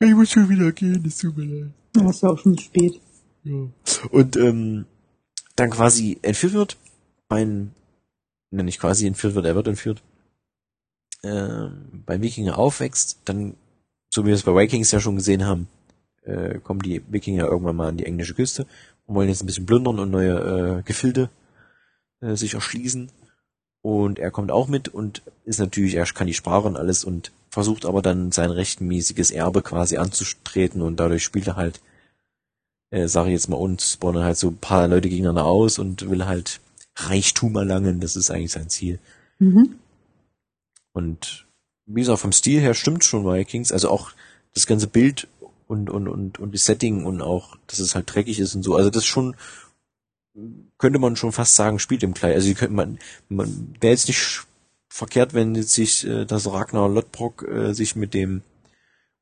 Ich muss schon wieder gehen, es tut mir leid. Das ist ja auch schon spät. Ja. Und ähm, dann quasi entführt wird, beim, ne, nicht quasi entführt wird, er wird entführt, ähm, beim Wikinger aufwächst, dann, so wie wir es bei Vikings ja schon gesehen haben, äh, kommen die Wikinger irgendwann mal an die englische Küste und wollen jetzt ein bisschen plündern und neue äh, Gefilde äh, sich erschließen. Und er kommt auch mit und ist natürlich, er kann die Sprache und alles und versucht aber dann sein rechtmäßiges Erbe quasi anzutreten und dadurch spielt er halt, äh, sage ich jetzt mal, und spawnen halt so ein paar Leute gegeneinander aus und will halt Reichtum erlangen, das ist eigentlich sein Ziel. Mhm. Und wie gesagt, vom Stil her stimmt schon Vikings, also auch das ganze Bild und, und, und, und das Setting und auch, dass es halt dreckig ist und so, also das schon, könnte man schon fast sagen, spielt im Kleid. Also könnte man, man wäre jetzt nicht verkehrt, wenn jetzt sich äh, das Ragnar Lodbrok äh, sich mit dem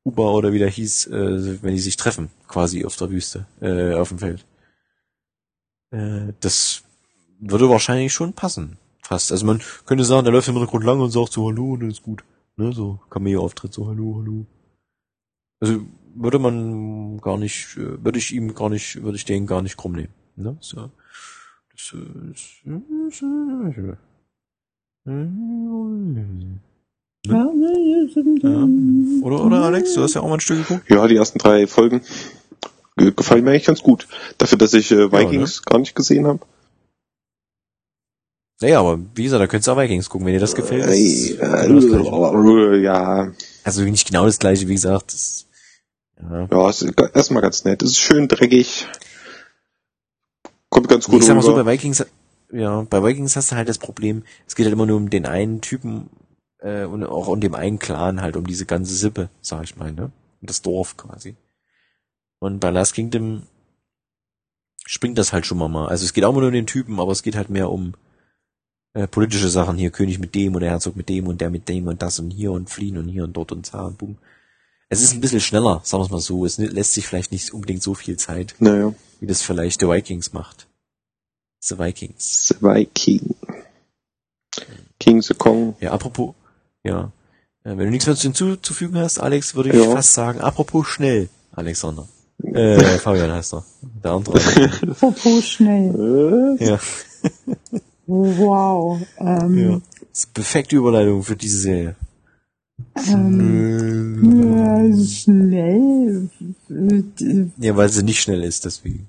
Uber oder wie der hieß, äh, wenn die sich treffen, quasi auf der Wüste, äh, auf dem Feld. Äh, das würde wahrscheinlich schon passen. Fast. Also man könnte sagen, der läuft im Hintergrund lang und sagt so Hallo und dann ist gut. Ne, so Cameo-Auftritt, so Hallo, Hallo. Also würde man gar nicht, äh, würde ich ihm gar nicht, würde ich den gar nicht krumm nehmen. Ne? So. Das, äh, Ja. ja. Oder, oder Alex, du hast ja auch mal ein Stück geguckt? Ja, die ersten drei Folgen ge- gefallen mir eigentlich ganz gut. Dafür, dass ich äh, Vikings gar nicht gesehen habe. Naja, aber wie gesagt, da könntest du auch Vikings gucken, wenn dir das gefällt. Äh, das Gleiche. äh, ja, also nicht genau das gleiche, wie gesagt. Das, ja. ja, ist erstmal ganz nett. Es ist schön dreckig. Kommt ganz gut ich sag mal so, bei Vikings, ja, bei Vikings hast du halt das Problem, es geht halt immer nur um den einen Typen äh, und auch um dem einen Clan halt, um diese ganze Sippe, sag ich mal, ne? Und das Dorf quasi. Und bei Last Kingdom springt das halt schon mal mal. Also es geht auch immer nur um den Typen, aber es geht halt mehr um äh, politische Sachen hier, König mit dem und der Herzog mit dem und der mit dem und das und hier und fliehen und hier und dort und da und boom. Es ist ein bisschen schneller, sagen wir es mal so. Es lässt sich vielleicht nicht unbedingt so viel Zeit, Naja, wie das vielleicht The Vikings macht. The Vikings. The Viking. King the Kong. Ja, apropos, ja. Äh, wenn du nichts mehr hinzuzufügen hast, Alex, würde ich Ja. fast sagen, apropos schnell, Alexander. Äh, Fabian heißt er. Der andere. Apropos schnell. Äh? ja. Wow. Ähm, ja. Das ist perfekte Überleitung für diese Serie. ähm, ja, schnell. Äh, Ja, weil sie nicht schnell ist, deswegen.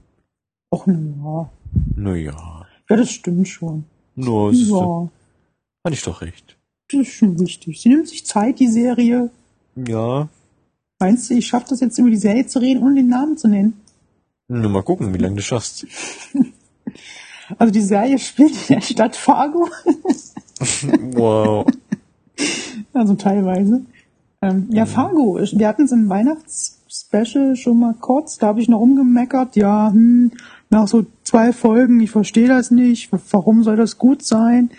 Och, ja. Naja. Ja, das stimmt schon. No, ist, Ja, hatte ich doch recht. das ist schon wichtig. Sie nimmt sich Zeit, die Serie. Ja. Meinst du, ich schaffe das jetzt über die Serie zu reden, ohne den Namen zu nennen? Nur mal gucken, wie lange du schaffst. Also die Serie spielt in der Stadt Fargo, wow. also teilweise. Ähm, ja, Fargo, wir hatten es im Weihnachtsspecial schon mal kurz, da habe ich noch rumgemeckert, ja, hm, nach so zwei Folgen, ich verstehe das nicht, warum soll das gut sein?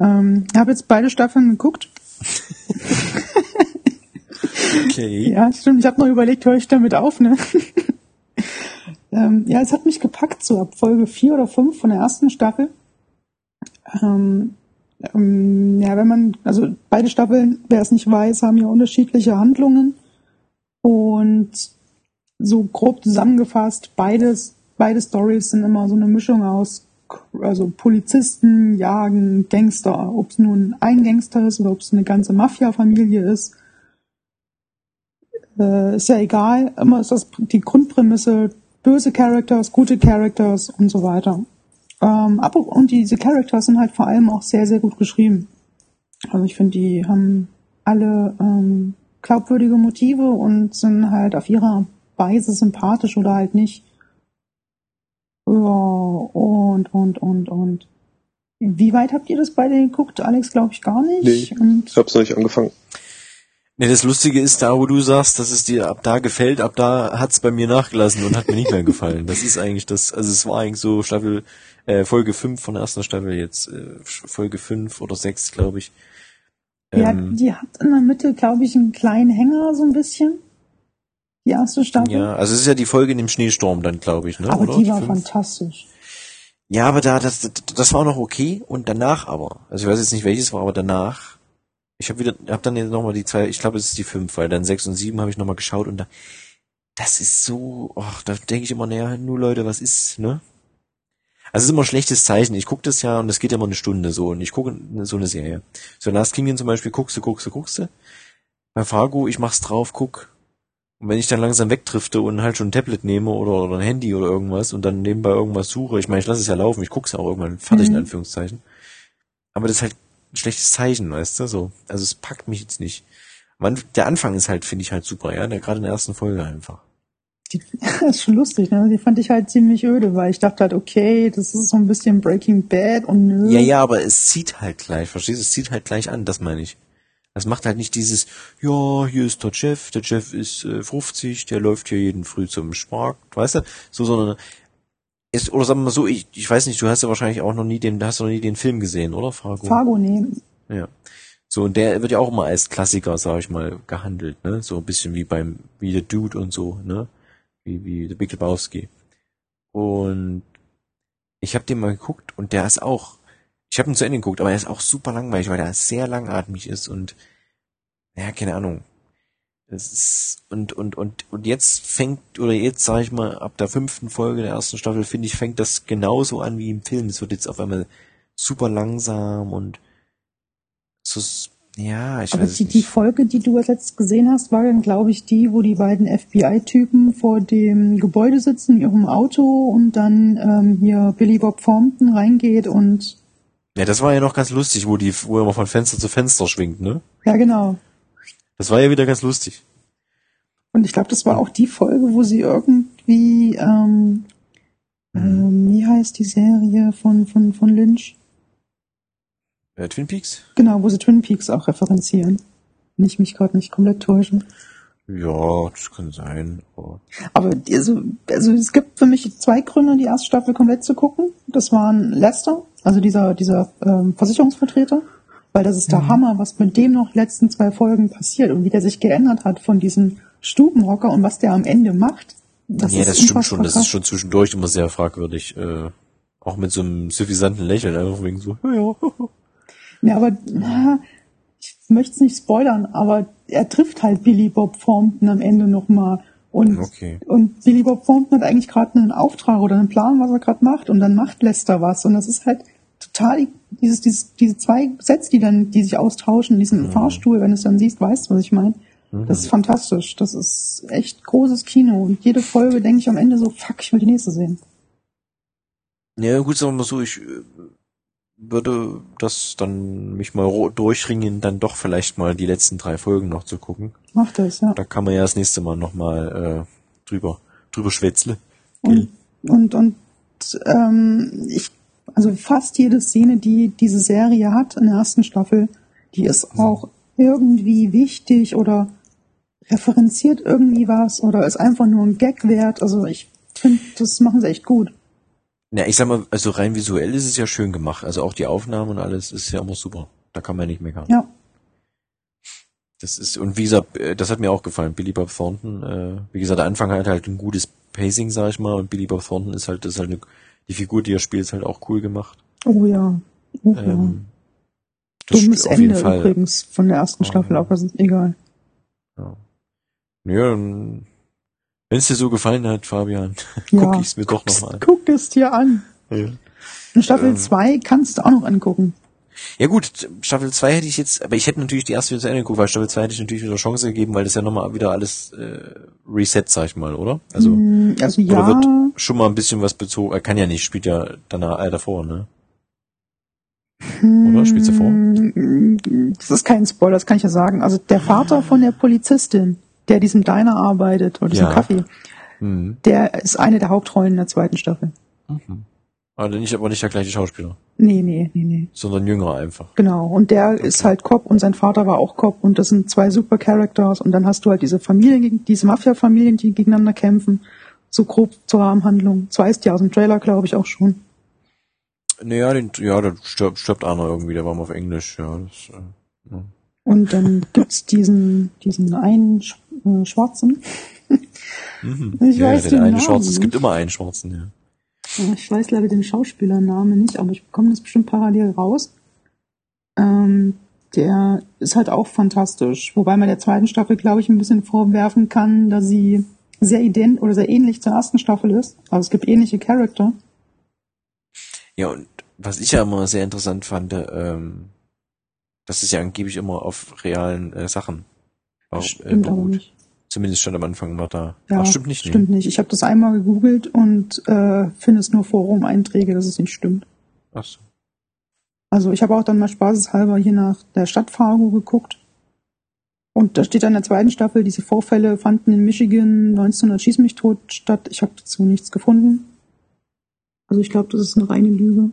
Ähm, habe jetzt beide Staffeln geguckt. Okay. Ja, stimmt, ich habe noch überlegt, höre ich damit auf, ne? Ähm, ja, es hat mich gepackt, so ab Folge vier oder fünf von der ersten Staffel. Ähm, ähm, ja, wenn man, also beide Staffeln, wer es nicht weiß, haben ja unterschiedliche Handlungen. Und so grob zusammengefasst, beides, beide Stories sind immer so eine Mischung aus, also Polizisten jagen Gangster, ob es nun ein Gangster ist oder ob es eine ganze Mafia-Familie ist. Äh, ist ja egal, immer ist das die Grundprämisse, böse Characters, gute Characters und so weiter. Ähm, aber, und diese Characters sind halt vor allem auch sehr, sehr gut geschrieben. Also ich finde, die haben alle ähm, glaubwürdige Motive und sind halt auf ihrer Weise sympathisch oder halt nicht. Ja, und, und, und, und. Wie weit habt ihr das beide geguckt? Alex glaube ich gar nicht. Nee. Und Ich hab's noch nicht angefangen. Ne, das Lustige ist da, wo du sagst, dass es dir ab da gefällt, ab da hat's bei mir nachgelassen und hat mir nicht mehr gefallen. Das ist eigentlich das, also es war eigentlich so Staffel, äh, Folge 5 von der ersten Staffel jetzt, äh, Folge 5 oder 6, glaube ich. Ja, Ähm, die hat in der Mitte, glaube ich, einen kleinen Hänger, so ein bisschen. Die erste Staffel. ja, also es ist ja die Folge in dem Schneesturm dann, glaube ich, ne? aber oder? die war fünf? fantastisch. Ja, aber da, das, das war noch okay und danach aber, also ich weiß jetzt nicht welches war, aber danach, ich habe wieder, habe dann jetzt nochmal die zwei, ich glaube es ist die fünf, weil dann sechs und sieben habe ich nochmal geschaut und da, das ist so, ach, da denke ich immer, naja, nur Leute, was ist, ne? Also es ist immer ein schlechtes Zeichen. Ich gucke das ja und es geht ja immer eine Stunde so und ich gucke so eine Serie. So Last Kingdom zum Beispiel guckst du, guckst du, guckst du. Bei Fargo, ich mach's drauf, guck. Und wenn ich dann langsam wegdrifte und halt schon ein Tablet nehme oder, oder ein Handy oder irgendwas und dann nebenbei irgendwas suche, ich meine, ich lasse es ja laufen, ich guck's ja auch irgendwann fertig in Mhm. Anführungszeichen. Aber das ist halt ein schlechtes Zeichen, weißt du, so. Also es packt mich jetzt nicht. Man, der Anfang ist halt, finde ich halt super, ja, der gerade in der ersten Folge einfach. Die, das ist schon lustig, ne? Die fand ich halt ziemlich öde, weil ich dachte halt, okay, das ist so ein bisschen Breaking Bad und nö. Ja, ja, aber es zieht halt gleich, verstehst du? Es zieht halt gleich an, das meine ich. Das macht halt nicht dieses, ja, hier ist der Jeff, der Jeff ist äh, 50, der läuft hier jeden Früh zum Sparkt, weißt du? So, sondern ist, oder sagen wir mal so, ich, ich weiß nicht, du hast ja wahrscheinlich auch noch nie den, hast du noch nie den Film gesehen, oder, Fargo? Fargo nehmen. Ja. So, und der wird ja auch immer als Klassiker, sag ich mal, gehandelt, ne? So ein bisschen wie beim, wie The Dude und so, ne? Wie, wie The Big Lebowski. Und ich habe den mal geguckt und der ist auch, ich habe ihn zu Ende geguckt, aber er ist auch super langweilig, weil er sehr langatmig ist und, ja, keine Ahnung. Das ist, und, und, und, und jetzt fängt, oder jetzt sag ich mal, ab der fünften Folge der ersten Staffel, finde ich, fängt das genauso an wie im Film. Es wird jetzt auf einmal super langsam und so, ja, ich Aber weiß es die, nicht. die Folge, die du letztes gesehen hast, war dann, glaube ich, die, wo die beiden FBI-Typen vor dem Gebäude sitzen, in ihrem Auto und dann ähm, hier Billy Bob Thornton reingeht und Ja, das war ja noch ganz lustig, wo die, wo er mal von Fenster zu Fenster schwingt, ne? ja genau. Das war ja wieder ganz lustig. Und ich glaube, das war auch die Folge, wo sie irgendwie, ähm, ähm, wie heißt die Serie von, von, von Lynch? Äh, Twin Peaks? Genau, wo sie Twin Peaks auch referenzieren. Wenn ich mich gerade nicht komplett täusche. Ja, das kann sein. Aber Aber also, also es gibt für mich zwei Gründe, die erste Staffel komplett zu gucken. Das waren Lester, also dieser, dieser ähm, Versicherungsvertreter, weil das ist der Hammer, was mit dem noch letzten zwei Folgen passiert und wie der sich geändert hat von diesem Stubenhocker und was der am Ende macht. Das ja, ist das stimmt schon. Das ist schon zwischendurch immer sehr fragwürdig. Äh, auch mit so einem suffisanten Lächeln, einfach wegen so, ja, ja. Ja, aber na, ich möchte es nicht spoilern, aber er trifft halt Billy Bob Thornton am Ende nochmal. Und, Okay. und Billy Bob Thornton hat eigentlich gerade einen Auftrag oder einen Plan, was er gerade macht. Und dann macht Lester was. Und das ist halt total dieses, dieses, diese zwei Sets, die dann, die sich austauschen, diesen Fahrstuhl, wenn du es dann siehst, weißt du, was ich meine. Das ist fantastisch. Das ist echt großes Kino. Und jede Folge denke ich am Ende so, fuck, ich will die nächste sehen. Ja, gut, sagen wir mal so, ich äh, würde das dann mich mal durchringen, dann doch vielleicht mal die letzten drei Folgen noch zu gucken. Macht das, ja. Da kann man ja das nächste Mal nochmal äh, drüber, drüber schwätzle. Und, und, und ähm, ich, also fast jede Szene, die diese Serie hat in der ersten Staffel, die ist auch irgendwie wichtig oder referenziert irgendwie was oder ist einfach nur ein Gag wert. Also ich finde, das machen sie echt gut. Ja, ich sag mal, also rein visuell ist es ja schön gemacht. Also auch die Aufnahmen und alles ist ja immer super. Da kann man nicht meckern. Ja, Das ist, und wie gesagt, äh, das hat mir auch gefallen. Billy Bob Thornton, äh, wie gesagt, der Anfang hat halt ein gutes Pacing, sag ich mal, und Billy Bob Thornton ist halt, das ist halt eine, die Figur, die er spielt, ist halt auch cool gemacht. oh ja. Oh, ja. Ähm, das Dummes Ende übrigens von der ersten Oh. Staffel, aber ist egal. Ja, ja dann, wenn es dir so gefallen hat, Fabian, Ja, guck ich's mir doch nochmal an. Guck es dir an. Ja. Und Staffel Ähm. 2 kannst du auch noch angucken. Ja gut, Staffel 2 hätte ich jetzt, aber ich hätte natürlich die erste wieder zu Ende geguckt, weil Staffel 2 hätte ich natürlich wieder Chance gegeben, weil das ja nochmal wieder alles äh, reset, sag ich mal, oder? Also, Mm, also oder ja, wird schon mal ein bisschen was bezogen, er kann ja nicht, spielt ja danach äh, davor, ne? Oder? Spielst du vor? Mm, Das ist kein Spoiler, das kann ich ja sagen. Also der Vater von der Polizistin, der diesem Diner arbeitet oder diesem Ja. Kaffee, Mhm. der ist eine der Hauptrollen in der zweiten Staffel. Mhm. Aber nicht, aber nicht der gleiche Schauspieler, Nee, nee, nee, nee. sondern jüngerer einfach. Genau. Und der ist halt Cop und sein Vater war auch Cop und das sind zwei super Characters und dann hast du halt diese Familien, diese Mafia-Familien, die gegeneinander kämpfen. So grob zur Rahmenhandlung. Zwei ist ja aus dem Trailer, glaube ich, auch schon. Naja, den, ja, da stirbt, stirbt einer irgendwie, der war mal auf Englisch, ja. Das, äh, ja. Und dann gibt's diesen, diesen einen Sch äh, Schwarzen. Mhm. Ich ja, weiß der, den eine Namen Schwarze, es gibt immer einen Schwarzen, ja. Ich weiß leider den Schauspielernamen nicht, aber ich bekomme das bestimmt parallel raus. Ähm, der ist halt auch fantastisch. Wobei man der zweiten Staffel, glaube ich, ein bisschen vorwerfen kann, dass sie sehr ident oder sehr ähnlich zur ersten Staffel ist. Also es gibt ähnliche Charakter. Ja, und was ich ja immer sehr interessant fand, ähm, das ist ja angeblich immer auf realen äh, Sachen auch, äh, beruht. Zumindest stand am Anfang immer da. Ja, Ach, stimmt nicht. Stimmt nicht. Ich habe das einmal gegoogelt und äh, finde es nur Forum-Einträge, dass es nicht stimmt. Nee. Ach so. Also ich habe auch dann mal spaßeshalber hier nach der Stadt Fargo geguckt. Und da steht dann in der zweiten Staffel, diese Vorfälle fanden in Michigan 1900 Schieß mich tot statt. Ich habe dazu nichts gefunden. Also ich glaube, das ist eine reine Lüge.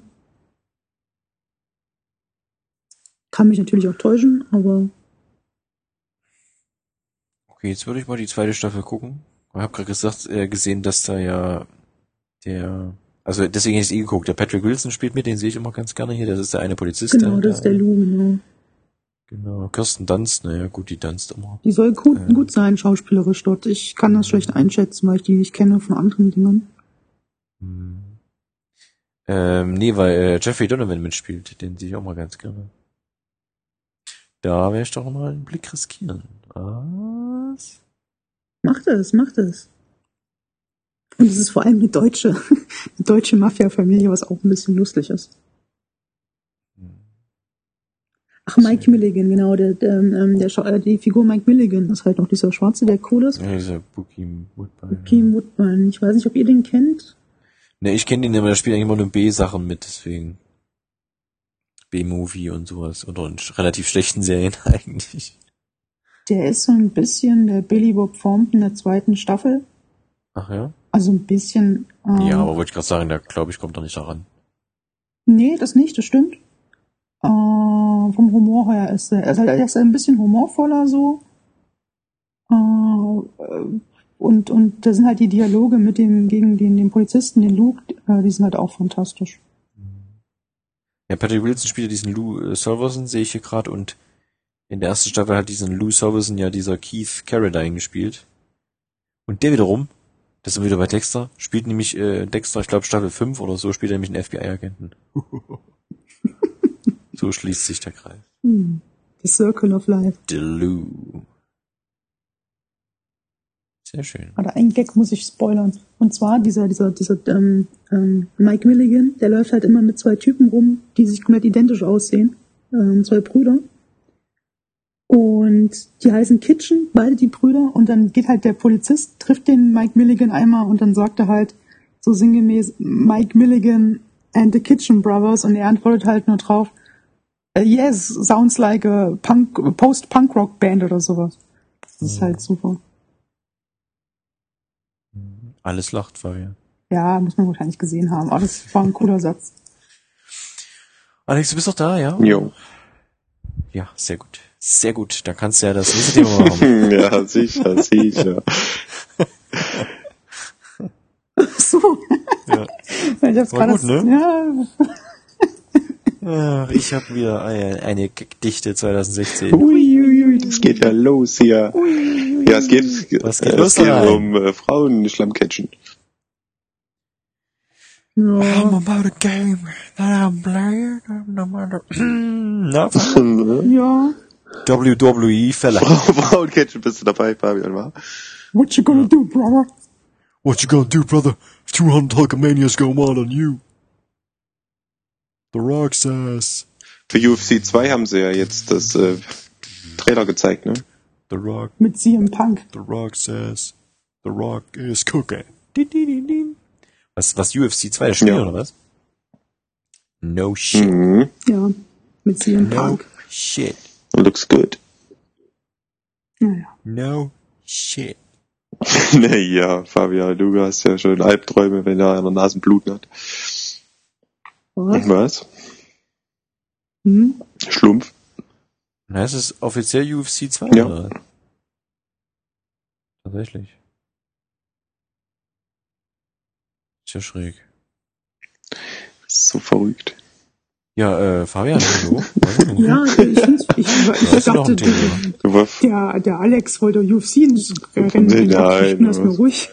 Kann mich natürlich auch täuschen, aber Okay, jetzt würde ich mal die zweite Staffel gucken. Ich habe gerade gesagt, äh, gesehen, dass da ja der, also deswegen hätte ich es eh geguckt. Der Patrick Wilson spielt mit, den sehe ich immer ganz gerne hier. Das ist der eine Polizist. genau, der, das ist der Lou, genau. Genau, Kirsten Dunst, naja gut, die tanzt immer. Die soll gut, Ja. gut sein, schauspielerisch dort. Ich kann das schlecht einschätzen, weil ich die nicht kenne von anderen Dingen. Hm. Ähm, nee, weil äh, Jeffrey Donovan mitspielt, den sehe ich auch mal ganz gerne. Da werde ich doch mal einen Blick riskieren. Was? Macht es, macht es. Und es ist vor allem eine deutsche, eine deutsche Mafia-Familie, was auch ein bisschen lustig ist. Hm. Ach, Mike Milligan, genau, der, der, ähm, der, äh, die Figur Mike Milligan ist halt noch dieser Schwarze, der cool ist. Ja, dieser Bookie Woodbine. Kim Woodman. Ich weiß nicht, ob ihr den kennt. Ne, ich kenne den, aber der spielt eigentlich immer nur B-Sachen mit, deswegen. B-Movie und sowas. Oder in relativ schlechten Serien eigentlich. Der ist so ein bisschen der Billy Bob Thornton der zweiten Staffel. Ach ja? Also ein bisschen. Ähm, Ja, aber wollte ich gerade sagen, der glaube ich kommt doch nicht daran. Nee, das nicht, das stimmt. Äh, vom Humor her ist er, also er ist ein bisschen humorvoller so. Äh, und, und da sind halt die Dialoge mit dem, gegen den, den Polizisten, den Luke, äh, die sind halt auch fantastisch. Ja, Patrick Wilson spielt ja diesen Lou äh, Solverson, sehe ich hier gerade, und in der ersten Staffel hat diesen Lou Solverson ja dieser Keith Carradine gespielt. Und der wiederum, das ist wieder bei Dexter, spielt nämlich äh, Dexter, ich glaube Staffel 5 oder so, spielt er nämlich einen FBI-Agenten. so schließt sich der Kreis. Hm. The Circle of Life. The Lou. Sehr schön. Aber ein Gag muss ich spoilern. Und zwar dieser, dieser, dieser ähm, ähm, Mike Milligan, der läuft halt immer mit zwei Typen rum, die sich komplett identisch aussehen. Ähm, zwei Brüder. Und die heißen Kitchen, beide die Brüder. Und dann geht halt der Polizist, trifft den Mike Milligan einmal und dann sagt er halt so sinngemäß Mike Milligan and the Kitchen Brothers. Und er antwortet halt nur drauf, "Uh, yes, sounds like a punk, post-punk-rock-band oder sowas. Das ist Mhm. halt super. Alles lacht, Fabian. Ja, muss man wahrscheinlich gesehen haben. Aber das war ein cooler Satz. Alex, du bist doch da, ja? Jo. Ja, sehr gut. Sehr gut. Da kannst du ja das nächste Thema machen. ja, sicher, sicher. so. Ja. Ich hab's War gerade. gut, ne? Ja, Ach, ich habe wieder eine, eine Dichte 2016. Uiuiui, das geht ja los hier. Ja, es geht, Was geht äh, los es geht um äh, Frauen Schlammcatchen. ja. about a game that I'm playing. No matter. Ja. WWE Fella. Frauencatchen bist du dabei, Fabian, wa? What you gonna do, brother? What you gonna do, brother? If 200 Hulkamanias go on on you. The Rock says. Für UFC 2 haben sie ja jetzt das äh, Trailer gezeigt, ne? The Rock, Mit CM Punk. The Rock says. The Rock is cooking. Was, was UFC 2 das Spiel Ja. oder was? No shit. Mhm. Ja. Mit CM No Punk. shit. Looks good. Naja. No shit. naja, Fabian, du hast ja schon Albträume, wenn er an der Nase Blut hat. Was? Was? Hm? Schlumpf? Na, ist es offiziell UFC 2 Ja. oder? Tatsächlich. Ist ja schräg. So verrückt. Ja, äh, Fabian, hallo. Ja, ich, find's, ich, ich, noch dachte, warst der, der Alex wollte UFC rennen. Nein, Lass mir ruhig.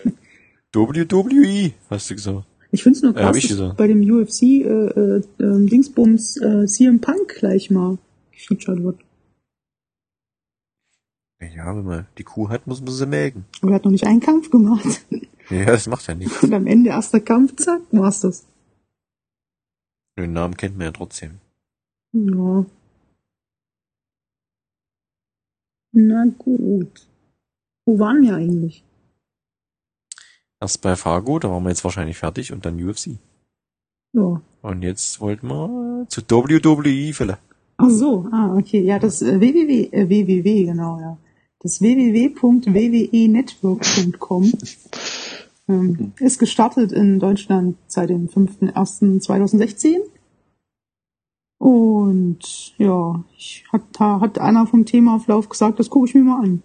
WWE, hast du gesagt. Ich find's nur Ja, hab krass, ich dass bei dem UFC äh, äh, ähm, Dingsbums äh, CM Punk gleich mal gefeatured wird. Ja, wenn man die Kuh hat, muss man sie melken. Aber er hat noch nicht einen Kampf gemacht. Ja, das macht ja nichts. Und am Ende erster Kampf, zack, war's das. Den Namen kennt man ja trotzdem. Ja. Na gut. Wo waren wir eigentlich? Erst bei Fargo, da waren wir jetzt wahrscheinlich fertig und dann UFC. Ja. Und jetzt wollten wir zu WWE, Fälle. Ach so, ah, okay. Ja, das äh, WWW, äh, WWW, genau, ja. Das www.wwenetwork.com ähm, ist gestartet in Deutschland seit dem 5.1.2016. Und ja, ich hat, da hat einer vom Themaauflauf gesagt, das gucke ich mir mal an.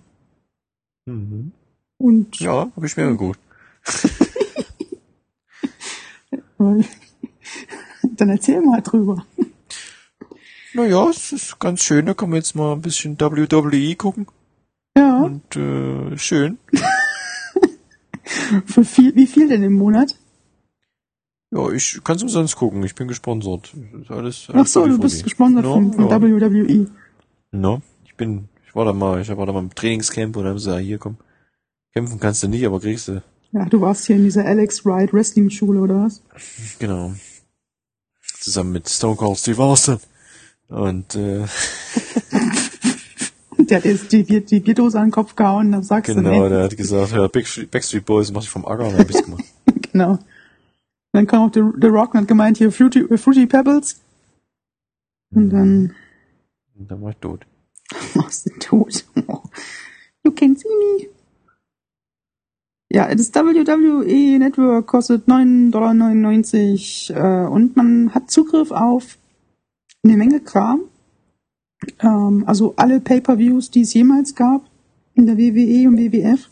Mhm. Und Ja, habe ich mir angeguckt. dann erzähl mal drüber. Naja, es ist ganz schön, da kann man jetzt mal ein bisschen WWE gucken. Ja, Und äh, schön. für viel, wie viel denn im Monat? Ja, ich kann es umsonst gucken, ich bin gesponsert. Ist alles, Ach alles so, du bist gesponsert Ja, von, von ja. WWE. No, ich bin, ich war da mal, ich war da mal im Trainingscamp und dann haben sie gesagt, hier komm, kämpfen kannst du nicht, aber kriegst du. Ja, du warst hier in dieser Alex Wright Wrestling Schule oder was? Genau. Zusammen mit Stone Cold Steve Austin. Und äh, Der hat jetzt die, Bier- die Bierdose an den Kopf gehauen, dann sagst genau, du, nee. der hat gesagt, ja, Backstreet, Backstreet Boys mach ich vom Acker und hab ich's gemacht. genau. Dann kam auch The, The Rock und hat gemeint, hier Fruity, äh, Fruity Pebbles. Und dann Und dann war ich tot. warst du tot. You can see me. Ja, das WWE Network kostet 9,99 Dollar äh, und man hat Zugriff auf eine Menge Kram. Ähm, also alle Pay-Per-Views, die es jemals gab in der WWE und WWF.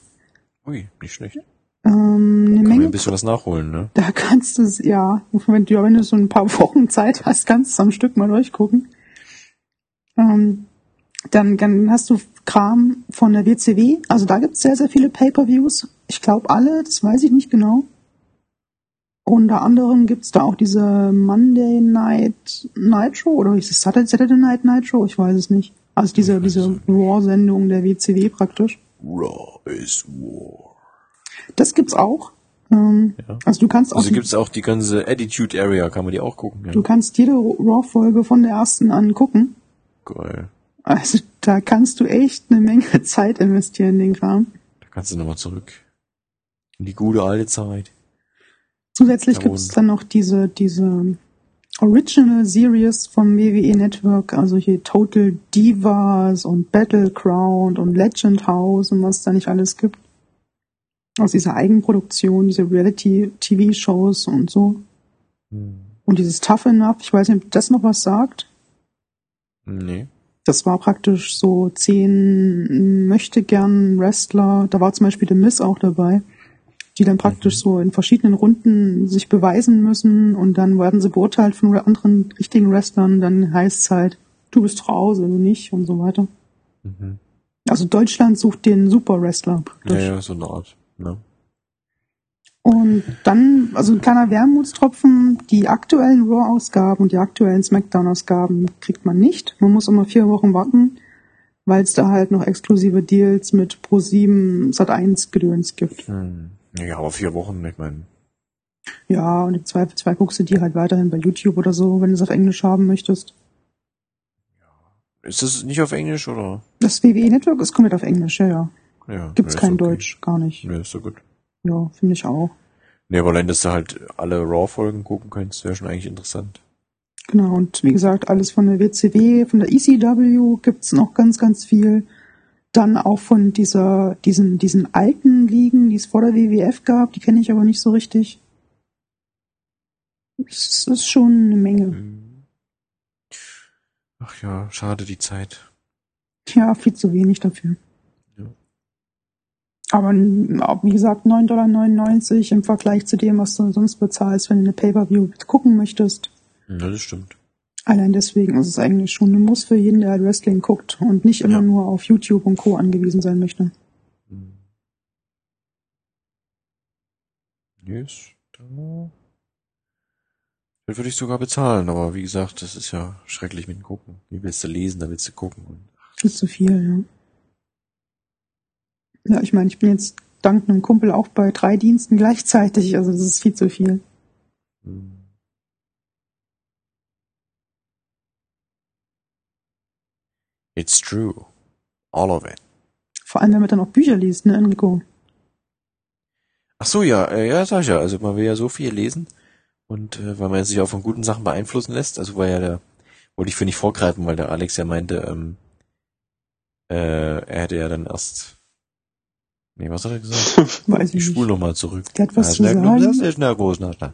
Ui, nicht schlecht. Ähm, eine Kann man Menge ein bisschen was nachholen, ne? Da kannst du es, ja, wenn du, wenn du so ein paar Wochen Zeit hast, kannst du am Stück mal durchgucken. Ähm, dann, dann hast du Kram von der WCW. Also da gibt es sehr, sehr viele Pay-Per-Views. Ich glaube alle, das weiß ich nicht genau. Unter anderem gibt's da auch diese Monday Night Nitro oder ist es Saturday, Saturday Night Nitro? Ich weiß es nicht. Also diese, es diese. Raw-Sendung der WCW praktisch. Raw is War. Das gibt's auch. Ähm, Ja. Also du kannst auch Also gibt's auch die ganze Attitude Area, kann man die auch gucken. Ja. Du kannst jede Raw-Folge von der ersten angucken. Geil. Also da kannst du echt eine Menge Zeit investieren in den Kram. Da kannst du nochmal zurück. In die gute alte Zeit. Zusätzlich gibt's und- dann noch diese, diese Original Series vom WWE Network, also hier Total Divas und Battleground und Legend House und was es da nicht alles gibt. Aus dieser Eigenproduktion, diese Reality-TV-Shows und so. Hm. Und dieses Tough Enough, ich weiß nicht, ob das noch was sagt. Nee. Das war praktisch so zehn möchte gern Wrestler. Da war zum Beispiel The Miss auch dabei, die dann praktisch so in verschiedenen Runden sich beweisen müssen und dann werden sie beurteilt von anderen richtigen Wrestlern. Dann heißt es halt, du bist raus, du nicht und so weiter. Mhm. Also Deutschland sucht den Super Wrestler praktisch. Ja, ja, so eine Art. Ne? Und dann, also ein kleiner Wermutstropfen, die aktuellen Raw-Ausgaben und die aktuellen Smackdown-Ausgaben kriegt man nicht. Man muss immer vier Wochen warten, weil es da halt noch exklusive Deals mit Pro7 Sat1 Gedöns gibt. Hm. Ja, aber vier Wochen, ich meine. Ja, und im Zweifelsfall guckst du die halt weiterhin bei YouTube oder so, wenn du es auf Englisch haben möchtest. Ist das nicht auf Englisch oder? Das WWE Network ist komplett auf Englisch, ja, ja. Ja. Gibt's ja, kein okay. Deutsch, gar nicht. Nee, ist so gut. Ja, finde ich auch. Nee, aber allein, dass du halt alle Raw-Folgen gucken kannst, wäre schon eigentlich interessant. Genau, und wie gesagt, alles von der WCW, von der ECW gibt's noch ganz, ganz viel. Dann auch von dieser, diesen, diesen alten Ligen, die es vor der WWF gab, die kenne ich aber nicht so richtig. Es ist schon eine Menge. Hm. Ach ja, schade die Zeit. Ja, viel zu wenig dafür. Ja. Aber wie gesagt, 9,99 Dollar im Vergleich zu dem, was du sonst bezahlst, wenn du eine Pay-Per-View gucken möchtest. Ja, das stimmt. Allein deswegen ist es eigentlich schon ein Muss für jeden, der halt Wrestling guckt und nicht immer Ja. nur auf YouTube und Co. angewiesen sein möchte. Hm. Yes. Da. Das würde ich sogar bezahlen, aber wie gesagt, das ist ja schrecklich mit dem Gucken. Wie willst du lesen, da willst du gucken. Und, Viel zu viel, ja. Ja, ich meine, ich bin jetzt dank einem Kumpel auch bei drei Diensten gleichzeitig, also das ist viel zu viel. hm. It's true. All of it. Vor allem, wenn man dann auch Bücher liest, ne, Enrico? Ach so, ja, äh, ja, sag ich ja. Also man will ja so viel lesen und äh, weil man sich auch von guten Sachen beeinflussen lässt. Also war ja der, wollte ich für nicht vorgreifen, weil der Alex ja meinte, ähm, Äh, er hätte ja dann erst. Nee, was hat er gesagt? Weiß Ich ich spule nochmal zurück. Der hat was zu sagen. Das ist schnell groß, na, na.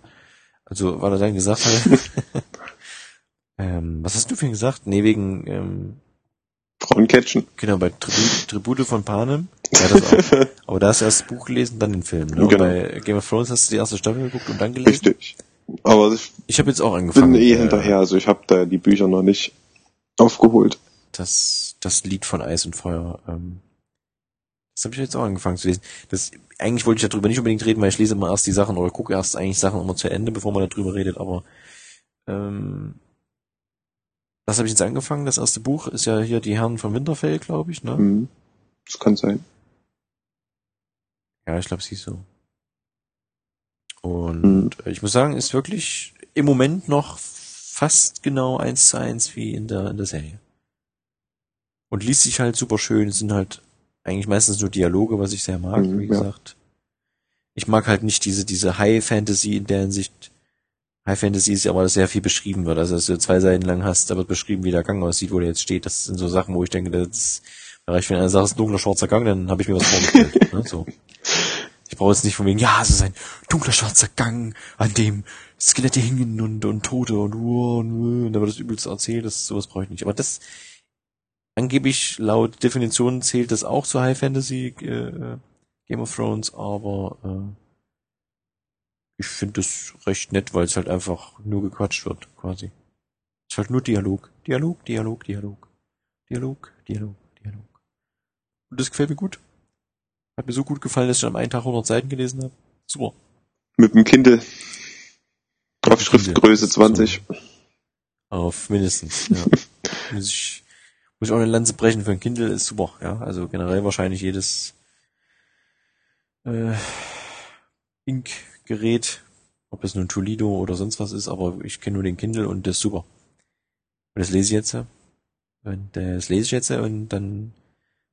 Also, weil er dann gesagt hat, ähm, was hast du für ihn gesagt? Nee, wegen, ähm, Frauen catchen. genau, bei Tribute, Tribute von Panem. Ja, das auch. Aber da hast du erst das Buch gelesen, dann den Film. Ne? Genau. Bei Game of Thrones hast du die erste Staffel geguckt und dann gelesen. Richtig. Aber ich Ich habe jetzt auch bin angefangen. eh äh, hinterher, also ich habe da die Bücher noch nicht aufgeholt. Das, das Lied von Eis und Feuer. Ähm, das habe ich jetzt auch angefangen zu lesen. Das, eigentlich wollte ich darüber nicht unbedingt reden, weil ich lese immer erst die Sachen oder gucke erst eigentlich Sachen immer zu Ende, bevor man darüber redet. Aber ähm, das habe ich jetzt angefangen. Das erste Buch ist ja hier die Herren von Winterfell, glaube ich. Ne? Mhm. Das kann sein. Ja, ich glaube, sie so. Und äh, ich muss sagen, ist wirklich im Moment noch fast genau eins zu eins wie in der, in der Serie. Und liest sich halt super schön, es sind halt eigentlich meistens nur Dialoge, was ich sehr mag, Mhm, wie ja. gesagt. Ich mag halt nicht diese, diese High Fantasy in der Hinsicht. High Fantasy ist ja aber, dass sehr viel beschrieben wird. Also, dass du zwei Seiten lang hast, da wird beschrieben, wie der Gang aussieht, wo der jetzt steht. Das sind so Sachen, wo ich denke, das reicht, wenn einer sagt, es ist ein dunkler, schwarzer Gang, dann habe ich mir was vorgestellt. ne? so. Ich brauche jetzt nicht von wegen, ja, es ist ein dunkler, schwarzer Gang, an dem Skelette hingen und, und Tote und, und, uh, und da wird das übelst erzählt, das, sowas brauche ich nicht. Aber das, angeblich laut Definition zählt das auch zu High Fantasy, äh, Game of Thrones, aber, äh, ich finde das recht nett, weil es halt einfach nur gequatscht wird, quasi. Es ist halt nur Dialog. Dialog, Dialog, Dialog. Dialog, Dialog, Dialog. Und das gefällt mir gut. Hat mir so gut gefallen, dass ich am einen Tag 100 Seiten gelesen habe. Super. Mit dem Kindle. Auf Schriftgröße Kindle. 20. Auf mindestens, ja. muss ich, muss ich auch eine Lanze brechen für ein Kindle, ist super, ja. Also generell wahrscheinlich jedes, äh, Ink-Gerät, ob es nun Toledo oder sonst was ist, aber ich kenne nur den Kindle und das ist super. Und das lese ich jetzt, ja. Und das lese ich jetzt und dann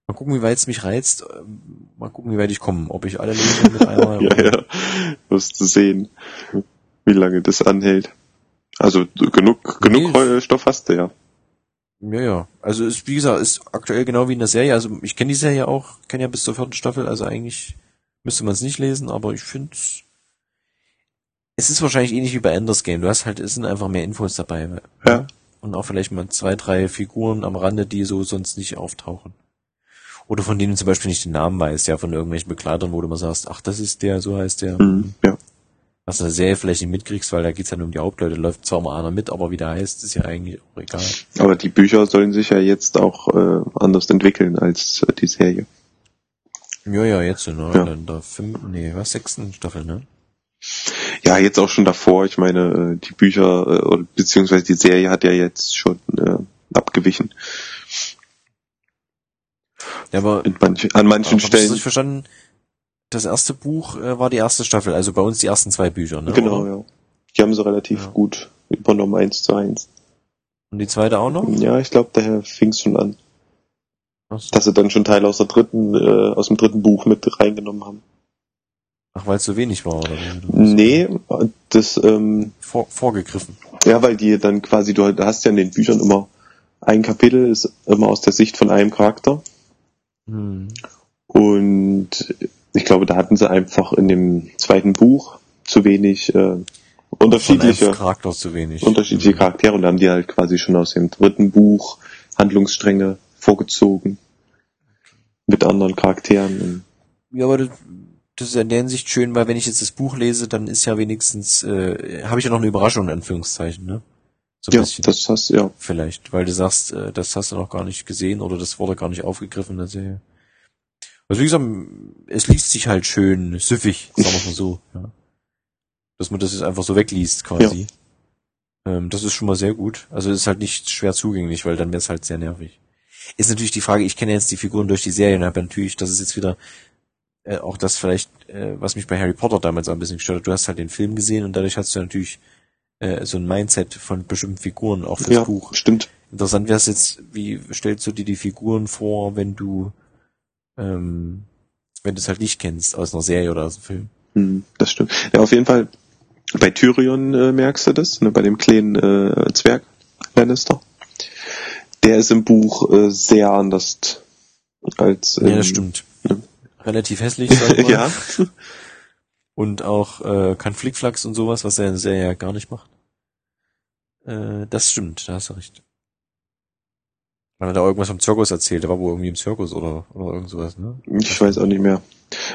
mal gucken, wie weit es mich reizt. Ähm, Mal gucken, wie weit ich komme. Ob ich alle lese mit einmal. Ja, ja. Wirst du sehen, wie lange das anhält. Also genug, genug Nee. Stoff hast du ja. Ja, ja. Also ist, wie gesagt, ist aktuell genau wie in der Serie. Also ich kenne die Serie auch, kenne ja bis zur vierten Staffel, also eigentlich müsste man es nicht lesen, aber ich finde es ist wahrscheinlich ähnlich wie bei Enders Game. Du hast halt, es sind einfach mehr Infos dabei. Ja. Und auch vielleicht mal zwei, drei Figuren am Rande, die so sonst nicht auftauchen. Oder von denen du zum Beispiel nicht den Namen weißt, ja, von irgendwelchen Begleitern, wo du mal sagst, ach, das ist der, so heißt der. Mhm. Ja. Was du in der Serie vielleicht nicht mitkriegst, weil da geht's ja nur um die Hauptleute, läuft zwar mal einer mit, aber wie der heißt, ist ja eigentlich auch egal. Aber die Bücher sollen sich ja jetzt auch äh, anders entwickeln als äh, die Serie. Ja, ja, jetzt, ne? Ja. In der fünften, nee, was, sechsten Staffel, ne? Ja, jetzt auch schon davor. Ich meine, äh, die Bücher äh, oder beziehungsweise die Serie hat ja jetzt schon äh, abgewichen Ja, aber, manch, an manchen aber ich Stellen. richtig verstanden? Das erste Buch äh, war die erste Staffel, also bei uns die ersten zwei Bücher, ne? Genau, oder? ja. Die haben sie relativ Ja. gut übernommen, eins zu eins. Und die zweite auch noch? Ja, ich glaube, daher fing es schon an, so. dass sie dann schon Teile aus der dritten, äh, aus dem dritten Buch mit reingenommen haben. Ach weil es so wenig war, oder? Nee, das, ähm, Vor, vorgegriffen. ja, weil die dann quasi, du hast ja in den Büchern immer ein Kapitel ist immer aus der Sicht von einem Charakter. Hm. Und ich glaube, da hatten sie einfach in dem zweiten Buch zu wenig äh, unterschiedliche, Charakter zu wenig. unterschiedliche Hm. Charaktere und da haben die halt quasi schon aus dem dritten Buch Handlungsstränge vorgezogen mit anderen Charakteren. Ja, aber das, das ist ja in der Hinsicht schön, weil wenn ich jetzt das Buch lese, dann ist ja wenigstens, äh, habe ich ja noch eine Überraschung, in Anführungszeichen, ne? So ein Ja, bisschen. das hast ja. Vielleicht, weil du sagst, äh, das hast du noch gar nicht gesehen oder das wurde gar nicht aufgegriffen in der Serie. Also wie gesagt, es liest sich halt schön süffig, sagen wir mal so. Ja. Dass man das jetzt einfach so wegliest quasi. Ähm, das ist schon mal sehr gut. Also ist halt nicht schwer zugänglich, weil dann wäre es halt sehr nervig. Ist natürlich die Frage, ich kenne jetzt die Figuren durch die Serie und habe natürlich, das ist jetzt wieder äh, auch das vielleicht, äh, was mich bei Harry Potter damals auch ein bisschen gestört hat. Du hast halt den Film gesehen und dadurch hast du natürlich äh, so ein Mindset von bestimmten Figuren, auch fürs Ja, Buch. stimmt. Interessant wäre es jetzt, wie stellst du dir die Figuren vor, wenn du ähm, wenn du es halt nicht kennst aus einer Serie oder aus einem Film? Hm, das stimmt. Ja, auf jeden Fall. Bei Tyrion äh, merkst du das, ne, bei dem kleinen äh, Zwerg Lannister. Der ist im Buch äh, sehr anders als Ja, das ähm, stimmt. Relativ hässlich, sag mal. ja. Und auch äh, kein Flickflacks und sowas, was er Serie ja gar nicht macht. Äh, das stimmt, da hast du recht. Weil er da irgendwas vom Zirkus erzählt, der war wohl irgendwie im Zirkus oder, oder irgend sowas, ne? Ich weiß auch nicht mehr.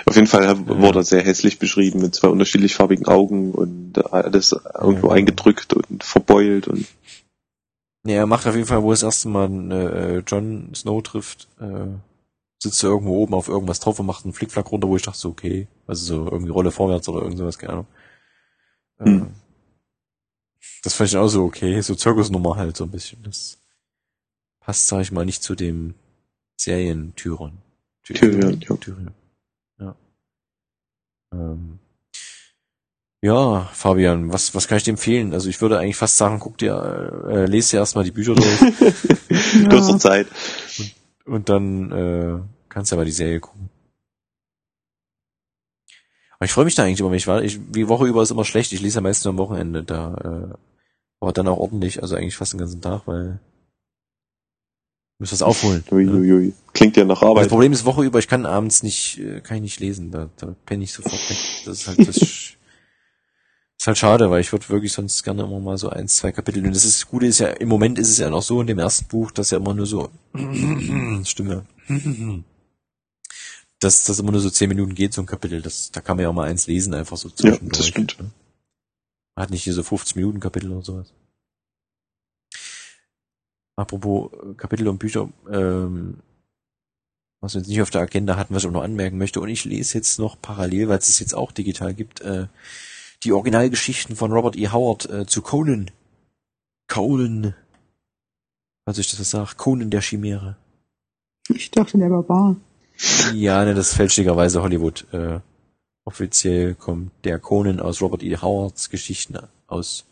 Auf jeden Fall wurde er sehr hässlich beschrieben mit zwei unterschiedlich farbigen Augen und alles irgendwo Ja. eingedrückt und verbeult und Nee, er macht auf jeden Fall, wo er das erste Mal äh, Jon Snow trifft, äh, sitzt er irgendwo oben auf irgendwas drauf und macht einen Flickflack runter, wo ich dachte so, okay, also so irgendwie Rolle vorwärts oder irgend sowas, keine Ahnung. Äh, Hm. Das fand ich auch so okay, so Zirkusnummer halt so ein bisschen. Das passt, sag ich mal, nicht zu dem Serientyron. Ty- Tyrion, ja. Tyrion. Ja. Ähm. Ja, Fabian, was, was kann ich dir empfehlen? Also ich würde eigentlich fast sagen, guck dir, äh, lese dir erstmal die Bücher durch du hast noch Zeit. Und dann äh, kannst du ja mal die Serie gucken. Aber ich freue mich da eigentlich immer, ich war, ich, die Woche über ist immer schlecht, ich lese ja meistens nur am Wochenende, da äh, aber dann auch ordentlich, also eigentlich fast den ganzen Tag, weil muss was aufholen. ne? Uiuiui. Klingt ja nach Das Arbeit. Problem ist Woche über, ich kann abends nicht, äh, kann ich nicht lesen, da, da penne ich sofort weg. Das ist halt das, ist halt schade, weil ich würde wirklich sonst gerne immer mal so eins, zwei Kapitel. Und das ist, das Gute ist ja, im Moment ist es ja noch so in dem ersten Buch, dass ja immer nur so, Stimme, dass das immer nur so zehn Minuten geht, so ein Kapitel. Das, da kann man ja auch mal eins lesen, einfach so Ja, zwischendurch. das stimmt. ne? Man hat nicht hier so 50 Minuten Kapitel oder sowas. Apropos äh, Kapitel und Bücher, ähm, was wir jetzt nicht auf der Agenda hatten, was ich auch noch anmerken möchte. Und ich lese jetzt noch parallel, weil es es jetzt auch digital gibt, äh, die Originalgeschichten von Robert E. Howard äh, zu Conan. Conan. Was ich das was sag, Conan der Chimäre. Ich dachte, der Barbar. Ja, ne, das ist fälschlicherweise Hollywood. Äh, offiziell kommt der Conan aus Robert E. Howards Geschichten aus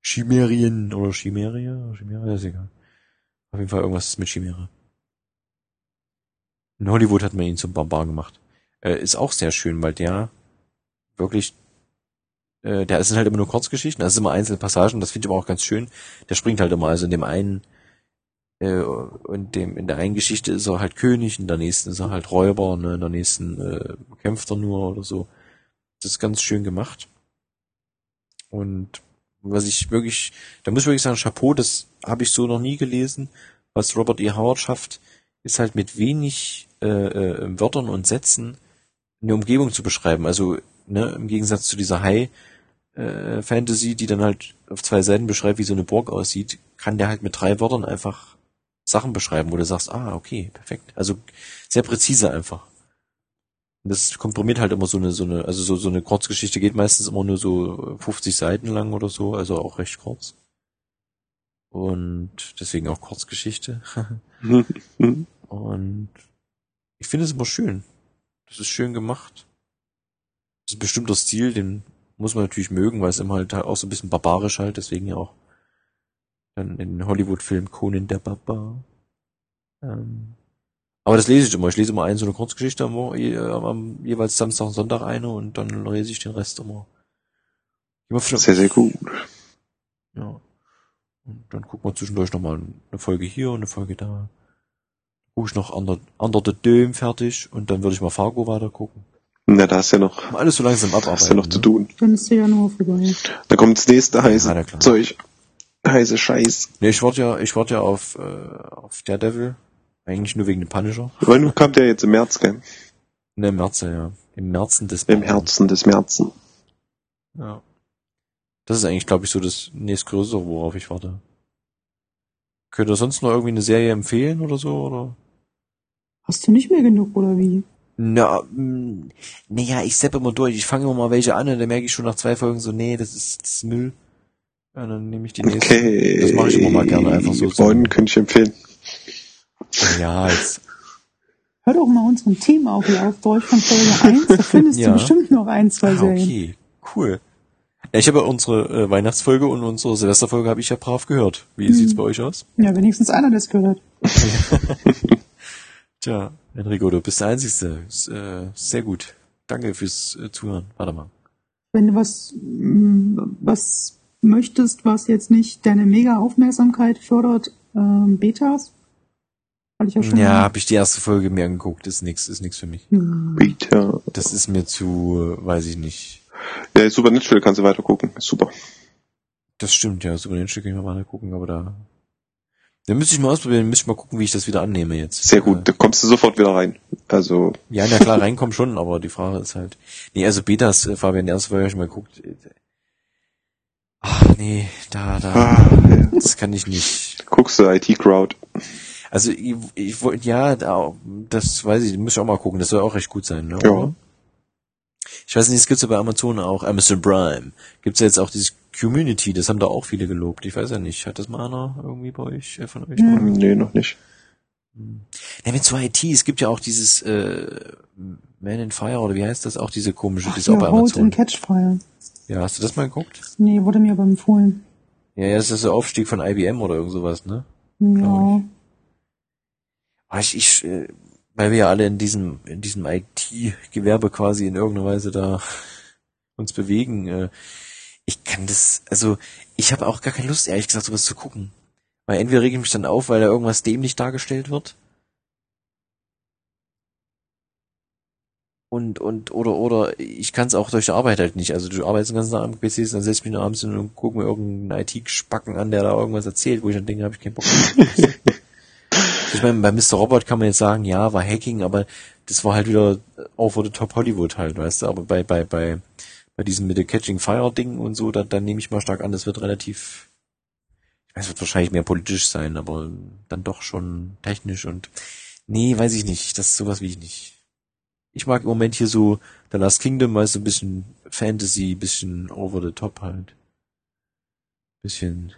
Chimerien oder Chimeria? Chimeria ist egal. Auf jeden Fall irgendwas mit Chimäre. In Hollywood hat man ihn zum Barbar gemacht. Äh, ist auch sehr schön, weil der wirklich, äh, der sind halt immer nur Kurzgeschichten, das sind immer einzelne Passagen, das finde ich aber auch ganz schön. Der springt halt immer, also in dem einen, äh, und dem, in der einen Geschichte ist er halt König, in der nächsten ist er halt Räuber, ne, in der nächsten äh, kämpft er nur oder so. Das ist ganz schön gemacht. Und was ich wirklich, da muss ich wirklich sagen, Chapeau, das habe ich so noch nie gelesen. Was Robert E. Howard schafft, ist halt mit wenig äh, äh, Wörtern und Sätzen eine Umgebung zu beschreiben. Also ne, im Gegensatz zu dieser High äh, Fantasy, die dann halt auf zwei Seiten beschreibt, wie so eine Burg aussieht, kann der halt mit drei Wörtern einfach Sachen beschreiben, wo du sagst, ah, okay, perfekt. Also sehr präzise einfach. Und das komprimiert halt immer so eine, so eine, also so, so eine Kurzgeschichte geht meistens immer nur so 50 Seiten lang oder so, also auch recht kurz. Und deswegen auch Kurzgeschichte. Und ich finde es immer schön. Das ist schön gemacht. Das ist ein bestimmter Stil, den muss man natürlich mögen, weil es immer halt auch so ein bisschen barbarisch halt, deswegen ja auch dann in den Hollywood-Film Conan der Barbar. Ähm, aber das lese ich immer. Ich lese immer eine so eine Kurzgeschichte am, je, am, jeweils Samstag und Sonntag eine und dann lese ich den Rest immer. Immer Sehr, sehr gut. ja. Und dann gucken wir zwischendurch nochmal eine Folge hier und eine Folge da. Guck ich noch Under, Under the Dome fertig und dann würde ich mal Fargo weiter gucken. Na, da ist ja noch, alles so langsam abarbeiten. hast ja noch zu ne? tun. Dann ist der Januar vorbei. Da kommt das nächste heiße Ja, na klar. Zeug. Heiße Scheiß. Nee, ich warte ja, ich warte ja auf, äh, auf Daredevil. Eigentlich nur wegen dem Punisher. Wann kommt der jetzt im März, gell? Ne, im März, ja. Im Märzen des Im Herzen des Märzen. Ja. Das ist eigentlich, glaube ich, so das nächstgrößere, worauf ich warte. Könnt ihr sonst noch irgendwie eine Serie empfehlen oder so, oder? Hast du nicht mehr genug, oder wie? Na, mh, naja, ich seppe immer durch. Ich fange immer mal welche an und dann merke ich schon nach zwei Folgen so, nee, das ist, das ist Müll. Ja, dann nehme ich die nächste. Okay. Das mache ich immer mal gerne einfach so. Bonn könnte ich empfehlen. Ja, jetzt. Hör doch mal unseren Themauflauf durch von Folge 1. Da findest Ja. du bestimmt noch ein, zwei Ah, Serien. okay, cool. Ja, ich habe ja unsere äh, Weihnachtsfolge und unsere Silvesterfolge habe ich ja brav gehört. Wie sieht's bei euch aus? Ja, wenigstens einer das gehört. Tja, Enrico, du bist der Einzige. Äh, sehr gut. Danke fürs äh, Zuhören. Warte mal. Wenn du was, mm, was möchtest, was jetzt nicht deine mega Aufmerksamkeit fördert, ähm, Betas. Ich ja schon Ja, habe ich die erste Folge mir angeguckt, ist nix, ist nix für mich. Hm. Peter. Das ist mir zu, äh, weiß ich nicht. Ja, Supernatural kannst du weiter gucken. Super. Das stimmt, ja, Super den kann ich mal weiter gucken, aber da. Da müsste ich mal ausprobieren, müsste ich mal gucken, wie ich das wieder annehme jetzt. Sehr gut. Da kommst du sofort wieder rein. Also, Äh, Ja, na klar, reinkommen schon, aber die Frage ist halt. Nee, also Betas, äh, Fabian, Folge hab ich mal geguckt. äh, Ach nee, da, da. ah, ja. Das kann ich nicht. guckst du IT-Crowd. Also ich, ich wollte, ja, da, das weiß ich, muss ich auch mal gucken, das soll auch recht gut sein, ne? Ja. Ich weiß nicht, es gibt's ja bei Amazon auch, Amazon Prime, gibt's ja jetzt auch dieses Community, das haben da auch viele gelobt. Ich weiß ja nicht, hat das mal einer irgendwie bei euch, äh, von euch? Hm, Nee, noch nicht. Ja, mit so IT, es gibt ja auch dieses äh, Man in Fire oder wie heißt das auch, diese komische, Ach, das ist auch bei ja, Hold and Catchfire. Ja, hast du das mal geguckt? Nee, wurde mir aber empfohlen. Ja, ja, das ist der Aufstieg von IBM oder irgend sowas, ne? Ja. Ah, ich, ich, äh, weil wir ja alle in diesem, in diesem IT-Gewerbe quasi in irgendeiner Weise da uns bewegen, äh, ich kann das, also ich habe auch gar keine Lust, ehrlich gesagt, sowas zu gucken. Weil entweder rege ich mich dann auf, weil da irgendwas dämlich dargestellt wird. Und, und, oder, oder ich kann es auch durch die Arbeit halt nicht. Also du arbeitest den ganzen Tag am PCs, dann setz ich mich nur abends hin und guck mir irgendeinen IT-Spacken an, der da irgendwas erzählt, wo ich dann denke, habe ich keinen Bock. Ich meine, bei Mr. Robot kann man jetzt sagen, ja, war Hacking, aber das war halt wieder over the top Hollywood halt, weißt du, aber bei, bei, bei, bei diesem mit der Catching Fire Ding und so, da, da nehme ich mal stark an, das wird relativ, ich weiß, es wird wahrscheinlich mehr politisch sein, aber dann doch schon technisch und, nee, weiß ich nicht, das ist sowas wie ich nicht. Ich mag im Moment hier so The Last Kingdom, weißt du, ein bisschen Fantasy, bisschen over the top halt. Bisschen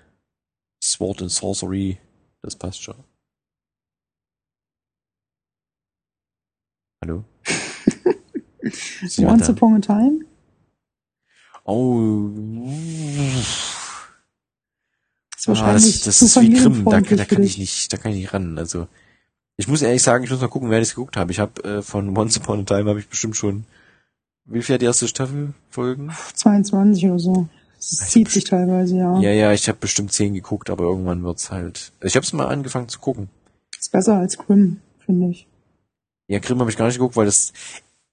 Sword and Sorcery, das passt schon. Hallo? Once? Upon a Time? Oh. Ist Ah, das, das ist wie Grimm, da, da kann ich nicht, da kann ich nicht ran. Also ich muss ehrlich sagen, ich muss mal gucken, wer das geguckt habe. Ich habe äh, von Once Upon a Time habe ich bestimmt schon wie viel hat die erste Staffel Folgen? 22 oder so. Ich zieht sich teilweise, ja. Ja, ja, ich habe bestimmt zehn geguckt, aber irgendwann wird's halt. Ich habe es mal angefangen zu gucken. Ist besser als Grimm, finde ich. Ja, Grimm habe ich gar nicht geguckt, weil das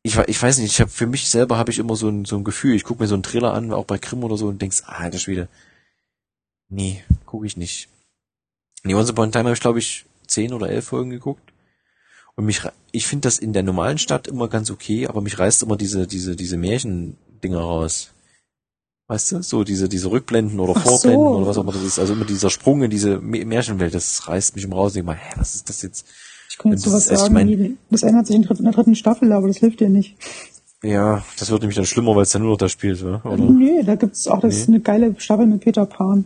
ich, ich weiß nicht, ich habe für mich selber habe ich immer so ein, so ein Gefühl, ich gucke mir so einen Trailer an, auch bei Grimm oder so und denkst, ah, das Schwede. Nee, gucke ich nicht. Nee, Once Upon a Time habe ich glaube ich zehn oder elf Folgen geguckt. Und mich, ich finde das in der normalen Stadt immer ganz okay, aber mich reißt immer diese, diese, diese Märchendinger raus. Weißt du? So diese, diese Rückblenden oder Ach so. Vorblenden oder was auch immer das ist. Also immer dieser Sprung in diese Mä- Märchenwelt, das reißt mich immer raus. Ich denk mal, hä, was ist das jetzt? Ich kann jetzt sowas ist sagen, mein- das ändert sich in der dritten- Staffel, aber das hilft dir nicht. Ja, das wird nämlich dann schlimmer, weil es dann nur noch da spielt, oder? oder? Nö, da gibt's auch, das ist Nee. eine geile Staffel mit Peter Pan.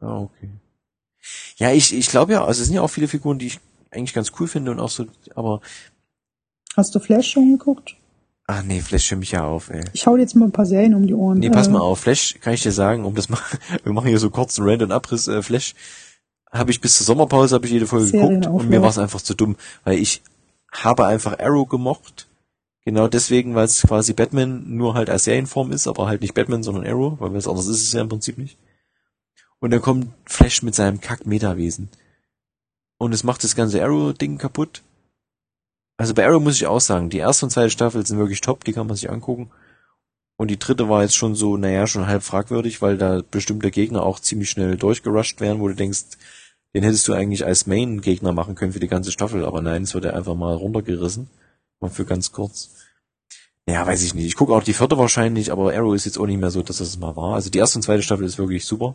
Ah, okay. Ja, ich, ich glaube ja, also es sind ja auch viele Figuren, die ich eigentlich ganz cool finde und auch so, aber, Hast du Flash schon geguckt? ah nee, Flash für mich ja auf, ey. Ich hau dir jetzt mal ein paar Serien um die Ohren. Nee, pass Äh, mal auf, Flash kann ich dir sagen, um das mal, wir machen hier so kurz einen random Abriss, äh, Flash habe ich bis zur Sommerpause, habe ich jede Folge geguckt und mir war es einfach zu dumm, weil ich habe einfach Arrow gemocht, genau deswegen, weil es quasi Batman nur halt als Serienform ist, aber halt nicht Batman, sondern Arrow, weil was anderes ist es ja im Prinzip nicht. Und dann kommt Flash mit seinem Kack-Meta-Wesen. Und es macht das ganze Arrow-Ding kaputt. Also bei Arrow muss ich auch sagen, die erste und zweite Staffel sind wirklich top, die kann man sich angucken. Und die dritte war jetzt schon so, naja, schon halb fragwürdig, weil da bestimmte Gegner auch ziemlich schnell durchgerusht werden, wo du denkst, den hättest du eigentlich als Main-Gegner machen können für die ganze Staffel, aber nein, es wird ja einfach mal runtergerissen. Mal für ganz kurz. Ja, weiß ich nicht. Ich gucke auch die vierte wahrscheinlich, aber Arrow ist jetzt auch nicht mehr so, dass das mal war. Also die erste und zweite Staffel ist wirklich super.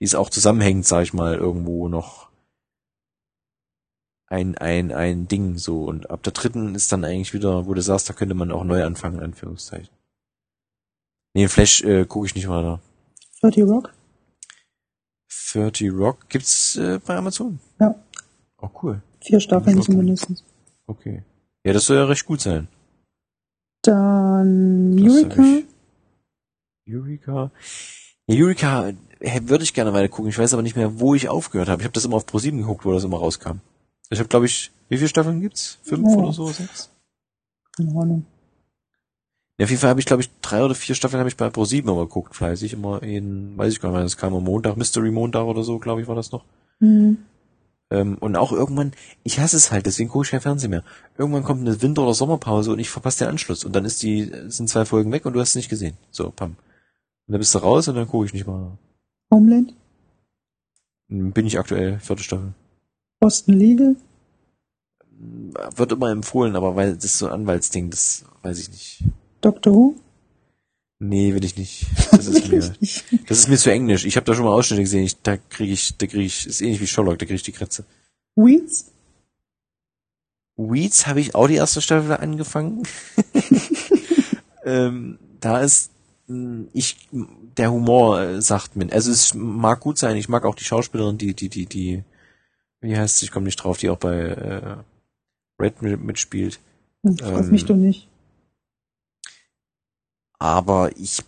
Die ist auch zusammenhängend, sag ich mal, irgendwo noch ein, ein, ein Ding so. Und ab der dritten ist dann eigentlich wieder, wo du sagst, da könnte man auch neu anfangen, in Anführungszeichen. Nee, Flash äh, gucke ich nicht weiter. 30 Rock? 30 Rock gibt's äh, bei Amazon. Ja. Oh, cool. Vier Staffeln zumindest. Okay. Ja, das soll ja recht gut sein. Dann Das Eureka. Eureka. Ja, Eureka würde ich gerne weiter gucken. Ich weiß aber nicht mehr, wo ich aufgehört habe. Ich habe das immer auf Pro7 geguckt, wo das immer rauskam. Ich habe, glaube ich, wie viele Staffeln gibt's? Fünf Oh. oder so? Sechs? Keine Ahnung. Ja, auf jeden Fall habe ich, glaube ich, drei oder vier Staffeln habe ich bei Pro7 immer geguckt, fleißig. Immer in, weiß ich gar nicht mehr, das kam am Montag, Mystery Montag oder so, glaube ich, war das noch. Hm. Ähm, und auch irgendwann, ich hasse es halt, deswegen gucke ich kein Fernsehen mehr. Irgendwann kommt eine Winter- oder Sommerpause und ich verpasse den Anschluss. Und dann ist die, sind zwei Folgen weg und du hast es nicht gesehen. So, pam. Und dann bist du raus und dann gucke ich nicht mal. Homeland, Bin ich aktuell, vierte Staffel. Boston Legal, Wird immer empfohlen, aber weil das ist so ein Anwaltsding, das weiß ich nicht. Doctor Who. Nee, will ich nicht. Das ist mir, das ist mir zu englisch. Ich habe da schon mal Ausschnitte gesehen. Ich, da kriege ich, da kriege ich, ist ähnlich wie Sherlock, da kriege ich die Kratze. Weeds, Weeds habe ich auch die erste Staffel angefangen. ähm, da ist mh, ich der Humor äh, sagt mir. Also es mag gut sein. Ich mag auch die Schauspielerin, die die die die wie heißt sie? Ich komme nicht drauf, die auch bei äh, Red mit- mitspielt. Hm, Frag Ähm, mich doch nicht. Aber ich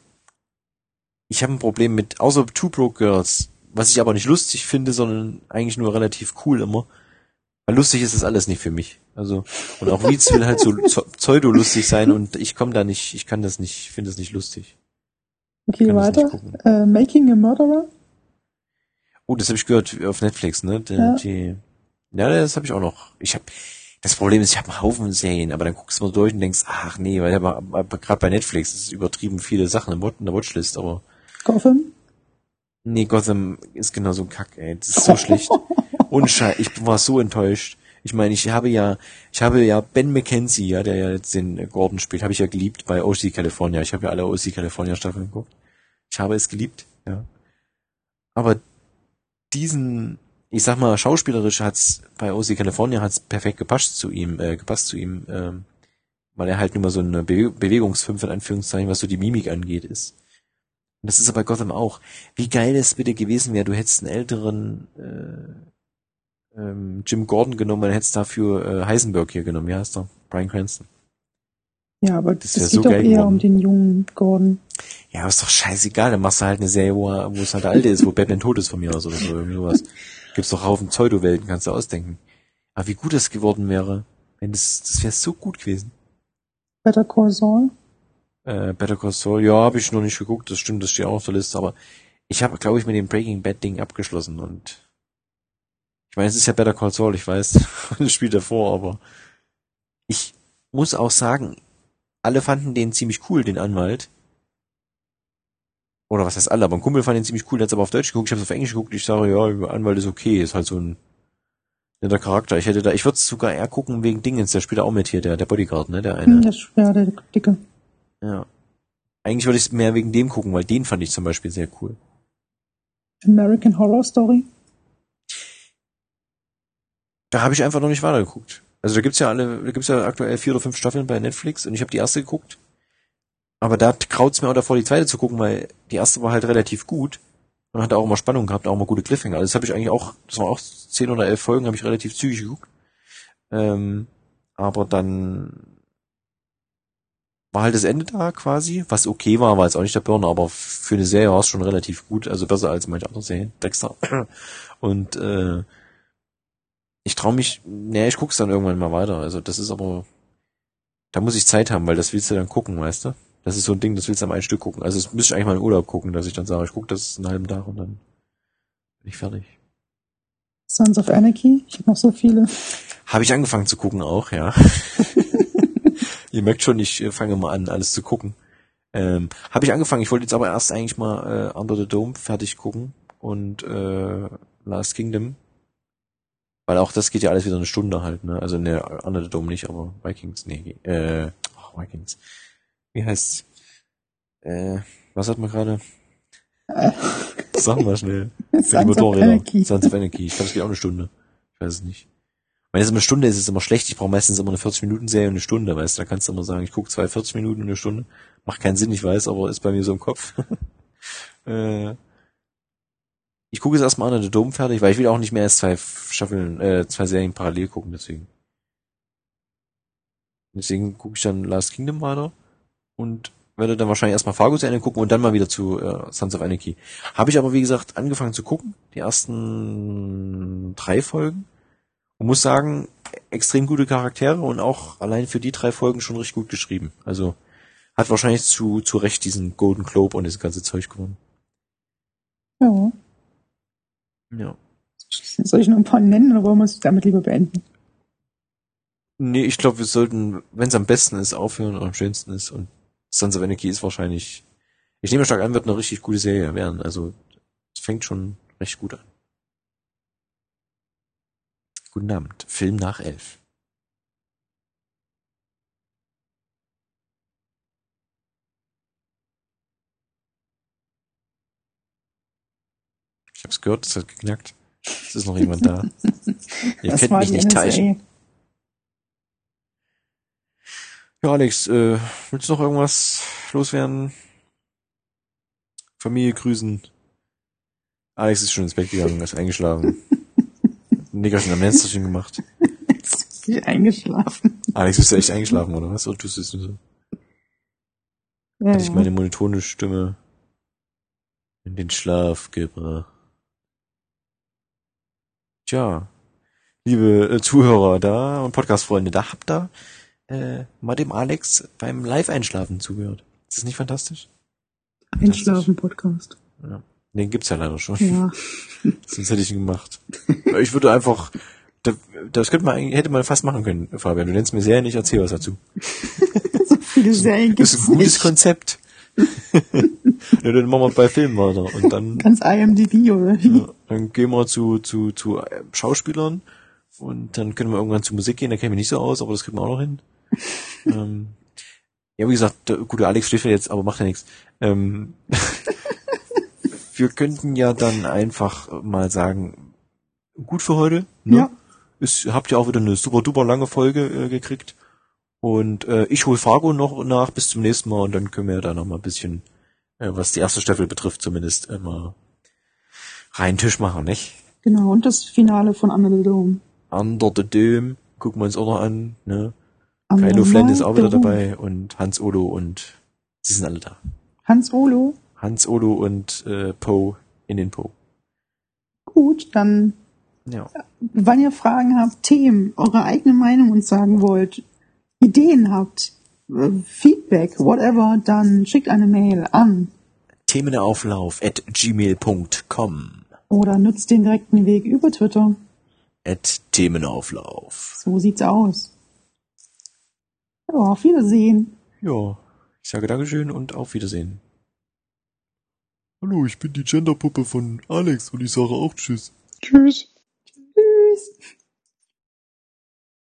ich habe ein Problem mit außer Two Broke Girls, was ich aber nicht lustig finde, sondern eigentlich nur relativ cool immer. Weil lustig ist das alles nicht für mich. Also und auch Weeds will halt so pseudo-lustig sein und ich komme da nicht, ich kann das nicht, finde das nicht lustig. Okay, weiter. Äh, Making a Murderer. Oh, das habe ich gehört auf Netflix, ne? Die, Ja. die, ja, das habe ich auch noch. Ich habe das Problem ist, ich habe einen Haufen Serien, aber dann guckst du mal durch und denkst, ach nee, weil gerade bei Netflix ist übertrieben viele Sachen in, der Watchlist, aber Gotham. nee, Gotham ist genauso ein Kack, ey. Das ist so schlecht. Und Schei ich war so enttäuscht. Ich meine, ich habe ja, ich habe ja Ben McKenzie, ja, der ja jetzt den Gordon spielt, habe ich ja geliebt bei OC California. Ich habe ja alle OC California Staffeln geguckt. Ich habe es geliebt, ja. Aber diesen, ich sag mal, schauspielerisch hat's bei OC California hat's perfekt gepasst zu ihm, äh, gepasst zu ihm, ähm, weil er halt nur mal so eine Bewe Bewegungsfünf in Anführungszeichen, was so die Mimik angeht, ist. Und das ist aber bei Gotham auch. Wie geil es bitte gewesen wäre, du hättest einen älteren äh, ähm, Jim Gordon genommen, dann hättest dafür äh, Heisenberg hier genommen. Wie heißt er? Brian Cranston. Ja, aber Das wär geht so doch eher geworden. um den jungen Gordon. Ja, aber ist doch scheißegal, dann machst du halt eine Serie, wo, wo es halt der alte ist, wo Batman tot ist von mir aus oder so, irgendwie sowas. Gibt's doch Haufen Pseudo-Welten, kannst du ausdenken. Aber wie gut es geworden wäre, wenn das, das wäre so gut gewesen. Better Call Saul. Äh, Better Call Saul, ja, habe ich noch nicht geguckt, das stimmt, das steht auch auf der Liste, aber ich habe, glaube ich, mit dem Breaking Bad Ding abgeschlossen und ich meine, es ist ja Better Call Saul, ich weiß, das spielt davor, aber ich muss auch sagen, alle fanden den ziemlich cool, den Anwalt. Oder was heißt alle, aber ein Kumpel fand den ziemlich cool, der hat's aber auf Deutsch geguckt, ich habe auf Englisch geguckt, ich sage, ja, Anwalt ist okay, ist halt so ein netter Charakter. Ich hätte da, ich würde es sogar eher gucken wegen Dingens, der spielt auch mit hier, der, der Bodyguard, ne, der eine. Hm, das, ja, der Dicke. Ja. Eigentlich würde ich es mehr wegen dem gucken, weil den fand ich zum Beispiel sehr cool. American Horror Story. Da habe ich einfach noch nicht weitergeguckt. Also da gibt's ja alle, da gibt's ja aktuell vier oder fünf Staffeln bei Netflix und ich habe die erste geguckt. Aber da kraut's mir auch davor, die zweite zu gucken, weil die erste war halt relativ gut und hatte auch immer Spannung gehabt, auch mal gute Cliffhanger. Also das habe ich eigentlich auch, das waren auch zehn oder elf Folgen, habe ich relativ zügig geguckt. Ähm, aber dann war halt das Ende da quasi, was okay war, war jetzt auch nicht der Burner, aber für eine Serie war es schon relativ gut, also besser als manche andere Serien, Dexter. Und äh, ich traue mich, nee, ich guck's dann irgendwann mal weiter. Also das ist aber, da muss ich Zeit haben, weil das willst du dann gucken, weißt du? Das ist so ein Ding, das willst du am einen Stück gucken. Also das müsste ich eigentlich mal in Urlaub gucken, dass ich dann sage, ich gucke das einen halben Tag und dann bin ich fertig. Sons of Anarchy. Ich habe noch so viele. Habe ich angefangen zu gucken auch, ja. Ihr merkt schon, ich äh, fange mal an, alles zu gucken. Ähm, Habe ich angefangen, ich wollte jetzt aber erst eigentlich mal äh, Under the Dome fertig gucken und äh, Last Kingdom. Weil auch das geht ja alles wieder eine Stunde halt, ne? Also ne, Under the Dome nicht, aber Vikings, nee, äh, oh, Vikings. Wie heißt's? Äh, was hat man gerade? Sag mal schnell. Für die Motorräder. Sons of Anarchy. Ich glaube, es geht auch eine Stunde. Ich weiß es nicht. Wenn es immer eine Stunde ist, ist es immer schlecht. Ich brauche meistens immer eine 40-Minuten-Serie und eine Stunde, weißt du. Da kannst du immer sagen, ich gucke zwei 40 Minuten und eine Stunde. Macht keinen Sinn, ich weiß, aber ist bei mir so im Kopf. äh, ich gucke jetzt erstmal an der Dome fertig, weil ich will auch nicht mehr als zwei Staffeln, äh, zwei Serien parallel gucken, deswegen. Deswegen gucke ich dann Last Kingdom weiter und werde dann wahrscheinlich erstmal Fargo zu Ende gucken und dann mal wieder zu äh, Sons of Anarchy. Habe ich aber, wie gesagt, angefangen zu gucken, die ersten drei Folgen. Und muss sagen, extrem gute Charaktere und auch allein für die drei Folgen schon richtig gut geschrieben. Also hat wahrscheinlich zu, zu Recht diesen Golden Globe und das ganze Zeug gewonnen. Ja. Ja. Soll ich noch ein paar nennen oder wollen wir es damit lieber beenden? Nee, ich glaube, wir sollten, wenn es am besten ist, aufhören oder am schönsten ist. Und Sons of Anarchy ist wahrscheinlich, ich nehme stark an, wird eine richtig gute Serie werden. Also, es fängt schon recht gut an. Guten Abend. Film nach elf. Ich hab's gehört, es hat geknackt. Es ist noch jemand da. Ihr Das könnt mich nicht NSA. täuschen. Ja, Alex, äh, willst du noch irgendwas loswerden? Familie grüßen. Alex ist schon ins Bett gegangen, ist eingeschlafen. Nickerchen am Fensterchen gemacht. Jetzt bin ich eingeschlafen. Alex, bist du echt eingeschlafen, oder was? Oder tust du es nur so? Ja, Hatte ich meine monotone Stimme in den Schlaf gebracht. Tja, liebe äh, Zuhörer da und Podcast-Freunde, da habt ihr äh, mal dem Alex beim Live-Einschlafen zugehört. Ist das nicht fantastisch? Einschlafen-Podcast. Den gibt's ja leider schon. Ja. Sonst hätte ich ihn gemacht. Ich würde einfach, da- das könnte man, hätte man fast machen können, Fabian. Du nennst mir Serien, ich erzähle was dazu. so viele Serien Das gibt's ist ein gutes nicht. Konzept. ja, dann machen wir bei Filmen weiter. Und dann, Ganz IMDb oder wie? ja, dann gehen wir zu, zu, zu äh, Schauspielern und dann können wir irgendwann zu Musik gehen, da kenne ich mich nicht so aus, aber das kriegen wir auch noch hin. Ähm, ja, wie gesagt, der gute Alex schläft ja jetzt, aber macht ja nichts. Ähm, wir könnten ja dann einfach mal sagen, gut für heute. Ne? Ja. Ist, habt ihr auch wieder eine super duper lange Folge äh, gekriegt. Und äh, ich hol Fargo noch nach bis zum nächsten Mal und dann können wir da noch mal ein bisschen, äh, was die erste Staffel betrifft, zumindest äh, mal rein Tisch machen, nicht? Genau, und das Finale von Under the Dome. Under the Dome, gucken wir uns auch noch an, ne? Under Kylo Flynn ist auch wieder dabei und Hans Olo und sie sind alle da. Hans Olo. Hans Olo und äh, Poe in den Poe. Gut, dann, Ja. wann ihr Fragen habt, Themen, eure eigene Meinung uns sagen wollt, Ideen habt, äh, Feedback, whatever, dann schickt eine Mail an Themenauflauf at gmail.com oder nutzt den direkten Weg über Twitter. at Themenauflauf. So sieht's aus. Ja, auf Wiedersehen. Ja, ich sage Dankeschön und auf Wiedersehen. Hallo, ich bin die Genderpuppe von Alex und ich sage auch Tschüss. Tschüss.